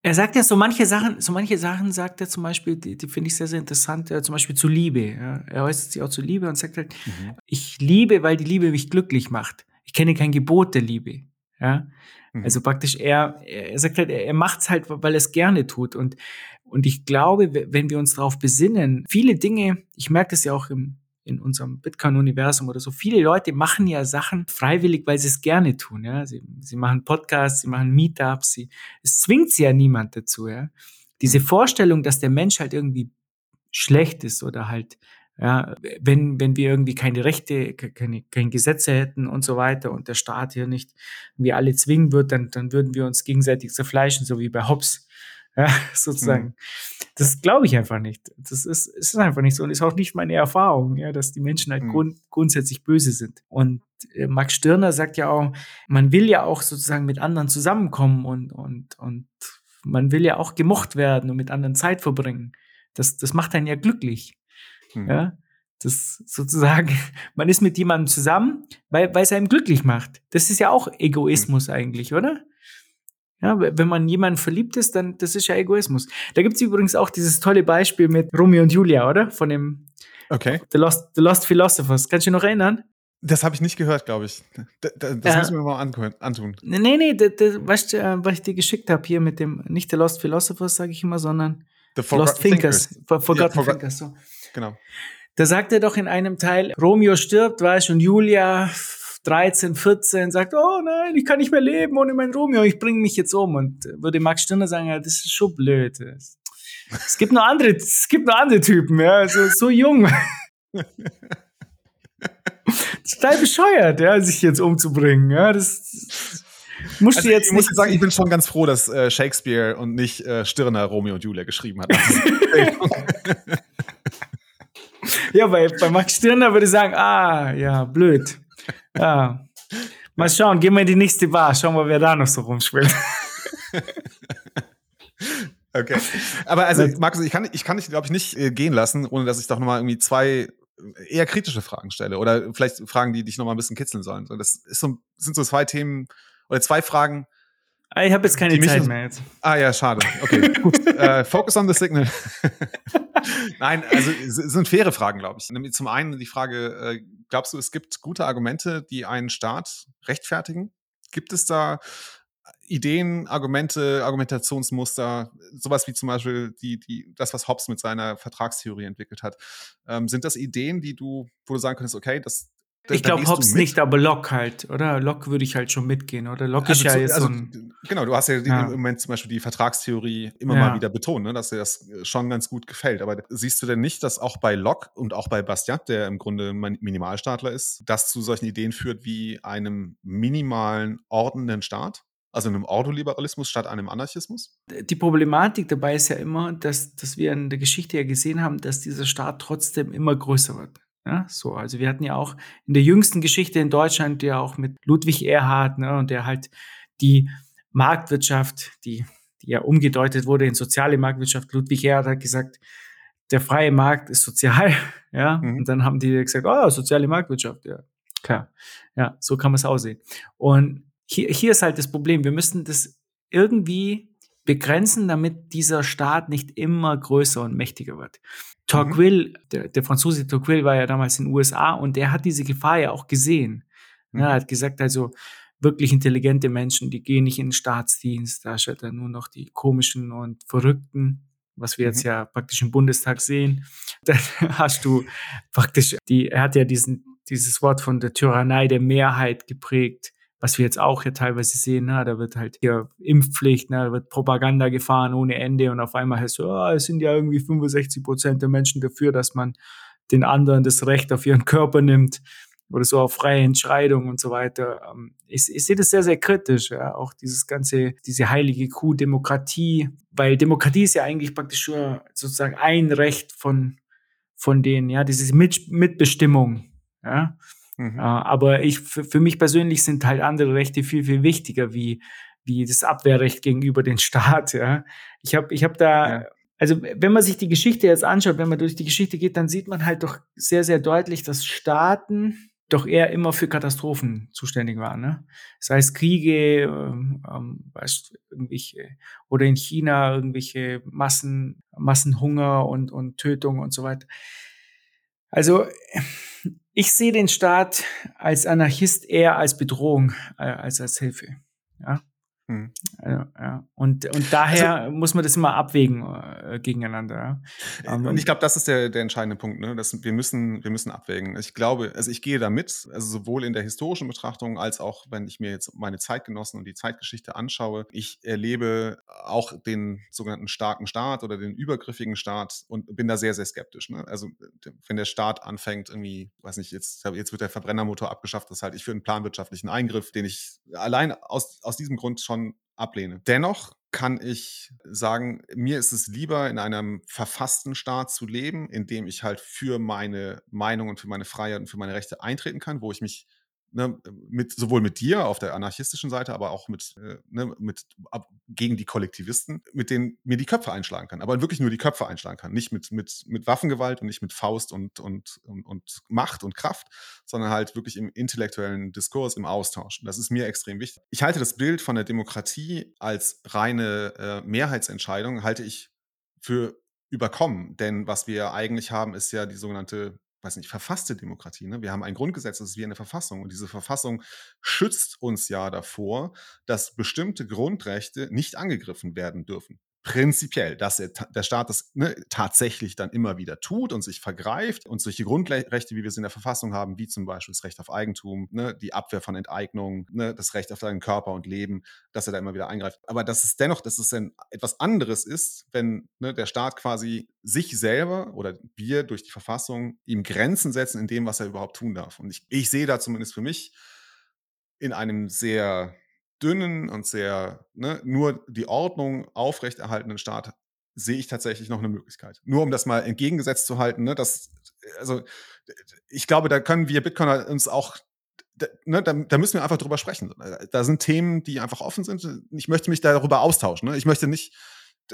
er sagt ja so manche Sachen, so manche Sachen sagt er zum Beispiel, die, die finde ich sehr, sehr interessant, ja, zum Beispiel zu Liebe. Ja? Er äußert sich auch zu Liebe und sagt halt, mhm. ich liebe, weil die Liebe mich glücklich macht. Ich kenne kein Gebot der Liebe. Ja? Mhm. Also praktisch er, er sagt halt, er, macht es halt, weil er es gerne tut. Und, und ich glaube, wenn wir uns darauf besinnen, viele Dinge, ich merke das ja auch im, in unserem Bitcoin-Universum oder so. Viele Leute machen ja Sachen freiwillig, weil sie es gerne tun. Ja? Sie, sie machen Podcasts, sie machen Meetups, sie, es zwingt sie ja niemand dazu. Ja? Diese mhm. Vorstellung, dass der Mensch halt irgendwie schlecht ist oder halt ja, wenn, wenn wir irgendwie keine Rechte, keine, keine Gesetze hätten und so weiter und der Staat hier nicht wir alle zwingen wird, dann, dann würden wir uns gegenseitig zerfleischen, so wie bei Hobbes. (laughs) Ja, sozusagen. Mhm. Das glaube ich einfach nicht. Das ist, ist einfach nicht so und ist auch nicht meine Erfahrung, ja, dass die Menschen halt mhm. grund, grundsätzlich böse sind. Und äh, Max Stirner sagt ja auch, man will ja auch sozusagen mit anderen zusammenkommen und, und, und man will ja auch gemocht werden und mit anderen Zeit verbringen. Das, das macht einen ja glücklich. Mhm. Ja, das sozusagen, (laughs) man ist mit jemandem zusammen, weil, weil es einem glücklich macht. Das ist ja auch Egoismus mhm. eigentlich, oder? Ja, wenn man jemanden verliebt ist, dann das ist ja Egoismus. Da gibt es übrigens auch dieses tolle Beispiel mit Romeo und Julia, oder? Von dem okay. The Lost, The Lost Philosophers. Kannst du dich noch erinnern? Das habe ich nicht gehört, glaube ich. Das, das ja. müssen wir mal antun. Nee, nee, das, das, weißt du, äh, was ich dir geschickt habe hier mit dem, nicht The Lost Philosophers, sage ich immer, sondern The Lost Thinkers. Thinkers. For, Forgotten yeah, Thinkers. So. Genau. Da sagt er doch in einem Teil, Romeo stirbt, weißt du, und Julia 13, 14 sagt, oh nein, ich kann nicht mehr leben ohne meinen Romeo, ich bringe mich jetzt um. Und würde Max Stirner sagen, ja, das ist schon blöd. Es gibt noch andere, es gibt noch andere Typen, ja, also so jung. (laughs) das ist total bescheuert, ja, sich jetzt umzubringen, ja, das, Musst also, du jetzt ich muss sagen, ich bin schon ganz froh, dass äh, Shakespeare und nicht äh, Stirner Romeo und Julia geschrieben hat. (laughs) ja, bei, bei Max Stirner würde ich sagen, ah, ja, blöd. Ja. Mal schauen, gehen wir in die nächste Bar, schauen wir, wer da noch so rumspielt. (laughs) okay. Aber also, Markus, ich kann, ich kann dich, glaube ich, nicht äh, gehen lassen, ohne dass ich doch nochmal irgendwie zwei eher kritische Fragen stelle oder vielleicht Fragen, die dich nochmal ein bisschen kitzeln sollen. Das ist so, sind so zwei Themen oder zwei Fragen, Ah, ich habe jetzt keine Zeit mehr jetzt. Ah ja, schade. Okay, gut. (laughs) äh, focus on the signal. (laughs) Nein, also es sind faire Fragen, glaube ich. Zum einen die Frage, äh, glaubst du, es gibt gute Argumente, die einen Staat rechtfertigen? Gibt es da Ideen, Argumente, Argumentationsmuster, sowas wie zum Beispiel die, die, das, was Hobbes mit seiner Vertragstheorie entwickelt hat. Ähm, sind das Ideen, die du, wo du sagen könntest, okay, das, ich glaube Hobbs nicht, aber Locke halt, oder? Locke würde ich halt schon mitgehen, oder? Locke also ist ja zu, jetzt also, so ein Genau, du hast ja, ja, im Moment zum Beispiel die Vertragstheorie immer ja. mal wieder betont, ne, dass dir das schon ganz gut gefällt. Aber siehst du denn nicht, dass auch bei Locke und auch bei Bastiat, der im Grunde Minimalstaatler ist, das zu solchen Ideen führt wie einem minimalen ordnenden Staat? Also einem Ordoliberalismus statt einem Anarchismus? Die Problematik dabei ist ja immer, dass, dass wir in der Geschichte ja gesehen haben, dass dieser Staat trotzdem immer größer wird. Ja, so, also wir hatten ja auch in der jüngsten Geschichte in Deutschland ja auch mit Ludwig Erhard, ne, und der halt die Marktwirtschaft, die, die ja umgedeutet wurde in soziale Marktwirtschaft. Ludwig Erhard hat gesagt, der freie Markt ist sozial, (laughs) ja, mhm. und dann haben die gesagt, oh, soziale Marktwirtschaft, ja, klar, ja, so kann man es aussehen. Und hier, hier ist halt das Problem, wir müssen das irgendwie begrenzen, damit dieser Staat nicht immer größer und mächtiger wird. Tocqueville, mhm. der, der Franzose Tocqueville war ja damals in den USA und der hat diese Gefahr ja auch gesehen. Mhm. Ja, er hat gesagt, also wirklich intelligente Menschen, die gehen nicht in den Staatsdienst, da steht dann nur noch die komischen und verrückten, was wir jetzt mhm. ja praktisch im Bundestag sehen. (laughs) Dann hast du praktisch die, er hat ja diesen, dieses Wort von der Tyrannei der Mehrheit geprägt was wir jetzt auch hier teilweise sehen, na, da wird halt hier Impfpflicht, na, da wird Propaganda gefahren ohne Ende und auf einmal heißt es, oh, es sind ja irgendwie 65 Prozent der Menschen dafür, dass man den anderen das Recht auf ihren Körper nimmt oder so auf freie Entscheidung und so weiter. Ähm, ich, ich sehe das sehr, sehr kritisch, ja, auch dieses ganze, diese heilige Kuh Demokratie, weil Demokratie ist ja eigentlich praktisch nur sozusagen ein Recht von, von denen, ja, diese Mit Mitbestimmung, ja. Mhm. Äh, aber ich, für, mich persönlich sind halt andere Rechte viel, viel wichtiger, wie, wie das Abwehrrecht gegenüber den Staat. (laughs) Ja. Ich habe ich hab da, ja. also wenn man sich die Geschichte jetzt anschaut, wenn man durch die Geschichte geht, dann sieht man halt doch sehr, sehr deutlich, dass Staaten doch eher immer für Katastrophen zuständig waren. Ne? Sei es Kriege, ähm, ähm weißt, irgendwelche, oder in China irgendwelche Massen, Massenhunger und, und Tötung und so weiter. Also ich sehe den Staat als Anarchist eher als Bedrohung äh, als als Hilfe. Ja. Hm. Ja, ja. Und, und daher also, muss man das immer abwägen äh, gegeneinander. Ja. und ich glaube, das ist der, der entscheidende Punkt. Ne? Das, wir, müssen, wir müssen abwägen. Ich glaube, also ich gehe da mit, also sowohl in der historischen Betrachtung als auch, wenn ich mir jetzt meine Zeitgenossen und die Zeitgeschichte anschaue. Ich erlebe auch den sogenannten starken Staat oder den übergriffigen Staat und bin da sehr, sehr skeptisch. Ne? Also wenn der Staat anfängt, irgendwie, weiß nicht, jetzt, jetzt wird der Verbrennermotor abgeschafft, das halte ich für einen planwirtschaftlichen Eingriff, den ich allein aus, aus diesem Grund schon schon ablehne. Dennoch kann ich sagen, mir ist es lieber, in einem verfassten Staat zu leben, in dem ich halt für meine Meinung und für meine Freiheit und für meine Rechte eintreten kann, wo ich mich ne, mit, sowohl mit dir auf der anarchistischen Seite, aber auch mit, äh, ne, mit ab, gegen die Kollektivisten, mit denen mir die Köpfe einschlagen kann. Aber wirklich nur die Köpfe einschlagen kann. Nicht mit, mit, mit Waffengewalt und nicht mit Faust und, und, und, und Macht und Kraft, sondern halt wirklich im intellektuellen Diskurs, im Austausch. Das ist mir extrem wichtig. Ich halte das Bild von der Demokratie als reine äh, Mehrheitsentscheidung, halte ich für überkommen. Denn was wir eigentlich haben, ist ja die sogenannte weiß nicht, verfasste Demokratie. Ne? Wir haben ein Grundgesetz, das ist wie eine Verfassung. Und diese Verfassung schützt uns ja davor, dass bestimmte Grundrechte nicht angegriffen werden dürfen. Prinzipiell, dass der, der Staat das ne, tatsächlich dann immer wieder tut und sich vergreift und solche Grundrechte, wie wir es in der Verfassung haben, wie zum Beispiel das Recht auf Eigentum, ne, die Abwehr von Enteignung, ne, das Recht auf seinen Körper und Leben, dass er da immer wieder eingreift. Aber dass es dennoch, dass es ein, etwas anderes ist, wenn ne, der Staat quasi sich selber oder wir durch die Verfassung ihm Grenzen setzen in dem, was er überhaupt tun darf. Und ich, ich sehe da zumindest für mich in einem sehr dünnen und sehr ne, nur die Ordnung aufrechterhaltenden Staat sehe ich tatsächlich noch eine Möglichkeit. Nur um das mal entgegengesetzt zu halten, ne, dass, also ich glaube, da können wir Bitcoiner uns auch, ne, da, da, müssen wir einfach drüber sprechen. Da sind Themen, die einfach offen sind. Ich möchte mich darüber austauschen. Ne? Ich möchte nicht,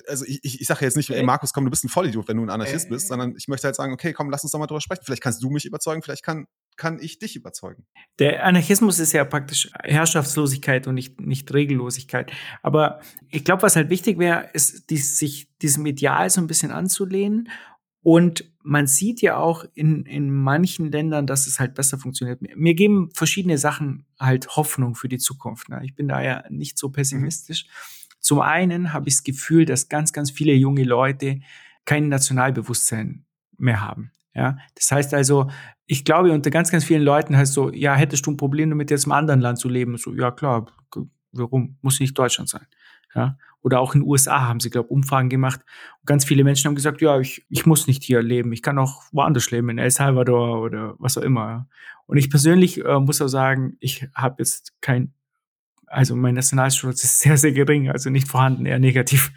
also ich, ich, ich sage jetzt nicht, ey Markus, komm, du bist ein Vollidiot, wenn du ein Anarchist bist, sondern ich möchte halt sagen, okay, komm, lass uns doch mal drüber sprechen. Vielleicht kannst du mich überzeugen, vielleicht kann kann ich dich überzeugen? Der Anarchismus ist ja praktisch Herrschaftslosigkeit und nicht, nicht Regellosigkeit. Aber ich glaube, was halt wichtig wäre, ist, dies, sich diesem Ideal so ein bisschen anzulehnen. Und man sieht ja auch in, in manchen Ländern, dass es halt besser funktioniert. Mir geben verschiedene Sachen halt Hoffnung für die Zukunft. Ne? Ich bin da ja nicht so pessimistisch. Mhm. Zum einen habe ich das Gefühl, dass ganz, ganz viele junge Leute kein Nationalbewusstsein mehr haben. Ja, das heißt also, ich glaube, unter ganz, ganz vielen Leuten heißt so, ja, hättest du ein Problem damit, jetzt im anderen Land zu leben? So, ja, klar, warum? Muss nicht Deutschland sein. Ja, oder auch in den USA haben sie, glaube ich, Umfragen gemacht. Und ganz viele Menschen haben gesagt, ja, ich, ich muss nicht hier leben, ich kann auch woanders leben, in El Salvador oder was auch immer. Und ich persönlich äh, muss auch sagen, ich habe jetzt kein, also mein Nationalstolz ist sehr, sehr gering, also nicht vorhanden, eher negativ.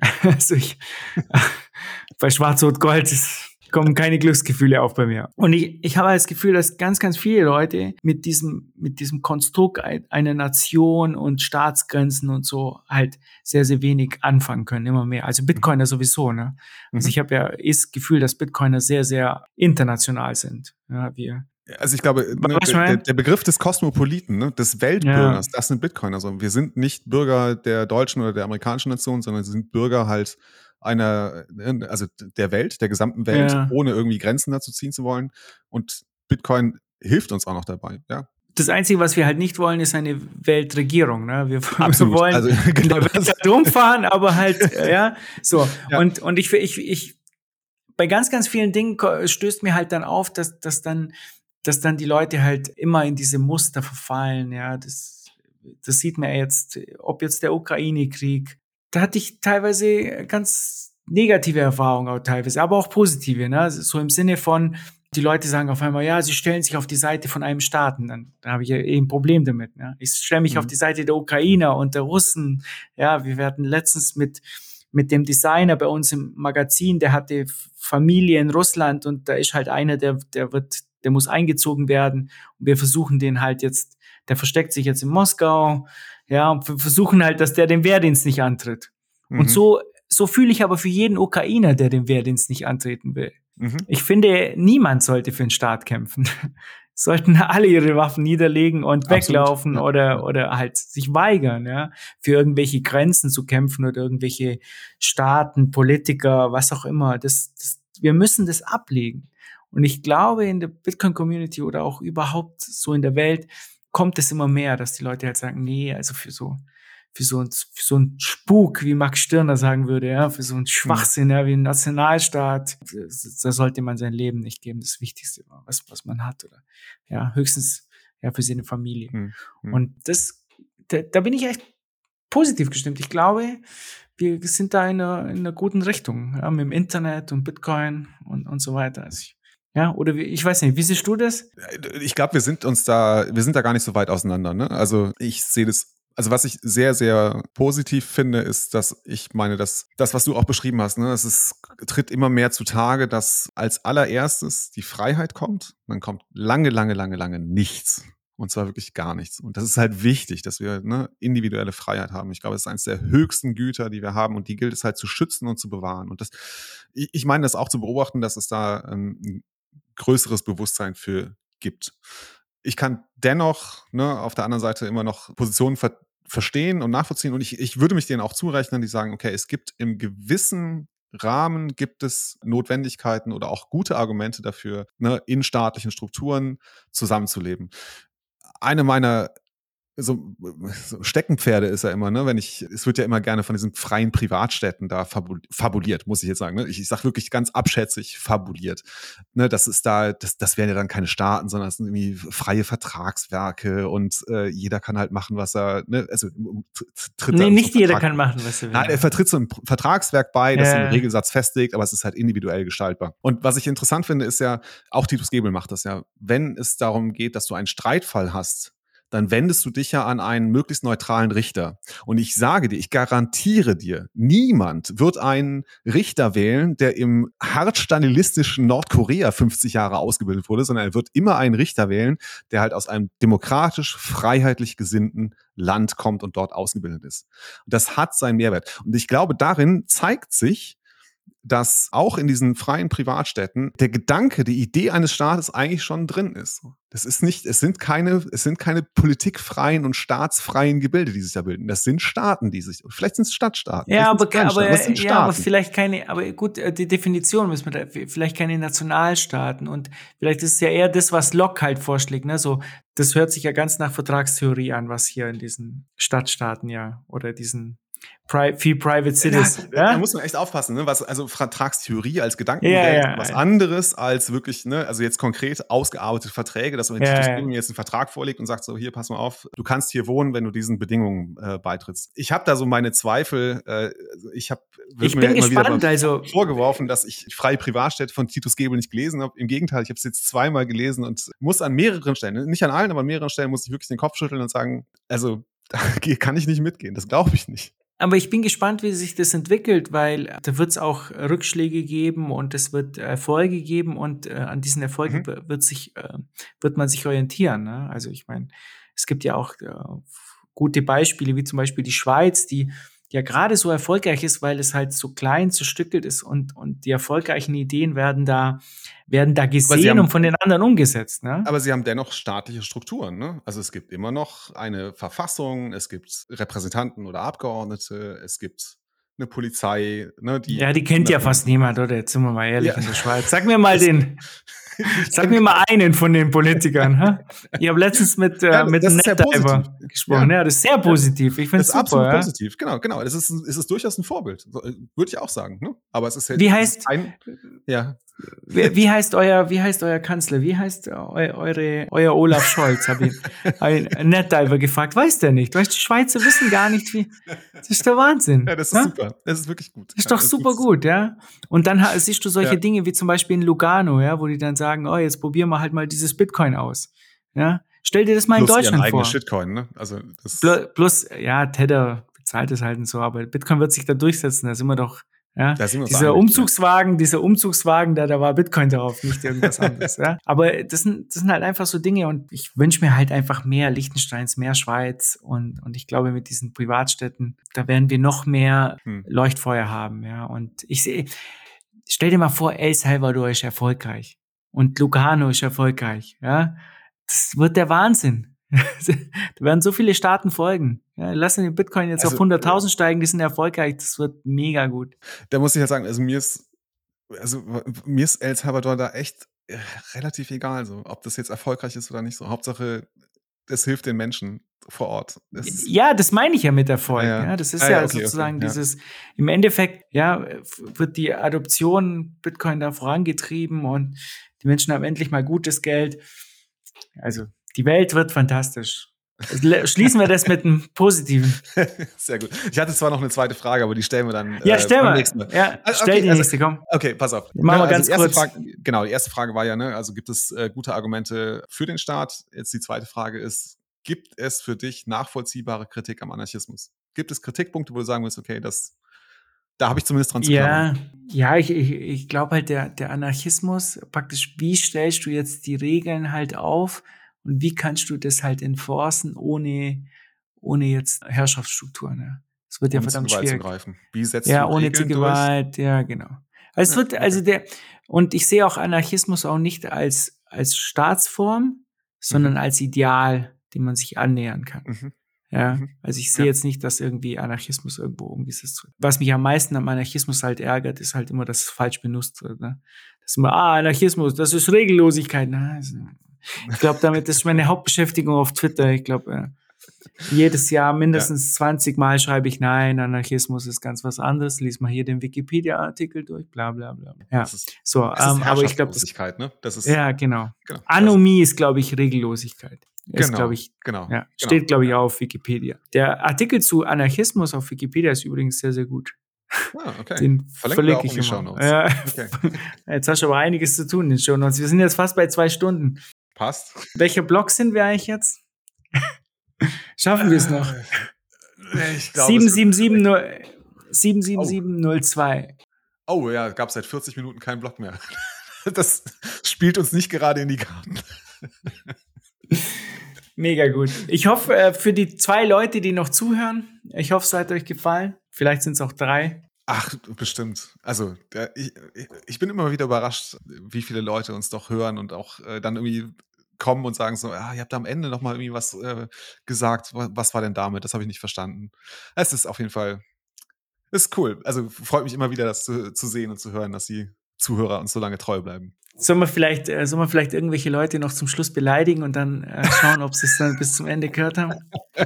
(laughs) also ich, (laughs) bei Schwarz-Rot-Gold ist kommen keine Glücksgefühle auf bei mir. Und ich, ich habe das Gefühl, dass ganz, ganz viele Leute mit diesem, mit diesem Konstrukt einer Nation und Staatsgrenzen und so halt sehr, sehr wenig anfangen können, immer mehr. Also Bitcoiner sowieso, ne? Also mhm. ich habe ja das Gefühl, dass Bitcoiner sehr, sehr international sind. Ja, wir, also ich glaube, ne, der, der, Begriff des Kosmopoliten, ne, des Weltbürgers, ja. das sind Bitcoiner. Also wir sind nicht Bürger der deutschen oder der amerikanischen Nation, sondern sind Bürger halt einer, äh, also der Welt, der gesamten Welt, ja. ohne irgendwie Grenzen dazu ziehen zu wollen. Und Bitcoin hilft uns auch noch dabei, ja. Das Einzige, was wir halt nicht wollen, ist eine Weltregierung. Ne? Wir, (laughs) wir wollen also, (laughs) genau der Welt rumfahren, aber halt, ja, so. Ja. Und, und ich, ich, ich, bei ganz, ganz vielen Dingen stößt mir halt dann auf, dass, dass dann, dass dann die Leute halt immer in diese Muster verfallen, ja. Das, das sieht man jetzt, ob jetzt der Ukraine-Krieg, da hatte ich teilweise ganz negative Erfahrungen auch teilweise, aber auch positive, ne? So im Sinne von, die Leute sagen auf einmal, ja, sie stellen sich auf die Seite von einem Staaten, dann da habe ich ja eh ein Problem damit. Ne? Ich stelle mich mhm. auf die Seite der Ukrainer und der Russen. Ja, wir werden letztens mit mit dem Designer bei uns im Magazin, der hatte Familie in Russland und da ist halt einer, der der wird, der muss eingezogen werden und wir versuchen den halt jetzt, der versteckt sich jetzt in Moskau, ja, und wir versuchen halt, dass der den Wehrdienst nicht antritt. Mhm. Und so, so fühle ich aber für jeden Ukrainer, der den Wehrdienst nicht antreten will. Mhm. Ich finde, niemand sollte für den Staat kämpfen. (laughs) Sollten alle ihre Waffen niederlegen und Absolut. weglaufen ja. oder, oder halt sich weigern, ja, für irgendwelche Grenzen zu kämpfen oder irgendwelche Staaten, Politiker, was auch immer. Das, das, wir müssen das ablegen. Und ich glaube, in der Bitcoin-Community oder auch überhaupt so in der Welt kommt es immer mehr, dass die Leute halt sagen, nee, also für so, für so, ein, für so ein Spuk, wie Max Stirner sagen würde, ja, für so ein Schwachsinn, ja, wie ein Nationalstaat, da sollte man sein Leben nicht geben, das Wichtigste, was, was man hat, oder, ja, höchstens, ja, für seine Familie. Mhm. Und das, da, da bin ich echt positiv gestimmt. Ich glaube, wir sind da in einer, in einer guten Richtung, ja, mit dem Internet und Bitcoin und, und so weiter. Also ich ja, oder wie, ich weiß nicht, wie siehst du das? Ich glaube, wir sind uns da, wir sind da gar nicht so weit auseinander. Ne? Also ich sehe das also was ich sehr, sehr positiv finde, ist, dass ich meine, dass das, was du auch beschrieben hast, ne, es tritt immer mehr zutage, dass als allererstes die Freiheit kommt. Dann kommt lange, lange, lange, lange nichts. Und zwar wirklich gar nichts. Und das ist halt wichtig, dass wir ne, individuelle Freiheit haben. Ich glaube, es ist eines der höchsten Güter, die wir haben. Und die gilt es halt zu schützen und zu bewahren. Und das, ich, ich meine das auch zu beobachten, dass es da ähm, größeres Bewusstsein für gibt. Ich kann dennoch ne, auf der anderen Seite immer noch Positionen ver verstehen und nachvollziehen und ich, ich würde mich denen auch zurechnen, die sagen, okay, es gibt im gewissen Rahmen gibt es Notwendigkeiten oder auch gute Argumente dafür, ne, in staatlichen Strukturen zusammenzuleben. Eine meiner so, so Steckenpferde ist ja immer, ne? Wenn ich, es wird ja immer gerne von diesen freien Privatstädten da fabuliert, muss ich jetzt sagen. Ne? Ich, ich sage wirklich ganz abschätzig fabuliert. Ne? Das ist da, das, das wären ja dann keine Staaten, sondern das sind irgendwie freie Vertragswerke und äh, jeder kann halt machen, was er, ne? Also tritt Nee, nicht jeder Vertrag. kann machen, was er will. Nein, er vertritt so ein Vertragswerk bei, das ja. den Regelsatz festlegt, aber es ist halt individuell gestaltbar. Und was ich interessant finde, ist ja, auch Titus Gebel macht das ja, wenn es darum geht, dass du einen Streitfall hast, dann wendest du dich ja an einen möglichst neutralen Richter. Und ich sage dir, ich garantiere dir, niemand wird einen Richter wählen, der im hart stalinistischen Nordkorea 50 Jahre ausgebildet wurde, sondern er wird immer einen Richter wählen, der halt aus einem demokratisch, freiheitlich gesinnten Land kommt und dort ausgebildet ist. Das hat seinen Mehrwert. Und ich glaube, darin zeigt sich, dass auch in diesen freien Privatstädten der Gedanke, die Idee eines Staates eigentlich schon drin ist. Das ist nicht, es sind keine, es sind keine politikfreien und staatsfreien Gebilde, die sich da bilden. Das sind Staaten, die sich, vielleicht sind es Stadtstaaten. Ja, aber, aber, aber, ja, aber vielleicht keine, aber gut, äh, die Definition müssen wir da, vielleicht keine Nationalstaaten und vielleicht ist es ja eher das, was Locke halt vorschlägt, ne, so, das hört sich ja ganz nach Vertragstheorie an, was hier in diesen Stadtstaaten ja, oder diesen Pri viel Private Cities. Ja, ja? Da muss man echt aufpassen, ne? Was, also Vertragstheorie als Gedankenmodell, ja, ja, was anderes als wirklich, ne, also jetzt konkret ausgearbeitete Verträge, dass man ja, mir jetzt einen Vertrag vorlegt und sagt so, hier, pass mal auf, du kannst hier wohnen, wenn du diesen Bedingungen äh, beitrittst. Ich habe da so meine Zweifel, äh, ich habe ich bin gespannt, also vorgeworfen, dass ich freie Privatstädte von Titus Gebel nicht gelesen habe. Im Gegenteil, ich habe es jetzt zweimal gelesen und muss an mehreren Stellen, nicht an allen, aber an mehreren Stellen muss ich wirklich den Kopf schütteln und sagen, also (laughs) da kann ich nicht mitgehen, das glaube ich nicht. Aber ich bin gespannt, wie sich das entwickelt, weil da wird es auch Rückschläge geben und es wird Erfolge geben und äh, an diesen Erfolgen mhm. wird sich äh, wird man sich orientieren. Ne? Also ich meine, es gibt ja auch äh, gute Beispiele, wie zum Beispiel die Schweiz, die ja gerade so erfolgreich ist, weil es halt so klein zerstückelt ist und, und die erfolgreichen Ideen werden da, werden da gesehen haben, und von den anderen umgesetzt. Ne? Aber sie haben dennoch staatliche Strukturen. Ne? Also es gibt immer noch eine Verfassung, es gibt Repräsentanten oder Abgeordnete, es gibt eine Polizei. Ne, die ja, die kennt ja fast niemand, oder? Jetzt sind wir mal ehrlich ja. in der Schweiz. Sag mir mal den, (laughs) Sag mir mal einen von den Politikern. Ha? Ich habe letztens mit, äh, ja, mit einem Netdiver gesprochen. Ja. ja. das ist sehr positiv. Ich finde es super. absolut ja? positiv. Genau, genau. Das ist, ist, ist durchaus ein Vorbild. Äh, würde ich auch sagen. Ne? Aber es ist halt Wie heißt, ein, ja. Wie, wie, heißt euer, wie heißt euer Kanzler? Wie heißt eu, eure, euer Olaf Scholz? Habe ich ein Netdiver gefragt. Weiß der nicht. Weißt die Schweizer wissen gar nicht, wie. Das ist der Wahnsinn. Ja, das ist ja? super. Das ist wirklich gut. Das ist doch das super gut. gut, ja. Und dann siehst du solche Dinge wie zum Beispiel in Lugano, ja, wo die dann sagen, oh, jetzt probieren wir halt mal dieses Bitcoin aus. Ja. Stell dir das mal Plus in Deutschland vor. Shitcoin, ne? Also das Plus, ja, Tether bezahlt es halt und so, aber Bitcoin wird sich da durchsetzen. Da sind wir doch ja, dieser Umzugswagen, dieser Umzugswagen, da, da war Bitcoin drauf, nicht irgendwas (laughs) anderes. ja. Aber das sind, das sind halt einfach so Dinge und ich wünsche mir halt einfach mehr Liechtensteins, mehr Schweiz und, und ich glaube mit diesen Privatstädten, da werden wir noch mehr hm. Leuchtfeuer haben. Ja. Und ich sehe, stell dir mal vor, El Salvador ist erfolgreich und Lugano ist erfolgreich. Ja. Das wird der Wahnsinn. (laughs) da werden so viele Staaten folgen. Ja, lassen den Bitcoin jetzt also, auf 100.000 steigen, die sind erfolgreich, das wird mega gut. Da muss ich halt sagen, also mir ist, also mir ist El Salvador da echt äh, relativ egal, so, ob das jetzt erfolgreich ist oder nicht so. Hauptsache, es hilft den Menschen vor Ort. Das ja, das meine ich ja mit Erfolg. Ja, ja. das ist ah, ja, okay, sozusagen okay, dieses, ja. im Endeffekt, ja, wird die Adoption Bitcoin da vorangetrieben und die Menschen haben endlich mal gutes Geld. Also die Welt wird fantastisch. Schließen wir das mit einem positiven. (laughs) Sehr gut. Ich hatte zwar noch eine zweite Frage, aber die stellen wir dann. Ja, äh, stell mal. Ja, also, stell okay, die also, nächste, komm. Okay, pass auf. Machen wir also ganz kurz. Frage, genau, die erste Frage war ja, ne, also gibt es äh, gute Argumente für den Staat? Jetzt die zweite Frage ist, gibt es für dich nachvollziehbare Kritik am Anarchismus? Gibt es Kritikpunkte, wo du sagen willst, okay, das, da habe ich zumindest dran zu Ja, ja ich, ich, ich glaube halt, der, der Anarchismus, praktisch, wie stellst du jetzt die Regeln halt auf? Und wie kannst du das halt enforcen, ohne, ohne jetzt Herrschaftsstrukturen? Ja? Das wird ja ohne verdammt schwierig. Zugreifen. Wie setzt ja, du ohne zu Gewalt, durch? ja, genau. Also es wird, also der, und ich sehe auch Anarchismus auch nicht als, als Staatsform, sondern mhm. als Ideal, dem man sich annähern kann. Mhm. Ja, mhm. also ich sehe ja. jetzt nicht, dass irgendwie Anarchismus irgendwo umgesetzt wird. Was mich am meisten am Anarchismus halt ärgert, ist halt immer, dass es falsch benutzt wird. Ne? Das ist immer, ah, Anarchismus, das ist Regellosigkeit. Na, also, ich glaube, damit ist meine Hauptbeschäftigung auf Twitter. Ich glaube, jedes Jahr mindestens ja. 20 Mal schreibe ich, nein, Anarchismus ist ganz was anderes. Lies mal hier den Wikipedia-Artikel durch, bla bla bla. Ja, das ist, so, das ähm, aber ich glaube, ne? das ist ja genau. genau. Anomie ist, glaube ich, Regellosigkeit. Ist, genau, ich, genau, ja, genau. Steht, glaube ich, auch auf Wikipedia. Der Artikel zu Anarchismus auf Wikipedia ist übrigens sehr, sehr gut. Ah, okay. Den verlinke ich immer. Ja. Okay. (laughs) Jetzt hast du aber einiges zu tun in den Shownotes. Wir sind jetzt fast bei zwei Stunden. Passt. Welcher Block sind wir eigentlich jetzt? (laughs) Schaffen wir es noch? Äh, ich glaub, 77702. Oh ja, gab seit 40 Minuten keinen Block mehr. (laughs) Das spielt uns nicht gerade in die Karten. (laughs) Mega gut. Ich hoffe, äh, für die zwei Leute, die noch zuhören, ich hoffe, es hat euch gefallen. Vielleicht sind es auch drei. Ach, bestimmt. Also, der, ich, ich bin immer wieder überrascht, wie viele Leute uns doch hören und auch äh, dann irgendwie kommen und sagen so, ja, ihr habt am Ende noch mal irgendwie was äh, gesagt. Was war denn damit? Das habe ich nicht verstanden. Es ist auf jeden Fall, ist cool. Also freut mich immer wieder, das zu, zu sehen und zu hören, dass die Zuhörer uns so lange treu bleiben. Sollen wir vielleicht, äh, sollen wir vielleicht irgendwelche Leute noch zum Schluss beleidigen und dann äh, schauen, ob sie es dann bis zum Ende gehört haben? (laughs)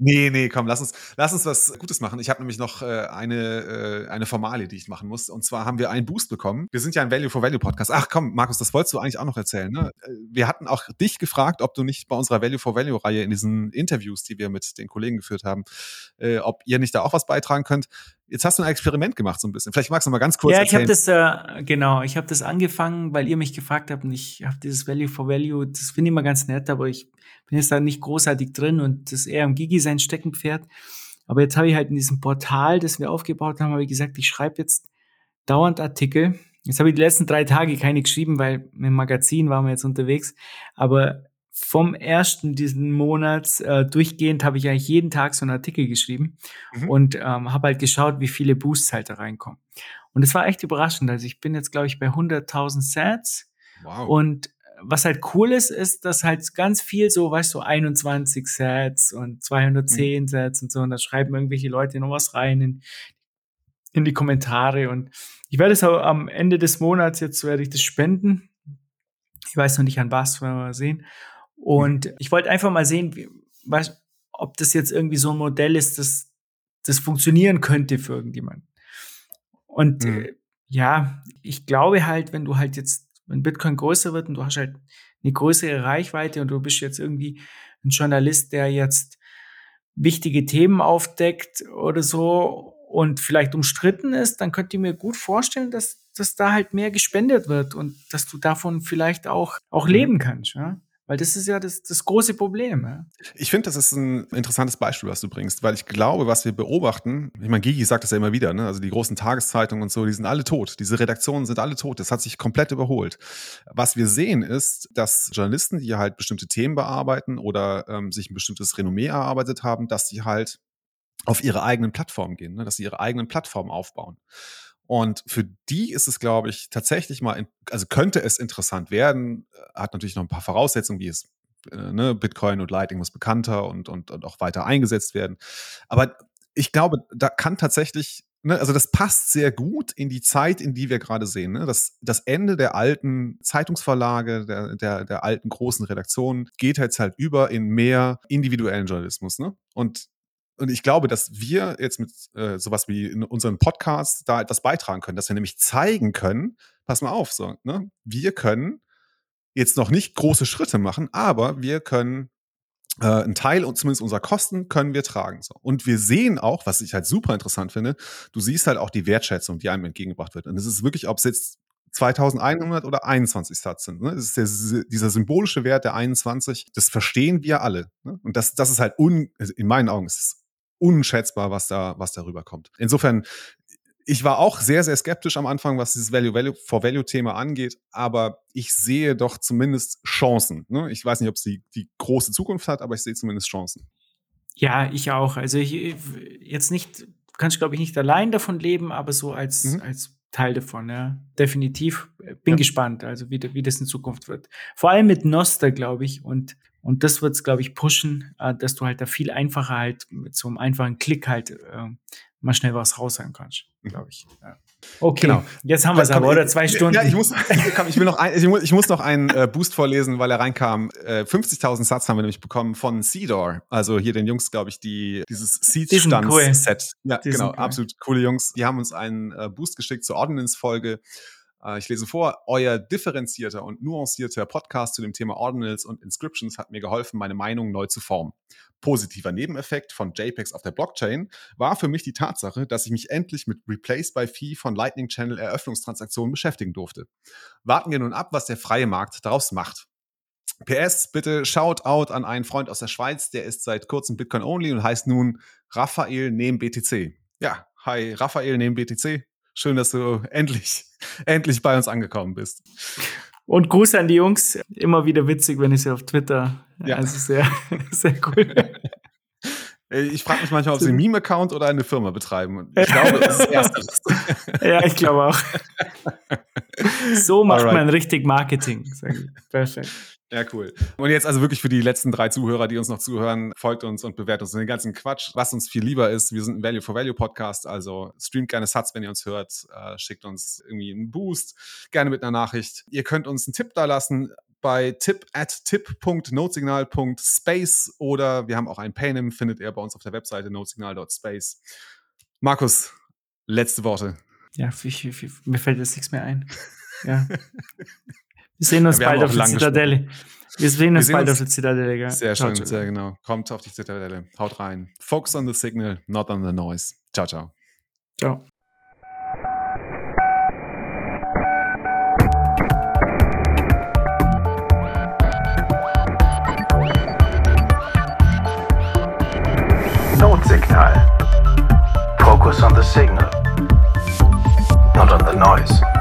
nee, nee, komm, lass uns, lass uns was Gutes machen. Ich habe nämlich noch äh, eine, äh, eine Formalie, die ich machen muss. Und zwar haben wir einen Boost bekommen. Wir sind ja ein Value for Value Podcast. Ach komm, Markus, das wolltest du eigentlich auch noch erzählen. Ne? Äh, wir hatten auch dich gefragt, ob du nicht bei unserer Value for Value Reihe in diesen Interviews, die wir mit den Kollegen geführt haben, äh, ob ihr nicht da auch was beitragen könnt. Jetzt hast du ein Experiment gemacht so ein bisschen. Vielleicht magst du mal ganz kurz Ja, ich habe das äh, genau, ich habe das angefangen, weil ihr mich gefragt habt und ich habe dieses Value for Value, das finde ich immer ganz nett, aber ich bin jetzt da nicht großartig drin und das ist eher am Gigi sein Steckenpferd. Aber jetzt habe ich halt in diesem Portal, das wir aufgebaut haben, habe ich gesagt, ich schreibe jetzt dauernd Artikel. Jetzt habe ich die letzten drei Tage keine geschrieben, weil mit dem Magazin waren wir jetzt unterwegs. Aber vom ersten diesen Monats äh, durchgehend habe ich eigentlich jeden Tag so einen Artikel geschrieben mhm. und ähm, habe halt geschaut, wie viele Boosts halt da reinkommen. Und es war echt überraschend. Also ich bin jetzt, glaube ich, bei 100.000 Sets. Wow. Und was halt cool ist, ist, dass halt ganz viel so, weißt du, so 21 Sets und 210 mhm. Sets und so. Und da schreiben irgendwelche Leute noch was rein in, in die Kommentare. Und ich werde es auch am Ende des Monats, jetzt werde ich das spenden. Ich weiß noch nicht an was, werden wir mal sehen. Und ich wollte einfach mal sehen, wie, was, ob das jetzt irgendwie so ein Modell ist, das, das funktionieren könnte für irgendjemanden. Und mhm. äh, ja, ich glaube halt, wenn du halt jetzt, wenn Bitcoin größer wird und du hast halt eine größere Reichweite und du bist jetzt irgendwie ein Journalist, der jetzt wichtige Themen aufdeckt oder so und vielleicht umstritten ist, dann könnt ihr mir gut vorstellen, dass, dass da halt mehr gespendet wird und dass du davon vielleicht auch, auch mhm. leben kannst. Ja? Weil das ist ja das, das große Problem. Ja? Ich finde, das ist ein interessantes Beispiel, was du bringst, weil ich glaube, was wir beobachten, ich meine, Gigi sagt das ja immer wieder, ne? also die großen Tageszeitungen und so, die sind alle tot. Diese Redaktionen sind alle tot. Das hat sich komplett überholt. Was wir sehen ist, dass Journalisten, die halt bestimmte Themen bearbeiten oder ähm, sich ein bestimmtes Renommee erarbeitet haben, dass sie halt auf ihre eigenen Plattformen gehen, ne? dass sie ihre eigenen Plattformen aufbauen. Und für die ist es, glaube ich, tatsächlich mal, also könnte es interessant werden, äh, hat natürlich noch ein paar Voraussetzungen, wie es äh, ne, Bitcoin und Lightning muss bekannter und, und, und auch weiter eingesetzt werden. Aber ich glaube, da kann tatsächlich, ne, also das passt sehr gut in die Zeit, in die wir gerade sehen. Ne? Das, das Ende der alten Zeitungsverlage, der, der, der alten großen Redaktionen geht jetzt halt über in mehr individuellen Journalismus. Ne? Und und ich glaube, dass wir jetzt mit äh, sowas wie in unseren Podcasts da etwas beitragen können, dass wir nämlich zeigen können, pass mal auf, so, ne? wir können jetzt noch nicht große Schritte machen, aber wir können äh, einen Teil und zumindest unserer Kosten können wir tragen. So. Und wir sehen auch, was ich halt super interessant finde, du siehst halt auch die Wertschätzung, die einem entgegengebracht wird. Und es ist wirklich, ob es jetzt 2100 oder 21 Satz sind. Ne? Das ist der, dieser symbolische Wert der 21, das verstehen wir alle. Ne? Und das, das ist halt un, also in meinen Augen ist es unschätzbar, was da, was darüber kommt. Insofern, ich war auch sehr, sehr skeptisch am Anfang, was dieses Value, Value for Value Thema angeht, aber ich sehe doch zumindest Chancen. Ne? Ich weiß nicht, ob es die, die große Zukunft hat, aber ich sehe zumindest Chancen. Ja, ich auch. Also ich jetzt nicht, kannst glaube ich nicht allein davon leben, aber so als, mhm. als Teil davon, ja. Definitiv. Bin ja. gespannt, also wie, wie das in Zukunft wird. Vor allem mit Noster, glaube ich. Und Und das wird es, glaube ich, pushen, äh, dass du halt da viel einfacher halt mit so einem einfachen Klick halt äh, mal schnell was raushauen kannst, mhm. glaube ich. Ja. Okay, genau. jetzt haben wir es aber, oder? Zwei Stunden. Ja, ich muss, (laughs) komm, ich will noch ein, ich muss, ich muss noch einen äh, Boost vorlesen, weil er reinkam. Äh, 50.000 Satz haben wir nämlich bekommen von Seedor. Also hier den Jungs, glaube ich, die dieses Seed-Stands-Set. Cool. Ja, genau, cool. absolut coole Jungs. Die haben uns einen äh, Boost geschickt zur Ordnance-Folge. Äh, ich lese vor, euer differenzierter und nuancierter Podcast zu dem Thema Ordinals und Inscriptions hat mir geholfen, meine Meinung neu zu formen. Positiver Nebeneffekt von JPEGs auf der Blockchain war für mich die Tatsache, dass ich mich endlich mit Replace by Fee von Lightning Channel Eröffnungstransaktionen beschäftigen durfte. Warten wir nun ab, was der freie Markt daraus macht. PS, bitte Shoutout an einen Freund aus der Schweiz, der ist seit kurzem Bitcoin only und heißt nun Raphael neben BTC. Ja, hi Raphael neben BTC. Schön, dass du endlich, (laughs) endlich bei uns angekommen bist. Und Gruß an die Jungs. Immer wieder witzig, wenn ich sie auf Twitter. Ja. Also sehr, (laughs) sehr cool. Ich frage mich manchmal, ob sie einen Meme-Account oder eine Firma betreiben. Ich (laughs) glaube, das ist ersteres. ja, ich glaube auch. So macht Alright. man richtig Marketing. Perfekt. Ja, cool. Und jetzt also wirklich für die letzten drei Zuhörer, die uns noch zuhören, folgt uns und bewertet uns den ganzen Quatsch, was uns viel lieber ist. Wir sind ein Value for Value Podcast, also streamt gerne Satz, wenn ihr uns hört, äh, schickt uns irgendwie einen Boost, gerne mit einer Nachricht. Ihr könnt uns einen Tipp da lassen bei tip at tip.notesignal.space oder wir haben auch ein Paynim, findet ihr bei uns auf der Webseite notesignal.space. Markus, letzte Worte. Ja, ich, ich, mir fällt jetzt nichts mehr ein. Ja. (laughs) Wir sehen uns ja, bald auf der Zitadelle. Wir sehen uns wir bald auf der Zitadelle. Gell? Sehr schön, ciao, sehr genau. Kommt auf die Zitadelle. Haut rein. Focus on the signal, not on the noise. Ciao, ciao. Ciao. Notsignal. Focus on the signal, not on the noise.